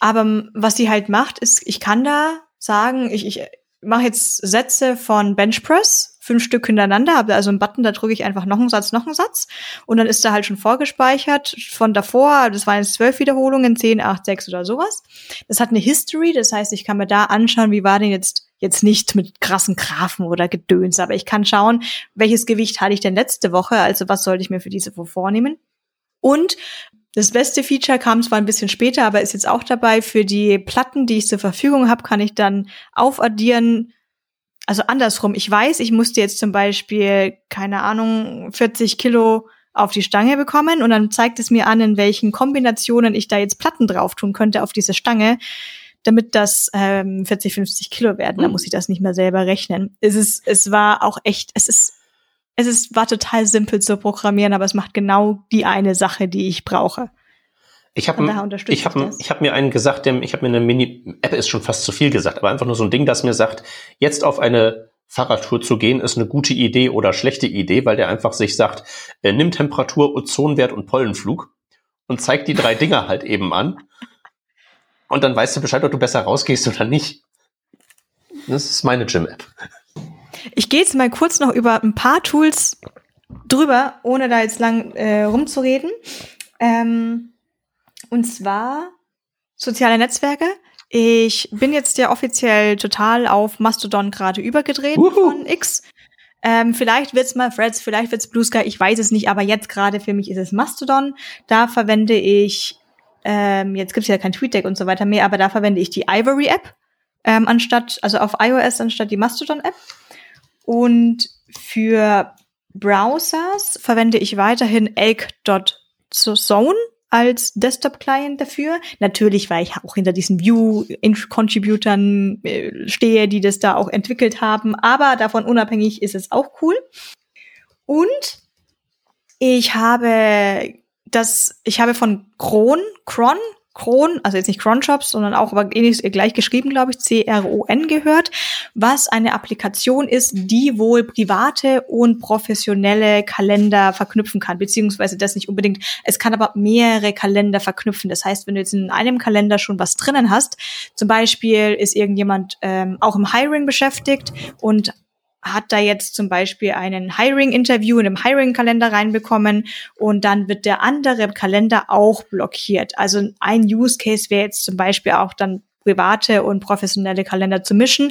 aber ähm, was die halt macht, ist, ich kann da sagen, ich, ich mache jetzt Sätze von Benchpress, fünf Stück hintereinander, habe also einen Button, da drücke ich einfach noch einen Satz, noch einen Satz und dann ist da halt schon vorgespeichert von davor, das waren jetzt zwölf Wiederholungen, zehn, acht, sechs oder sowas. Das hat eine History, das heißt, ich kann mir da anschauen, wie war denn jetzt jetzt nicht mit krassen Graphen oder Gedöns, aber ich kann schauen, welches Gewicht hatte ich denn letzte Woche, also was sollte ich mir für diese Woche vornehmen. Und das beste Feature kam zwar ein bisschen später, aber ist jetzt auch dabei. Für die Platten, die ich zur Verfügung habe, kann ich dann aufaddieren. Also andersrum. Ich weiß, ich musste jetzt zum Beispiel, keine Ahnung, 40 Kilo auf die Stange bekommen und dann zeigt es mir an, in welchen Kombinationen ich da jetzt Platten drauf tun könnte auf diese Stange, damit das ähm, 40, 50 Kilo werden. Da Hm. muss ich das nicht mehr selber rechnen. Es ist, es war auch echt, es ist es ist, war total simpel zu programmieren, aber es macht genau die eine Sache, die ich brauche. Ich habe ich hab, ich hab mir einen gesagt, dem, ich habe mir eine Mini-App ist schon fast zu viel gesagt, aber einfach nur so ein Ding, das mir sagt, jetzt auf eine Fahrradtour zu gehen, ist eine gute Idee oder schlechte Idee, weil der einfach sich sagt, äh, nimm Temperatur, Ozonwert und Pollenflug und zeigt die drei Dinger halt eben an. Und dann weißt du Bescheid, ob du besser rausgehst oder nicht. Das ist meine Gym-App. Ich gehe jetzt mal kurz noch über ein paar Tools drüber, ohne da jetzt lang äh, rumzureden. Ähm, und zwar soziale Netzwerke. Ich bin jetzt ja offiziell total auf Mastodon gerade übergedreht Wuhu. von X. Ähm, vielleicht wird's mal Threads, vielleicht wird's Blue Sky, ich weiß es nicht, aber jetzt gerade für mich ist es Mastodon. Da verwende ich, ähm, jetzt gibt's ja kein TweetDeck und so weiter mehr, aber da verwende ich die Ivory App ähm, anstatt, also auf iOS anstatt die Mastodon App. Und für Browsers verwende ich weiterhin elk.zone als Desktop-Client dafür. Natürlich, weil ich auch hinter diesen View-Contributern äh, stehe, die das da auch entwickelt haben. Aber davon unabhängig ist es auch cool. Und ich habe das, ich habe von Cron, Cron, Cron, also jetzt nicht Cronjobs, sondern auch aber ähnlich gleich geschrieben, glaube ich, C-R-O-N gehört, was eine Applikation ist, die wohl private und professionelle Kalender verknüpfen kann, beziehungsweise das nicht unbedingt. Es kann aber mehrere Kalender verknüpfen. Das heißt, wenn du jetzt in einem Kalender schon was drinnen hast, zum Beispiel ist irgendjemand ähm, auch im Hiring beschäftigt und hat da jetzt zum Beispiel einen Hiring-Interview in einem Hiring-Kalender reinbekommen und dann wird der andere Kalender auch blockiert. Also ein Use Case wäre jetzt zum Beispiel auch dann private und professionelle Kalender zu mischen.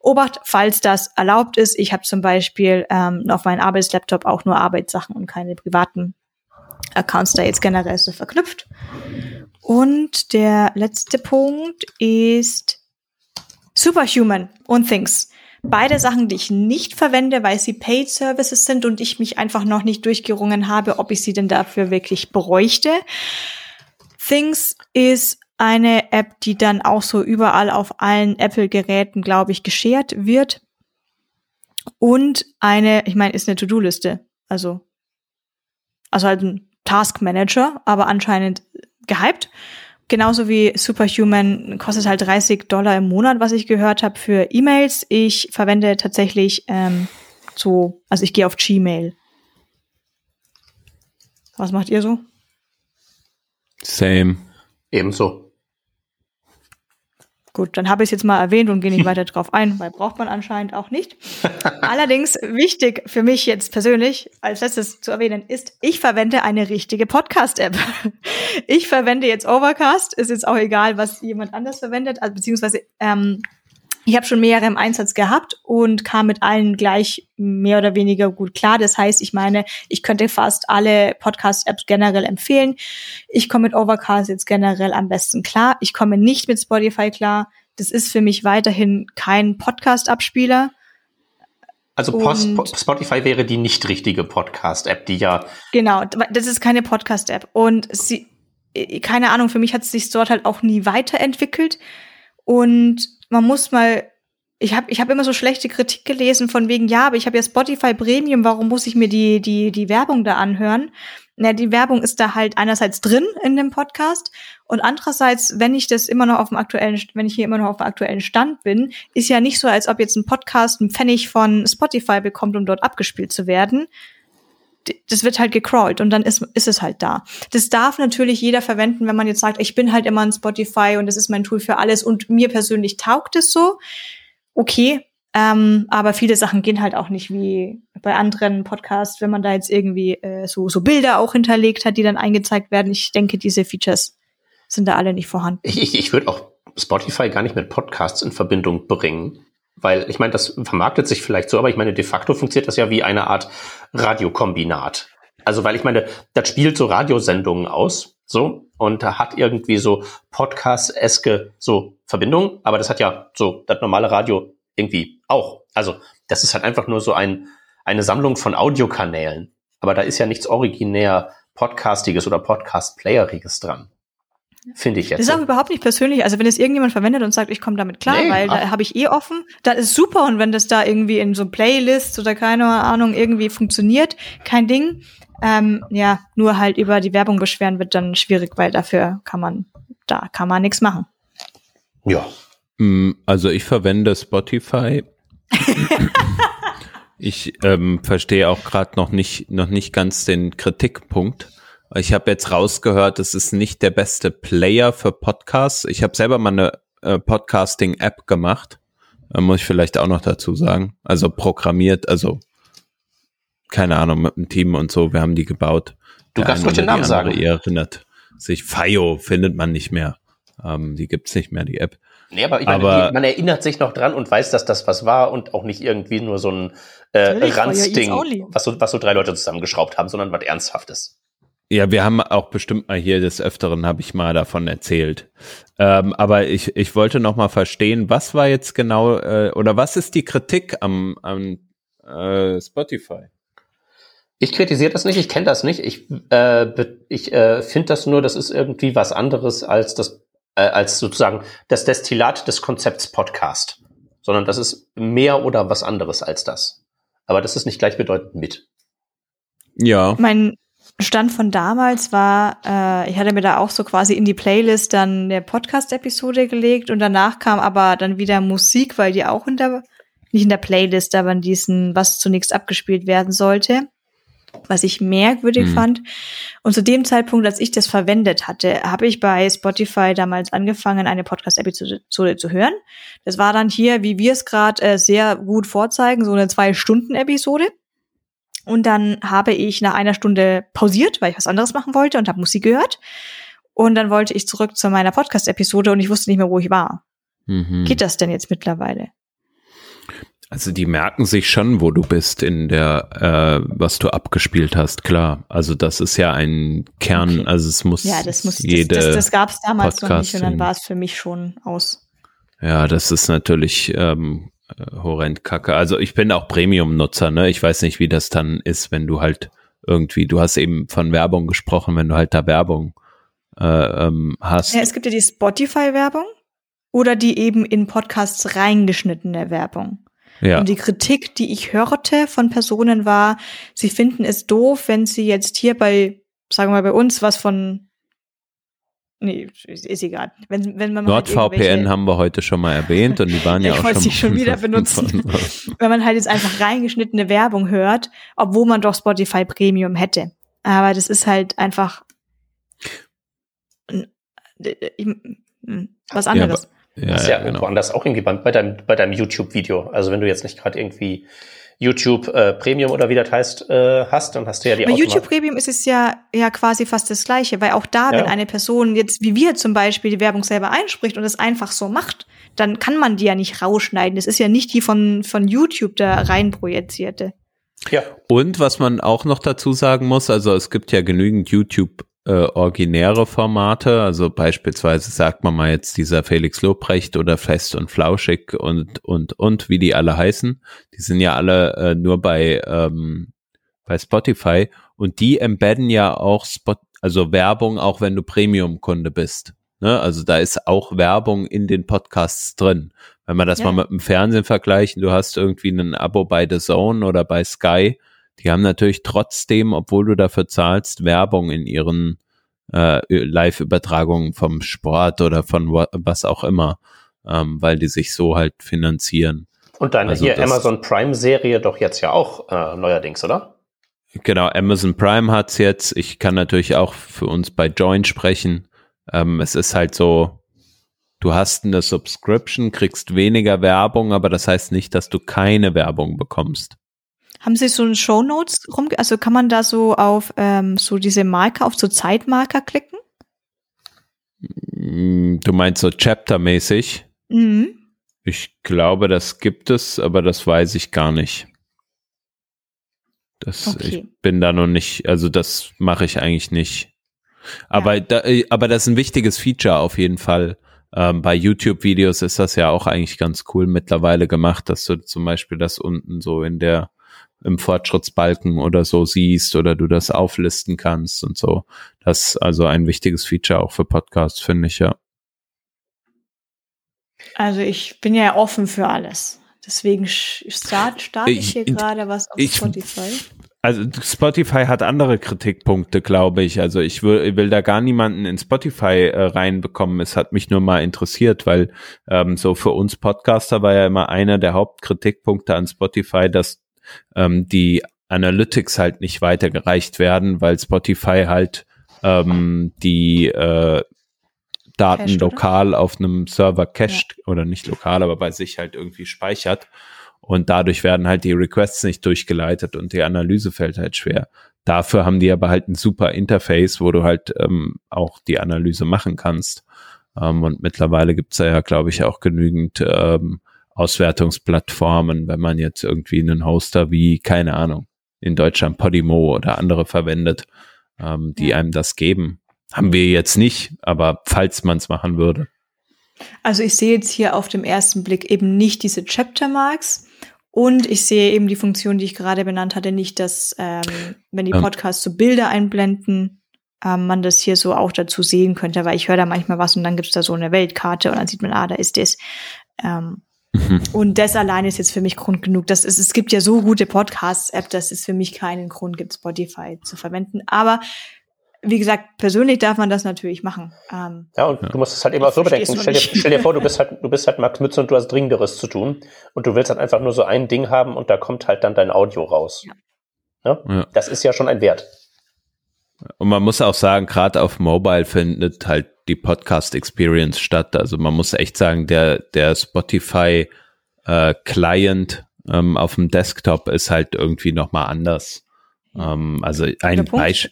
Obacht, falls das erlaubt ist. Ich habe zum Beispiel ähm, auf meinem Arbeitslaptop auch nur Arbeitssachen und keine privaten Accounts da jetzt generell so verknüpft. Und der letzte Punkt ist Superhuman und Things. Beide Sachen, die ich nicht verwende, weil sie Paid Services sind und ich mich einfach noch nicht durchgerungen habe, ob ich sie denn dafür wirklich bräuchte. Things ist eine App, die dann auch so überall auf allen Apple-Geräten, glaube ich, geshared wird. Und eine, ich meine, ist eine To-Do-Liste. Also, also halt ein Task Manager, aber anscheinend gehypt. Genauso wie Superhuman kostet halt 30 Dollar im Monat, was ich gehört habe für E-Mails. Ich verwende tatsächlich ähm, so, also ich gehe auf Gmail. Was macht ihr so? Same. Ebenso. Gut, dann habe ich es jetzt mal erwähnt und gehe nicht weiter drauf ein, weil braucht man anscheinend auch nicht. Allerdings wichtig für mich jetzt persönlich als letztes zu erwähnen ist, ich verwende eine richtige Podcast-App. Ich verwende jetzt Overcast, ist jetzt auch egal, was jemand anders verwendet, also beziehungsweise ähm, Ich habe schon mehrere im Einsatz gehabt und kam mit allen gleich mehr oder weniger gut klar. Das heißt, ich meine, ich könnte fast alle Podcast-Apps generell empfehlen. Ich komme mit Overcast jetzt generell am besten klar. Ich komme nicht mit Spotify klar. Das ist für mich weiterhin kein Podcast-Abspieler. Also Post, Spotify wäre die nicht richtige Podcast-App, die ja. Genau, das ist keine Podcast-App. Und sie, äh, keine Ahnung, für mich hat es sich dort halt auch nie weiterentwickelt. Und man muss mal, ich habe ich hab immer so schlechte Kritik gelesen von wegen, ja, aber ich habe ja Spotify Premium, warum muss ich mir die, die, die Werbung da anhören? Na, die Werbung ist da halt einerseits drin in dem Podcast und andererseits, wenn ich das immer noch auf dem aktuellen, wenn ich hier immer noch auf dem aktuellen Stand bin, ist ja nicht so, als ob jetzt ein Podcast einen Pfennig von Spotify bekommt, um dort abgespielt zu werden. Das wird halt gecrawlt und dann ist, ist es halt da. Das darf natürlich jeder verwenden, wenn man jetzt sagt, ich bin halt immer ein Spotify und das ist mein Tool für alles und mir persönlich taugt es so. Okay, ähm, aber viele Sachen gehen halt auch nicht wie bei anderen Podcasts, wenn man da jetzt irgendwie äh, so, so Bilder auch hinterlegt hat, die dann eingezeigt werden. Ich denke, diese Features sind da alle nicht vorhanden. Ich, ich, ich würde auch Spotify gar nicht mit Podcasts in Verbindung bringen. Weil ich meine, das vermarktet sich vielleicht so, aber ich meine, de facto funktioniert das ja wie eine Art Radiokombinat. Also, weil ich meine, das spielt so Radiosendungen aus, so, und hat irgendwie so Podcast-eske so Verbindungen, aber das hat ja so das normale Radio irgendwie auch. Also das ist halt einfach nur so ein, eine Sammlung von Audiokanälen. Aber da ist ja nichts originär Podcastiges oder Podcast-Playeriges dran. Finde ich jetzt. Das ist auch so. überhaupt nicht persönlich. Also wenn es irgendjemand verwendet und sagt, ich komme damit klar, nee, weil ach. da habe ich eh offen, dann ist super. Und wenn das da irgendwie in so Playlists oder keine Ahnung irgendwie funktioniert, kein Ding. Ähm, ja, nur halt über die Werbung beschweren wird dann schwierig, weil dafür kann man, da kann man nichts machen. Ja, Mm, also ich verwende Spotify. ich ähm, verstehe auch gerade noch nicht, noch nicht ganz den Kritikpunkt. Ich habe jetzt rausgehört, es ist nicht der beste Player für Podcasts. Ich habe selber mal eine äh, Podcasting-App gemacht. Äh, muss ich vielleicht auch noch dazu sagen. Also programmiert, also keine Ahnung, mit dem Team und so. Wir haben die gebaut. Du kannst ruhig den Namen sagen. Ihr erinnert sich. FIO findet man nicht mehr. Ähm, die gibt's nicht mehr, die App. Nee, aber ich meine, aber, die, man erinnert sich noch dran und weiß, dass das was war und auch nicht irgendwie nur so ein äh, Ranzding, was so, was so drei Leute zusammengeschraubt haben, sondern was Ernsthaftes. Ja, wir haben auch bestimmt mal hier des Öfteren, habe ich mal davon erzählt. Ähm, aber ich, ich wollte noch mal verstehen, was war jetzt genau, äh, oder was ist die Kritik am, am äh, Spotify? Ich kritisiere das nicht, ich kenne das nicht. Ich, äh, ich äh, finde das nur, das ist irgendwie was anderes als das äh, als sozusagen das Destillat des Konzepts Podcast, sondern das ist mehr oder was anderes als das. Aber das ist nicht gleichbedeutend mit. Ja. Mein Stand von damals war, äh, ich hatte mir da auch so quasi in die Playlist dann eine Podcast-Episode gelegt und danach kam aber dann wieder Musik, weil die auch in der, nicht in der Playlist, aber in diesen, was zunächst abgespielt werden sollte was ich merkwürdig mhm. fand. Und zu dem Zeitpunkt, als ich das verwendet hatte, habe ich bei Spotify damals angefangen, eine Podcast-Episode zu hören. Das war dann hier, wie wir es gerade äh, sehr gut vorzeigen, so eine Zwei-Stunden-Episode. Und dann habe ich nach einer Stunde pausiert, weil ich was anderes machen wollte und habe Musik gehört. Und dann wollte ich zurück zu meiner Podcast-Episode und ich wusste nicht mehr, wo ich war. Mhm. Geht das denn jetzt mittlerweile? Also die merken sich schon, wo du bist in der, äh, was du abgespielt hast, klar. Also das ist ja ein Kern, okay. also es muss Ja, das muss jede das, das, das gab es damals Podcast noch nicht und dann war es für mich schon aus. Ja, das ist natürlich ähm, horrend kacke. Also ich bin auch Premium-Nutzer, ne? Ich weiß nicht, wie das dann ist, wenn du halt irgendwie, du hast eben von Werbung gesprochen, wenn du halt da Werbung äh, ähm, hast. Ja, es gibt ja die Spotify-Werbung oder die eben in Podcasts reingeschnittene Werbung. Ja. Und die Kritik, die ich hörte von Personen war, sie finden es doof, wenn sie jetzt hier bei, sagen wir mal, bei uns was von Nee, ist egal. Wenn, wenn man halt NordVPN haben wir heute schon mal erwähnt und die waren ja auch schon, schon wieder benutzen. wenn man halt jetzt einfach reingeschnittene Werbung hört, obwohl man doch Spotify Premium hätte. Aber das ist halt einfach was anderes. Ja, ja, das ist ja, ja genau. woanders auch irgendwie bei, bei deinem, bei deinem YouTube-Video. Also wenn du jetzt nicht gerade irgendwie YouTube äh, Premium oder wie das heißt, äh, hast, dann hast du ja die Bei YouTube Premium ist es ja, ja quasi fast das Gleiche, weil auch da, ja. wenn eine Person jetzt, wie wir zum Beispiel, die Werbung selber einspricht und es einfach so macht, dann kann man die ja nicht rausschneiden. Das ist ja nicht die von, von YouTube da rein projizierte. Ja. Und was man auch noch dazu sagen muss, also es gibt ja genügend YouTube äh, originäre Formate, also beispielsweise sagt man mal jetzt dieser Felix Lobrecht oder Fest und Flauschig und und und wie die alle heißen, die sind ja alle äh, nur bei ähm, bei Spotify und die embedden ja auch Spot, also Werbung, auch wenn du Premium-Kunde bist. Ne? Also da ist auch Werbung in den Podcasts drin. Wenn man das ja. mal mit dem Fernsehen vergleichen, du hast irgendwie ein Abo bei The Zone oder bei Sky, die haben natürlich trotzdem, obwohl du dafür zahlst, Werbung in ihren äh, Live-Übertragungen vom Sport oder von was auch immer, ähm, weil die sich so halt finanzieren. Und deine also hier Amazon Prime-Serie doch jetzt ja auch äh, neuerdings, oder? Genau, Amazon Prime hat's jetzt. Ich kann natürlich auch für uns bei Join sprechen. Ähm, es ist halt so, du hast eine Subscription, kriegst weniger Werbung, aber das heißt nicht, dass du keine Werbung bekommst. Haben Sie so ein Show Notes rum? Also kann man da so auf ähm, so diese Marker, auf so Zeitmarker klicken? Mm, du meinst so Chapter-mäßig? Mhm. Ich glaube, das gibt es, aber das weiß ich gar nicht. Das, okay. ich bin da noch nicht, also das mache ich eigentlich nicht. Aber, ja. da, äh, aber das ist ein wichtiges Feature auf jeden Fall. Ähm, bei YouTube-Videos ist das ja auch eigentlich ganz cool mittlerweile gemacht, dass du zum Beispiel das unten so in der im Fortschrittsbalken oder so siehst oder du das auflisten kannst und so. Das ist also ein wichtiges Feature auch für Podcasts, finde ich, ja. Also ich bin ja offen für alles. Deswegen starte start ich hier gerade was auf ich, Spotify. Also Spotify hat andere Kritikpunkte, glaube ich. Also ich will, will da gar niemanden in Spotify äh, reinbekommen. Es hat mich nur mal interessiert, weil ähm, so für uns Podcaster war ja immer einer der Hauptkritikpunkte an Spotify, dass ähm, die Analytics halt nicht weitergereicht werden, weil Spotify halt ähm, die äh, Daten Cached, lokal oder? auf einem Server cached ja. oder nicht lokal, aber bei sich halt irgendwie speichert. Und dadurch werden halt die Requests nicht durchgeleitet und die Analyse fällt halt schwer. Dafür haben die aber halt ein super Interface, wo du halt ähm, auch die Analyse machen kannst. Ähm, und mittlerweile gibt's da ja, glaube ich, auch genügend ähm, Auswertungsplattformen, wenn man jetzt irgendwie einen Hoster wie, keine Ahnung, in Deutschland Podimo oder andere verwendet, ähm, die ja. einem das geben. Haben wir jetzt nicht, aber falls man es machen würde. Also ich sehe jetzt hier auf dem ersten Blick eben nicht diese Chapter Marks, und ich sehe eben die Funktion, die ich gerade benannt hatte, nicht, dass ähm, wenn die Podcasts so Bilder einblenden, ähm, man das hier so auch dazu sehen könnte, weil ich höre da manchmal was und dann gibt's da so eine Weltkarte und dann sieht man, ah, da ist das. Ähm, mhm. Und das alleine ist jetzt für mich Grund genug. Das ist, es gibt ja so gute Podcasts-App, dass es für mich keinen Grund gibt, Spotify zu verwenden. Aber wie gesagt, persönlich darf man das natürlich machen. Ähm, ja, und du musst es halt eben auch so bedenken. Stell dir, stell dir, vor, du bist halt, du bist halt Max Mütze und du hast Dringenderes zu tun und du willst halt einfach nur so ein Ding haben und da kommt halt dann dein Audio raus. Ja. Ja? ja. Das ist ja schon ein Wert. Und man muss auch sagen, gerade auf Mobile findet halt die Podcast Experience statt. Also man muss echt sagen, der, der Spotify äh, Client ähm, auf dem Desktop ist halt irgendwie nochmal anders. Ähm, also ein, Beisp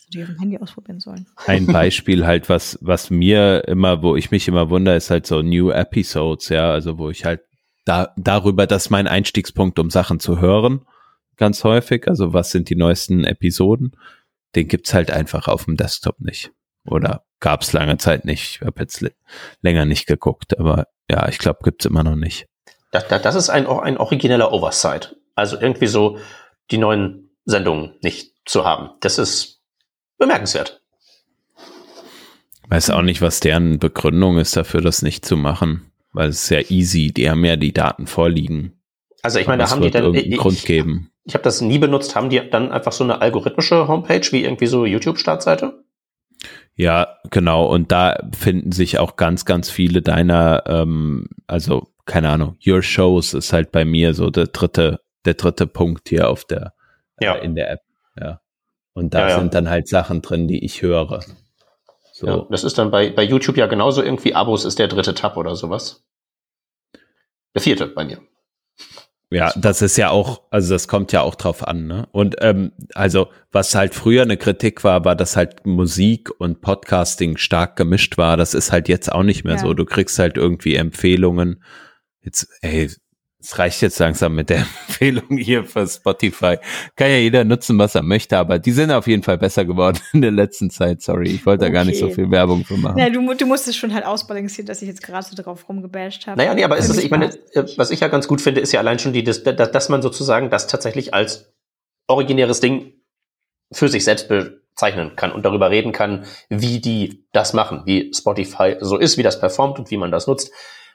ein Beispiel halt, was, was mir immer, wo ich mich immer wundere, ist halt so New Episodes, ja, also wo ich halt da, darüber, das ist mein Einstiegspunkt, um Sachen zu hören, ganz häufig, also was sind die neuesten Episoden, den gibt's halt einfach auf dem Desktop nicht. Oder gab's lange Zeit nicht. Ich habe jetzt länger nicht geguckt, aber ja, ich glaube, gibt's immer noch nicht. Das, das ist ein, ein origineller Oversight. Also irgendwie so die neuen Sendungen nicht zu haben. Das ist bemerkenswert. Weiß auch nicht, was deren Begründung ist dafür, das nicht zu machen, weil es ist ja easy, die haben ja die Daten vorliegen. Also ich meine, da haben die dann Grund geben. Ich, habe das nie benutzt. Haben die dann einfach so eine algorithmische Homepage wie irgendwie so YouTube-Startseite? Ja, genau. Und da finden sich auch ganz, ganz viele deiner, ähm, also keine Ahnung, Your Shows ist halt bei mir so der dritte, der dritte Punkt hier auf der ja. Äh, in der App. Ja. Und da ja, sind dann halt Sachen drin, die ich höre. So. Ja, das ist dann bei, bei YouTube ja genauso irgendwie Abos ist der dritte Tab oder sowas. Der vierte bei mir. Ja, das ist ja auch, also das kommt ja auch drauf an, ne? Und ähm, also was halt früher eine Kritik war, war, dass halt Musik und Podcasting stark gemischt war. Das ist halt jetzt auch nicht mehr ja. so. Du kriegst halt irgendwie Empfehlungen Jetzt, ey, es reicht jetzt langsam mit der Empfehlung hier für Spotify. Kann ja jeder nutzen, was er möchte, aber die sind auf jeden Fall besser geworden in der letzten Zeit. Sorry, ich wollte okay. da gar nicht so viel Werbung für machen. Ja, du, du musst es schon halt ausbalancieren, dass ich jetzt gerade so drauf rumgebasht habe. Naja, nee, aber ist es, ich meine, äh, was ich ja ganz gut finde, ist ja allein schon die, dass, dass man sozusagen das tatsächlich als originäres Ding für sich selbst bezeichnen kann und darüber reden kann, wie die das machen, wie Spotify so ist, wie das performt und wie man das nutzt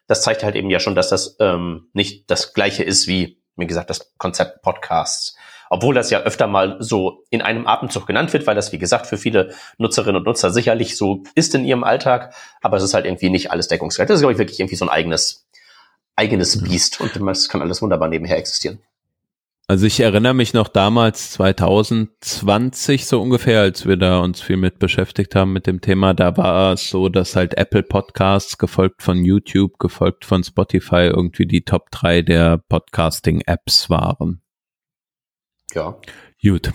das zeigt halt eben ja schon, dass das ähm, nicht das gleiche ist wie, wie gesagt, das Konzept Podcasts. Obwohl das ja öfter mal so in einem Atemzug genannt wird, weil das, wie gesagt, für viele Nutzerinnen und Nutzer sicherlich so ist in ihrem Alltag, aber es ist halt irgendwie nicht alles deckungsgleich. Das ist, glaube ich, wirklich irgendwie so ein eigenes, eigenes Biest und das kann alles wunderbar nebenher existieren. Also ich erinnere mich noch damals 2020 so ungefähr, als wir da uns viel mit beschäftigt haben mit dem Thema, da war es so, dass halt Apple Podcasts gefolgt von YouTube, gefolgt von Spotify irgendwie die Top 3 der Podcasting Apps waren. Ja. Gut.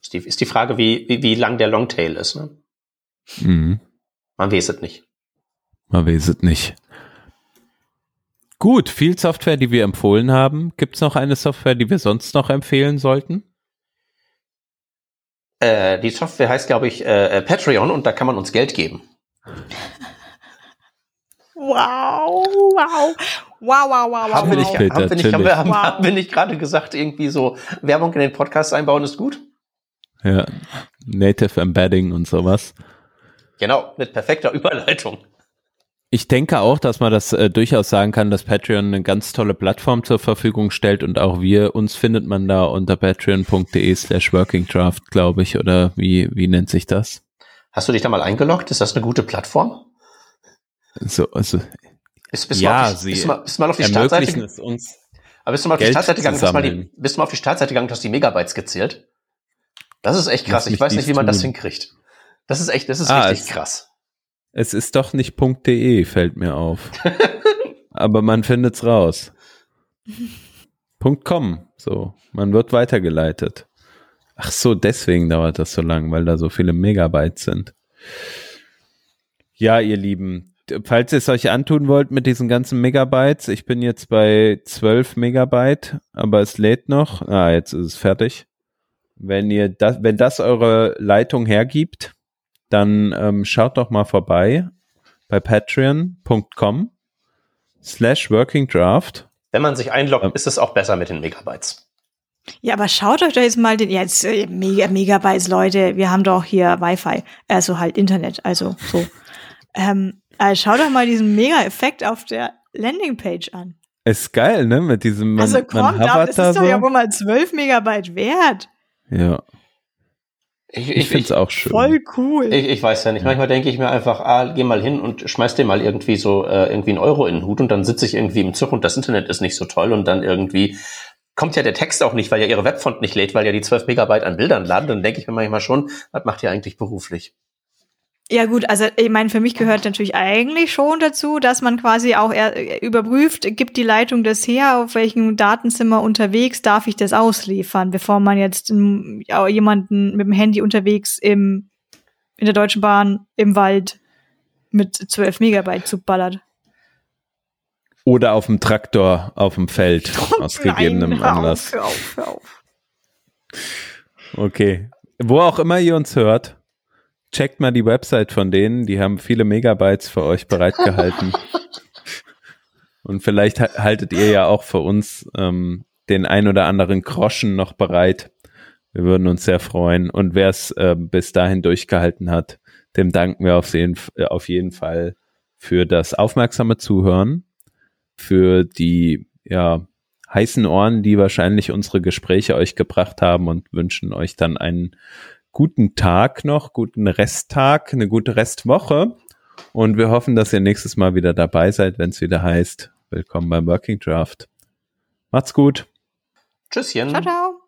Ist die, ist die Frage, wie, wie, wie lang der Longtail ist, ne? Mhm. Man weiß es nicht. Man weiß es nicht. Gut, viel Software, die wir empfohlen haben. Gibt es noch eine Software, die wir sonst noch empfehlen sollten? Äh, die Software heißt, glaube ich, äh, äh, Patreon und da kann man uns Geld geben. Wow, wow, wow, wow, wow. Haben wir nicht, Peter, haben wir nicht, haben wir, haben, wow. haben wir nicht gerade gesagt, irgendwie so Werbung in den Podcast einbauen ist gut? Ja, Native Embedding und sowas. Genau, mit perfekter Überleitung. Ich denke auch, dass man das äh, durchaus sagen kann, dass Patreon eine ganz tolle Plattform zur Verfügung stellt und auch wir, uns findet man da unter patreon.de slash workingdraft, glaube ich, oder wie, wie nennt sich das? Hast du dich da mal eingeloggt? Ist das eine gute Plattform? So, also, bist, bist ja, mal die, bist, mal, bist du mal auf die Startseite es uns aber bist du mal auf die Startseite gegangen, hast mal die, bist du mal auf die Startseite gegangen und hast die Megabytes gezählt? Das ist echt krass. Ich weiß nicht, wie man tun. das hinkriegt. Das ist echt, das ist ah, richtig krass. Es ist doch nicht .de, fällt mir auf. Aber man findet's raus. .com, so. Man wird weitergeleitet. Ach so, deswegen dauert das so lang, weil da so viele Megabytes sind. Ja, ihr Lieben, falls ihr es euch antun wollt mit diesen ganzen Megabytes, ich bin jetzt bei 12 Megabyte, aber es lädt noch. Ah, jetzt ist es fertig. Wenn ihr das, wenn das eure Leitung hergibt, dann ähm, schaut doch mal vorbei bei patreon.com slash workingdraft. Wenn man sich einloggt, ähm, ist es auch besser mit den Megabytes. Ja, aber schaut euch doch jetzt mal den, ja, jetzt äh, Mega, Megabytes, Leute, wir haben doch hier Wi-Fi, also halt Internet, also so. ähm, also schaut doch mal diesen Mega-Effekt auf der Landingpage an. Ist geil, ne, mit diesem, man, also kommt man ab, das ist doch ja wohl mal 12 Megabyte wert. Ja. Ich, ich, ich finde es auch schön. Voll cool. Ich, ich weiß ja nicht. Manchmal denke ich mir einfach, ah, geh mal hin und schmeiß dir mal irgendwie so äh, irgendwie einen Euro in den Hut und dann sitze ich irgendwie im Zug und das Internet ist nicht so toll und dann irgendwie kommt ja der Text auch nicht, weil ja ihre Webfont nicht lädt, weil ja die 12 Megabyte an Bildern laden. Dann denke ich mir manchmal schon, was macht ihr eigentlich beruflich? Ja gut, also ich meine, für mich gehört natürlich eigentlich schon dazu, dass man quasi auch überprüft, gibt die Leitung das her, auf welchem Datenzimmer unterwegs darf ich das ausliefern, bevor man jetzt jemanden mit dem Handy unterwegs im, in der Deutschen Bahn im Wald mit 12 Megabyte zuballert. Oder auf dem Traktor auf dem Feld, aus gegebenem Nein, hör Anlass. Auf, hör auf, hör auf. Okay. Wo auch immer ihr uns hört, checkt mal die Website von denen, die haben viele Megabytes für euch bereitgehalten. Und vielleicht haltet ihr ja auch für uns ähm, den ein oder anderen Groschen noch bereit. Wir würden uns sehr freuen. Und wer es äh, bis dahin durchgehalten hat, dem danken wir auf jeden, auf jeden Fall für das aufmerksame Zuhören, für die ja, heißen Ohren, die wahrscheinlich unsere Gespräche euch gebracht haben und wünschen euch dann einen guten Tag noch, guten Resttag, eine gute Restwoche. Und wir hoffen, dass ihr nächstes Mal wieder dabei seid, wenn es wieder heißt, willkommen beim Working Draft. Macht's gut. Tschüsschen. Ciao, ciao.